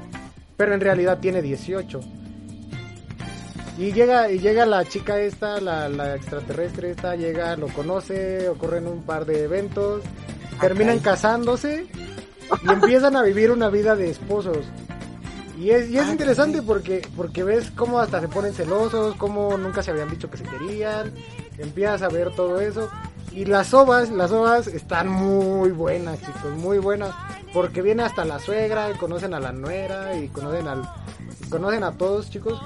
pero en realidad tiene 18. Y llega, y llega la chica esta, la, la extraterrestre esta, llega, lo conoce, ocurren un par de eventos, terminan casándose y empiezan a vivir una vida de esposos. Y es, y es Ah, interesante porque, porque ves cómo hasta se ponen celosos, cómo nunca se habían dicho que se querían, empiezas a ver todo eso. Y las ovas, las ovas están muy buenas, chicos, muy buenas. Porque viene hasta la suegra, y conocen a la nuera, y conocen al conocen a todos, chicos.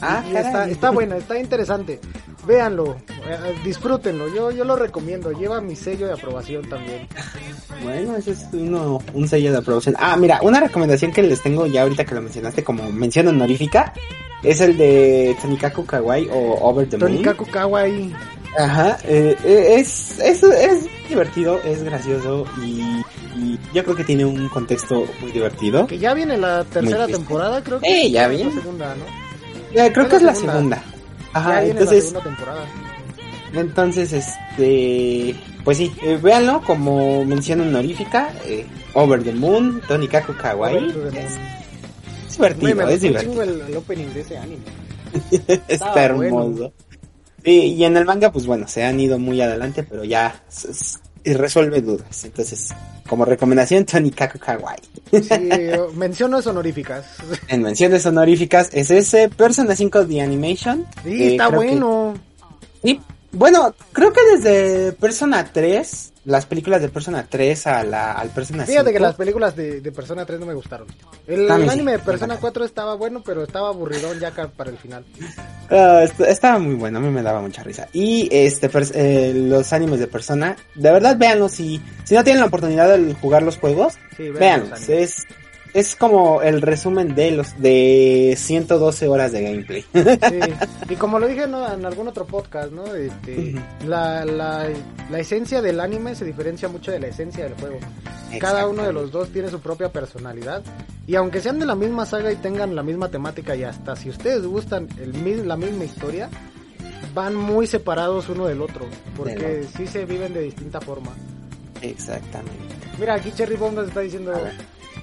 Ah, Y está, está buena, está interesante. Véanlo, eh, disfrútenlo. Yo, yo lo recomiendo. Lleva mi sello de aprobación también. Bueno, ese es uno, un sello de aprobación. Ah, mira, una recomendación que les tengo ya ahorita que lo mencionaste como mención honorífica es el de Tonikaku Kawaii o Over the Moon. Tonikaku Kawaii. Ajá, eh, eh, es, es, es divertido, es gracioso y, y yo creo que tiene un contexto muy divertido. Que ya viene la tercera temporada, creo que. Eh, ya es la viene. segunda, ¿no? Eh, creo que es la segunda. Ya Ajá, entonces, la temporada. entonces, este, pues sí, eh, véanlo como mención honorífica, eh, Over the Moon, Tonikaku Kawaii. Es, divertido, me es divertido. el opening de ese anime. Está hermoso. y en el manga, pues bueno, se han ido muy adelante, pero ya resuelve dudas. Entonces, como recomendación, Tony Kaku Kawaii. Sí, menciones honoríficas. En menciones honoríficas es ese Persona 5 The Animation. Sí, está bueno. Sí, bueno, creo que desde Persona 3, las películas de Persona 3 a la, al Persona Fíjate que las películas de, Persona 3 no me gustaron. El, anime de Persona 4 estaba bueno, pero estaba aburridón ya para el final. Ah, estaba muy bueno, a mí me daba mucha risa. Y este eh, los animes de Persona, de verdad véanlos si, si no tienen la oportunidad de jugar los juegos, sí, véanlos. Es, es como el resumen de los de 112 horas de gameplay. Sí. Y como lo dije en algún otro podcast, ¿no? Este, la, la, la, esencia del anime se diferencia mucho de la esencia del juego. Cada uno de los dos tiene su propia personalidad. Y aunque sean de la misma saga y tengan la misma temática y hasta si ustedes gustan el, la misma historia, van muy separados uno del otro. Porque sí se viven de distinta forma. Exactamente. Mira, aquí Cherry Bomb nos está diciendo...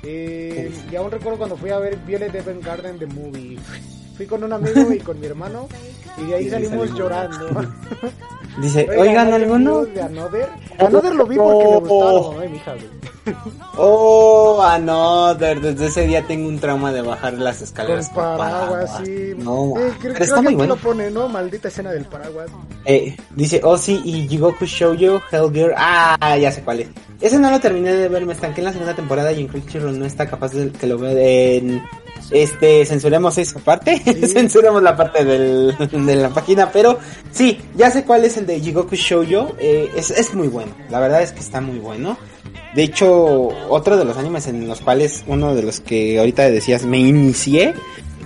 Eh, y aún recuerdo cuando fui a ver Violet Garden The Movie. Fui con un amigo y con mi hermano y de ahí salimos llorando. Dice, oigan, ¿alguno? De Another. Another lo vi porque me gustaba la hija, Oh, Another. Desde ese día tengo un trauma de bajar las escaleras. Con paraguas, sí. No, eh, creo, que bueno. lo pone, ¿no? Maldita escena del paraguas. Eh, dice, oh sí, y Jigoku Shoujo, Hellgear. Ah, ya sé cuál es. Ese no lo terminé de ver, me estanqué en la segunda temporada y en Crunchyroll no está capaz de que lo vea en este, censuremos esa parte, censuremos la parte del, de la página, pero sí, ya sé cuál es el de Jigoku Shoujo, eh, es, es muy bueno, la verdad es que está muy bueno. De hecho, otro de los animes en los cuales uno de los que ahorita decías me inicié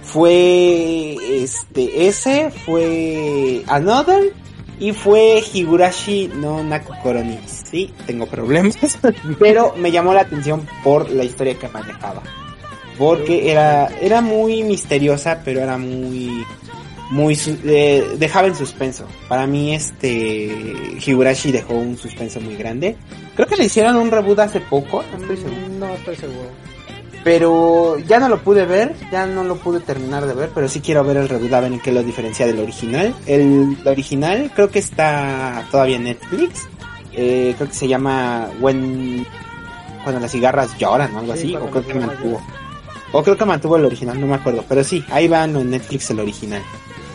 fue este ese fue Another y fue Higurashi no Nakukoroni. Sí, tengo problemas, pero me llamó la atención por la historia que manejaba porque era era muy misteriosa, pero era muy muy eh, dejaba en suspenso. Para mí este Higurashi dejó un suspenso muy grande. Creo que le hicieron un reboot hace poco, no estoy seguro. No estoy seguro. Pero ya no lo pude ver, ya no lo pude terminar de ver, pero sí quiero ver el reboot a ver en qué lo diferencia del original. El, original creo que está todavía en Netflix. Eh, creo que se llama When cuando las cigarras lloran o algo así, o creo que mantuvo. O creo que mantuvo el original, no me acuerdo. Pero sí, ahí van en Netflix el original.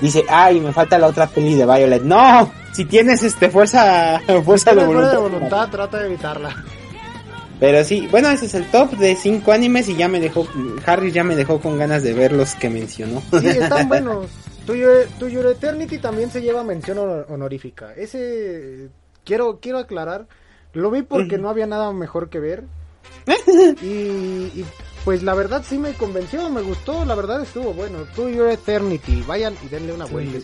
Dice, ay, me falta la otra peli de Violet. No, si tienes este fuerza, fuerza de voluntad. de voluntad, trata de evitarla. Pero sí, bueno, ese es el top de cinco animes y ya me dejó, Harry ya me dejó con ganas de ver los que mencionó. Sí, están buenos. Tu, Your Eternity también se lleva mención honorífica. Ese, quiero, quiero aclarar, lo vi porque no había nada mejor que ver. y pues la verdad sí me convenció, me gustó, la verdad estuvo bueno. To Your Eternity, vayan y denle una vuelta.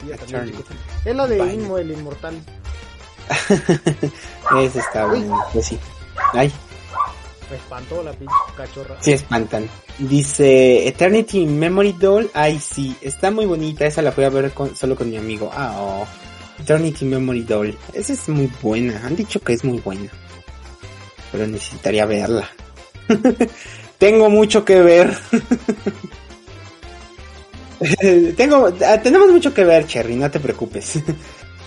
Es la de Inmo, el inmortal. Ese está bueno, pues sí. Ay. Me espantó la pinche cachorra. Sí, espantan. Dice Eternity Memory Doll. Ay, sí, está muy bonita. Esa la fui a ver solo con mi amigo. Ah, oh. Eternity Memory Doll. Esa es muy buena. Han dicho que es muy buena. Pero necesitaría verla. Tengo mucho que ver. Tengo, ah, tenemos mucho que ver, Cherry, no te preocupes.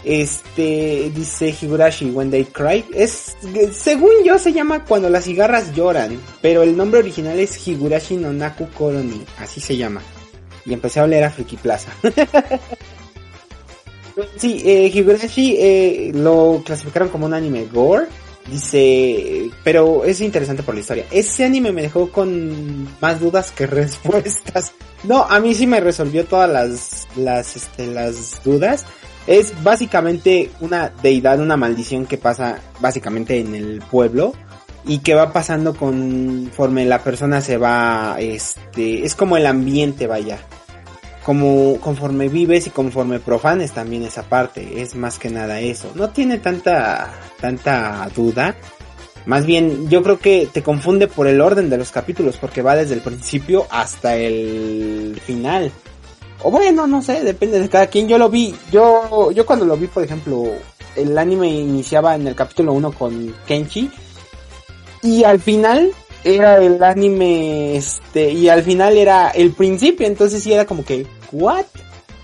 Este, dice Higurashi, When They Cry. Es, según yo se llama Cuando las cigarras lloran, pero el nombre original es Higurashi no Naku Koroni, así se llama. Y empecé a leer a Friki Plaza. sí, eh, Higurashi eh, lo clasificaron como un anime gore Dice, pero es interesante por la historia. Ese anime me dejó con más dudas que respuestas. No, a mí sí me resolvió todas las, las, este, las dudas. Es básicamente una deidad, una maldición que pasa básicamente en el pueblo y que va pasando conforme la persona se va, este, es como el ambiente vaya como conforme vives y conforme profanes también esa parte, es más que nada eso. No tiene tanta tanta duda. Más bien, yo creo que te confunde por el orden de los capítulos, porque va desde el principio hasta el final. O bueno, no sé, depende de cada quien. Yo lo vi, yo, yo cuando lo vi, por ejemplo, el anime iniciaba en el capítulo 1 con Kenchi. Y al final era el anime, este, y al final era el principio, entonces sí era como que, ¿what?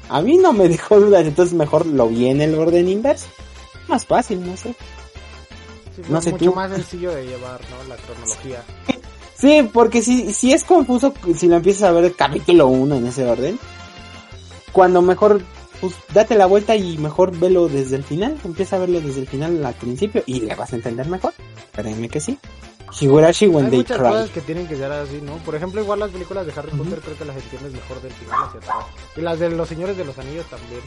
A mí no me dejó dudas, entonces mejor lo vi en el orden inverso. Más fácil, no sé. Sí, No es sé mucho tú. más sencillo de llevar, ¿no? La cronología. Sí, porque si, si es confuso si lo empiezas a ver el capítulo 1 en ese orden. Cuando mejor, pues date la vuelta y mejor velo desde el final. Empieza a verlo desde el final al principio y le vas a entender mejor. Créeme que sí. Higurashi when Hay they muchas cry. cosas que tienen que ser así, ¿no? Por ejemplo, igual las películas de Harry Potter creo que las entiendes mejor del final hacia atrás. Y las de los Señores de los Anillos también.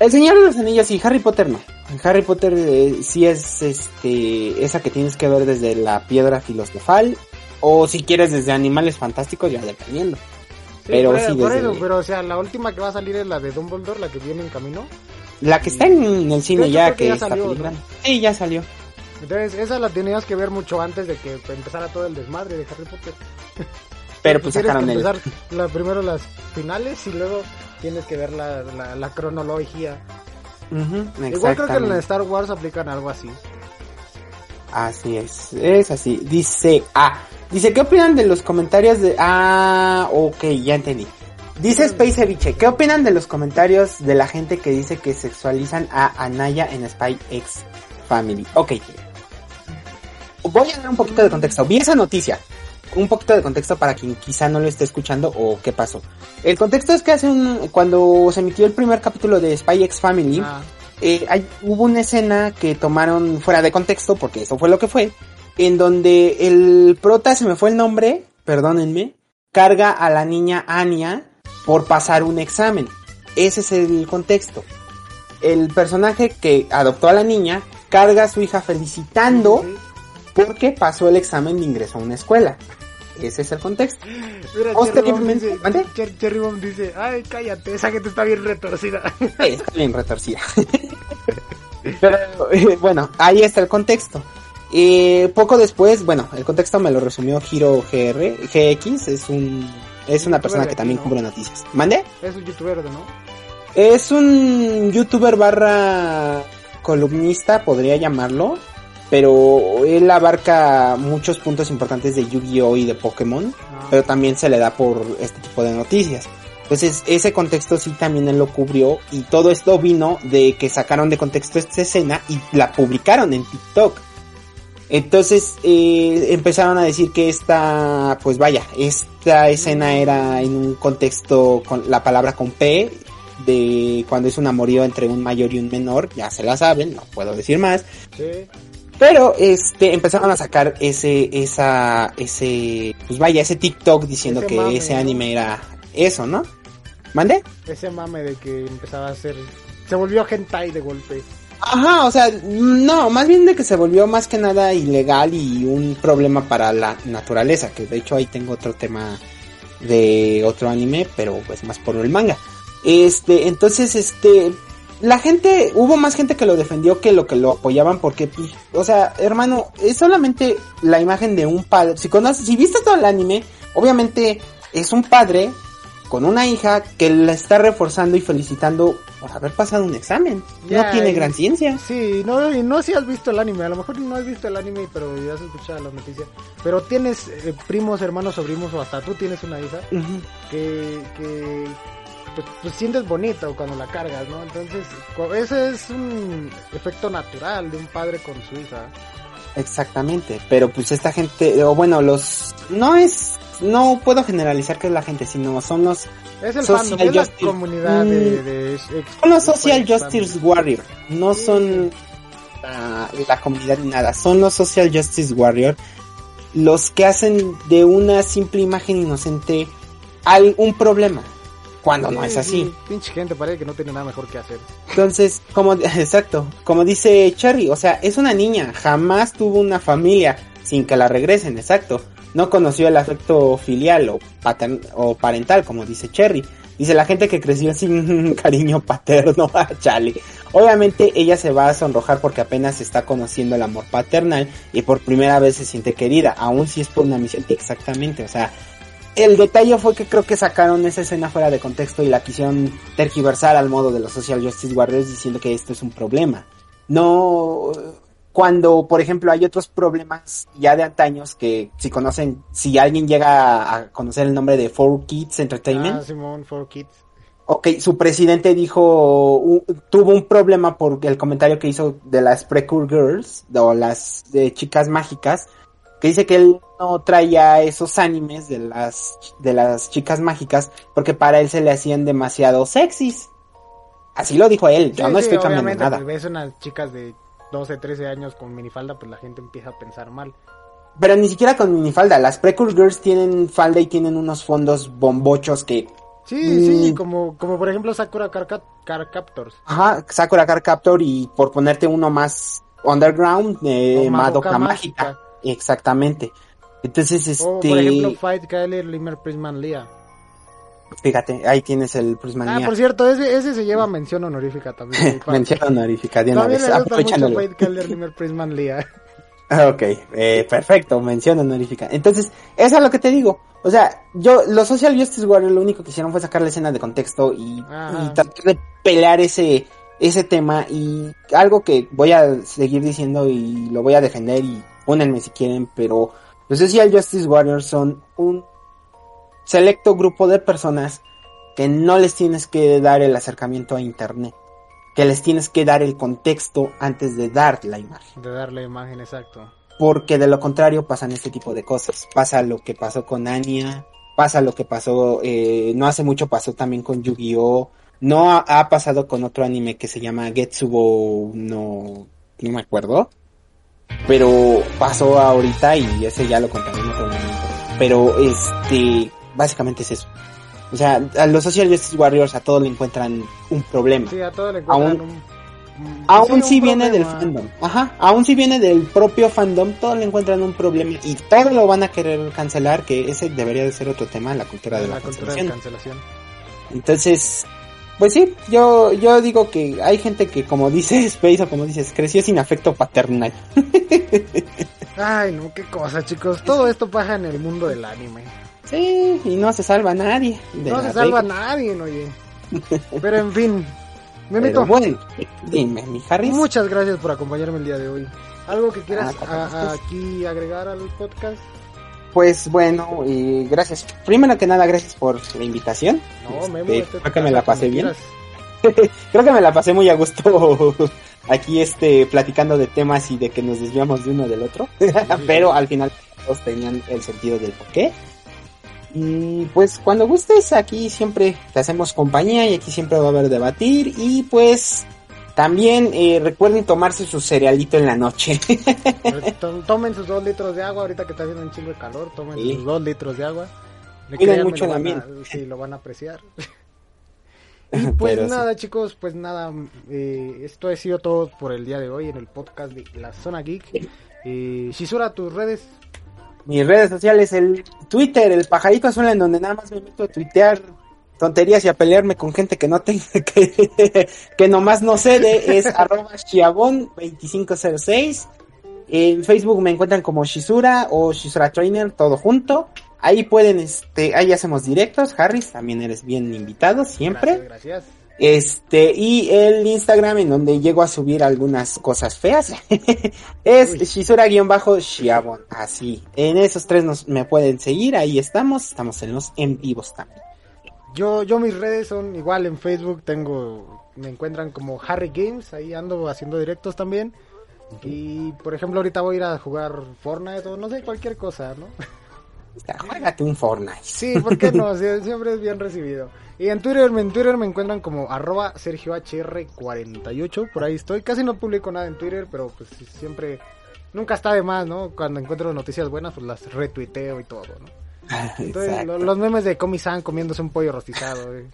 El Señor de los Anillos y Harry Potter no. Harry Potter eh, sí es este esa que tienes que ver desde la piedra filosofal o si quieres desde animales fantásticos ya dependiendo. Sí, Pero por, sí, por desde- eso, pero o sea, la última que va a salir es la de Dumbledore, la que viene en camino. La que está en el cine ya que ya está salió, ¿no? Sí, ya salió. Entonces, esa la tenías que ver mucho antes de que empezara todo el desmadre de Harry Potter. Pero pues tienes sacaron que el empezar la, primero las finales y luego tienes que ver la, la, la cronología. Igual creo que en exactamente. Star Wars aplican algo así. Así es, es así. Dice, ah, dice, ¿qué opinan de los comentarios de, ah, ok, ya entendí. Dice Space Ceviche, ¿qué opinan de los comentarios de la gente que dice que sexualizan a Anaya en Spy X Family? Ok. Voy a dar un poquito de contexto. Vi esa noticia. Un poquito de contexto para quien quizá no lo esté escuchando o qué pasó. El contexto es que hace un, cuando se emitió el primer capítulo de Spy X Family, Ah, eh, hay, hubo una escena que tomaron fuera de contexto, porque eso fue lo que fue, en donde el prota, se me fue el nombre, perdónenme, carga a la niña Anya por pasar un examen. Ese es el contexto. El personaje que adoptó a la niña carga a su hija felicitando. Porque pasó el examen de ingreso a una escuela. Ese es el contexto. Mira, Cherry Bomb dice, Cher- Cherry Bomb dice, ay, cállate, esa gente está bien retorcida. Eh, Está bien retorcida. Pero eh, bueno, ahí está el contexto. Eh, poco después, bueno, el contexto me lo resumió Hiro GR, GX, es un es una persona que también cubre noticias. ¿Mande? es un youtuber, ¿no? Es un youtuber barra columnista, podría llamarlo, pero él abarca muchos puntos importantes de Yu-Gi-Oh y de Pokémon Ah, pero también se le da por este tipo de noticias. Entonces, ese contexto sí también él lo cubrió y todo esto vino de que sacaron de contexto esta escena y la publicaron en TikTok. Entonces, eh, empezaron a decir que esta, pues vaya, esta escena era en un contexto con la palabra con P, de cuando es un amorío entre un mayor y un menor, ya se la saben, no puedo decir más. sí. Pero este empezaron a sacar ese esa ese pues vaya, ese TikTok diciendo Ese que mame, ese ¿no? anime era eso, ¿no? ¿Mande? Ese mame de que empezaba a ser... Se volvió hentai de golpe. Ajá, o sea, no, más bien de que se volvió más que nada ilegal y un problema para la naturaleza, que de hecho ahí tengo otro tema de otro anime, pero pues más por el manga. Este, entonces, este, la gente, hubo más gente que lo defendió que lo que lo apoyaban porque, pues, o sea, hermano, es solamente la imagen de un padre. Si conoces, si viste todo el anime, obviamente es un padre con una hija que la está reforzando y felicitando por haber pasado un examen. No tiene y- gran ciencia. Sí, no, y no si has visto el anime, a lo mejor no has visto el anime, pero ya has escuchado las noticias. Pero tienes eh, primos, hermanos, sobrinos o hasta tú tienes una hija que, que pues, pues sientes bonito cuando la cargas, ¿no? Entonces, ese es un efecto natural de un padre con su hija. Exactamente, pero pues esta gente, o bueno, los, no es, no puedo generalizar que es la gente, sino son los, Es el Social fandom, es la justice. comunidad de, Mm. de son los social justice warrior, no son la, la comunidad ni nada, son los social justice warrior, los que hacen de una simple imagen inocente al, un problema, cuando no es así. sí, pinche gente, parece que no tiene nada mejor que hacer. Entonces, como, exacto, como dice Cherry, o sea, es una niña, jamás tuvo una familia sin que la regresen, exacto. No conoció el afecto filial o, patern- o parental, como dice Cherry. Dice la gente que creció sin cariño paterno, ah, chale. Obviamente ella se va a sonrojar porque apenas está conociendo el amor paternal y por primera vez se siente querida, aun si es por una misión. Exactamente, o sea, el detalle fue que creo que sacaron esa escena fuera de contexto y la quisieron tergiversar al modo de los Social Justice Warriors diciendo que esto es un problema. No, cuando por ejemplo hay otros problemas ya de antaños que si conocen, si alguien llega a, conocer el nombre de Four Kids Entertainment, Ah, Simón, for Kids. Ok, su presidente dijo, tuvo un problema por el comentario que hizo de las Precure Girls, o las de chicas mágicas, que dice que él no traía esos animes de las, de las chicas mágicas, porque para él se le hacían demasiado sexys. Así lo dijo él, yo Sí, no sí, estoy cambiando nada. pues, ves unas chicas de 12, 13 años con minifalda, pues la gente empieza a pensar mal. Pero ni siquiera con minifalda, las Precure Girls tienen falda y tienen unos fondos bombochos que Sí, sí, Mm. como, como por ejemplo Sakura Car, Car Captors. Ajá, Sakura Card Captor y por ponerte uno más underground, eh, Madoka, Madoka Mágica. Mágica. Exactamente. Entonces, este, O por ejemplo Fight Kyler Limmer Prisman Lia. fíjate, ahí tienes el Ah, Prismania. por cierto, ese, ese se lleva mención honorífica también. Mención honorífica de una vez, me gusta mucho aprovechándolo. Fight Kyler Limmer Prisman Lia. Ah, Ok, eh, perfecto, mención honorífica. Entonces, eso es lo que te digo. O sea, yo, los Social Justice Warriors lo único que hicieron fue sacar la escena de contexto y tratar de pelear ese, ese tema y algo que voy a seguir diciendo y lo voy a defender y pónenme si quieren, pero los Social Justice Warriors son un selecto grupo de personas que no les tienes que dar el acercamiento a internet, que les tienes que dar el contexto antes de dar la imagen De darle imagen, exacto. porque de lo contrario pasan este tipo de cosas. Pasa lo que pasó con Anya, pasa lo que pasó, eh, no hace mucho pasó también con Yu-Gi-Oh! No ha, ha pasado con otro anime que se llama Getsubo, no, no me acuerdo. Pero pasó ahorita y ese ya lo contaré en otro momento. Pero este, básicamente es eso. O sea, a los Social Justice Warriors a todos le encuentran un problema. Sí, a todo le encuentran Aún- un, Aún sí, si viene del fandom. Ajá. Aún si viene del propio fandom, todos le encuentran un problema y todos lo van a querer cancelar, que ese debería de ser otro tema, la cultura de la, La cultura de cancelación. Entonces, pues sí, yo, yo digo que hay gente que como dice Space o como dices, creció sin afecto paternal. Ay, no, qué cosa, chicos. Todo esto pasa en el mundo del anime. Sí, y no se salva a nadie. No se salva a regla. nadie, oye. Pero en fin, Pero Memito, bueno, dime, mi Harris. muchas gracias por acompañarme el día de hoy. ¿Algo que quieras Ah, a- aquí agregar al podcast? Pues bueno, y gracias. Primero que nada, gracias por la invitación. No, Este, Memo, esta es tu creo que me la pasé bien. Creo que me la pasé muy a gusto aquí este platicando de temas y de que nos desviamos de uno del otro, pero al final todos tenían el sentido del porqué. Y pues cuando gustes aquí siempre te hacemos compañía y aquí siempre va a haber debatir y pues también eh, recuerden tomarse su cerealito en la noche. To- Tomen sus dos litros de agua, ahorita que está haciendo un chingo de calor, tomen Sí. sus dos litros de agua. Cuiden mucho lo van a-. Sí, lo van a apreciar. y pues Pero sí. nada, chicos, pues nada, eh, esto ha sido todo por el día de hoy en el podcast de La Zona Geek. Eh, Shizura, tus redes. Mis redes sociales, el Twitter, el pajarito azul en donde nada más me meto a tuitear tonterías y a pelearme con gente que no tenga que, que nomás no sé de es arroba chiabon2506 en Facebook me encuentran como Shizura o Shizura Trainer todo junto ahí pueden este ahí hacemos directos Harris también eres bien invitado siempre Gracias, gracias. este, y el Instagram en donde llego a subir algunas cosas feas es. Shizura-Shiabon. Así, en esos tres nos, me pueden seguir, ahí estamos, estamos en los en vivos también. Yo, yo mis redes son igual en Facebook, tengo, me encuentran como Harry Games, ahí ando haciendo directos también. Y por ejemplo ahorita voy a ir a jugar Fortnite o no sé, cualquier cosa, ¿no? Juégate un Fortnite. Sí, ¿por qué no? Sie- Siempre es bien recibido. Y en Twitter, en Twitter me encuentran como arroba SergioHR48, por ahí estoy. Casi no publico nada en Twitter, pero pues siempre, nunca está de más, ¿no? Cuando encuentro noticias buenas, pues las retuiteo y todo, ¿no? Entonces, Exacto. lo- los memes de Comi-san comiéndose un pollo rostizado, güey.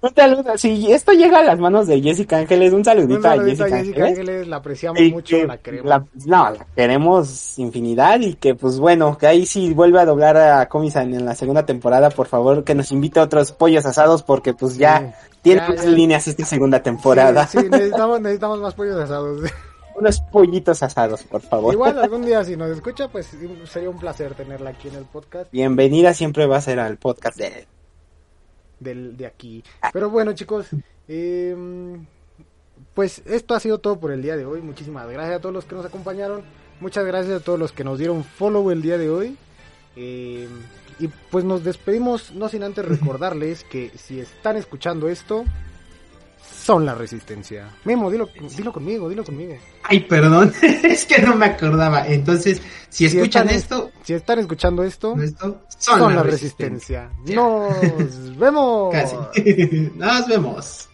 Un saludo, si esto llega a las manos de Jessica Ángeles, un saludito, Un saludito a a Jessica, Ángeles. Ángeles, la apreciamos Y mucho, la queremos. la- no, la queremos infinidad y que pues bueno, que ahí si vuelve a doblar a Comisan en la segunda temporada, por favor que nos invite a otros pollos asados porque pues ya tiene ya, más ya. líneas esta segunda temporada. Sí, sí, necesitamos, necesitamos más pollos asados. Unos pollitos asados, por favor. Igual algún día si nos escucha, pues sería un placer tenerla aquí en el podcast. Bienvenida siempre va a ser al podcast de del, de aquí. Pero bueno, chicos, eh, pues esto ha sido todo por el día de hoy. Muchísimas gracias a todos los que nos acompañaron. Muchas gracias a todos los que nos dieron follow el día de hoy. Eh, y pues nos despedimos, no sin antes recordarles que si están escuchando esto, son la resistencia. Memo, dilo, dilo conmigo, dilo conmigo. Ay, perdón, es que no me acordaba. Entonces, si, escuchan esto, si están escuchando esto, son, la, resistencia. Nos vemos. Casi. Nos vemos.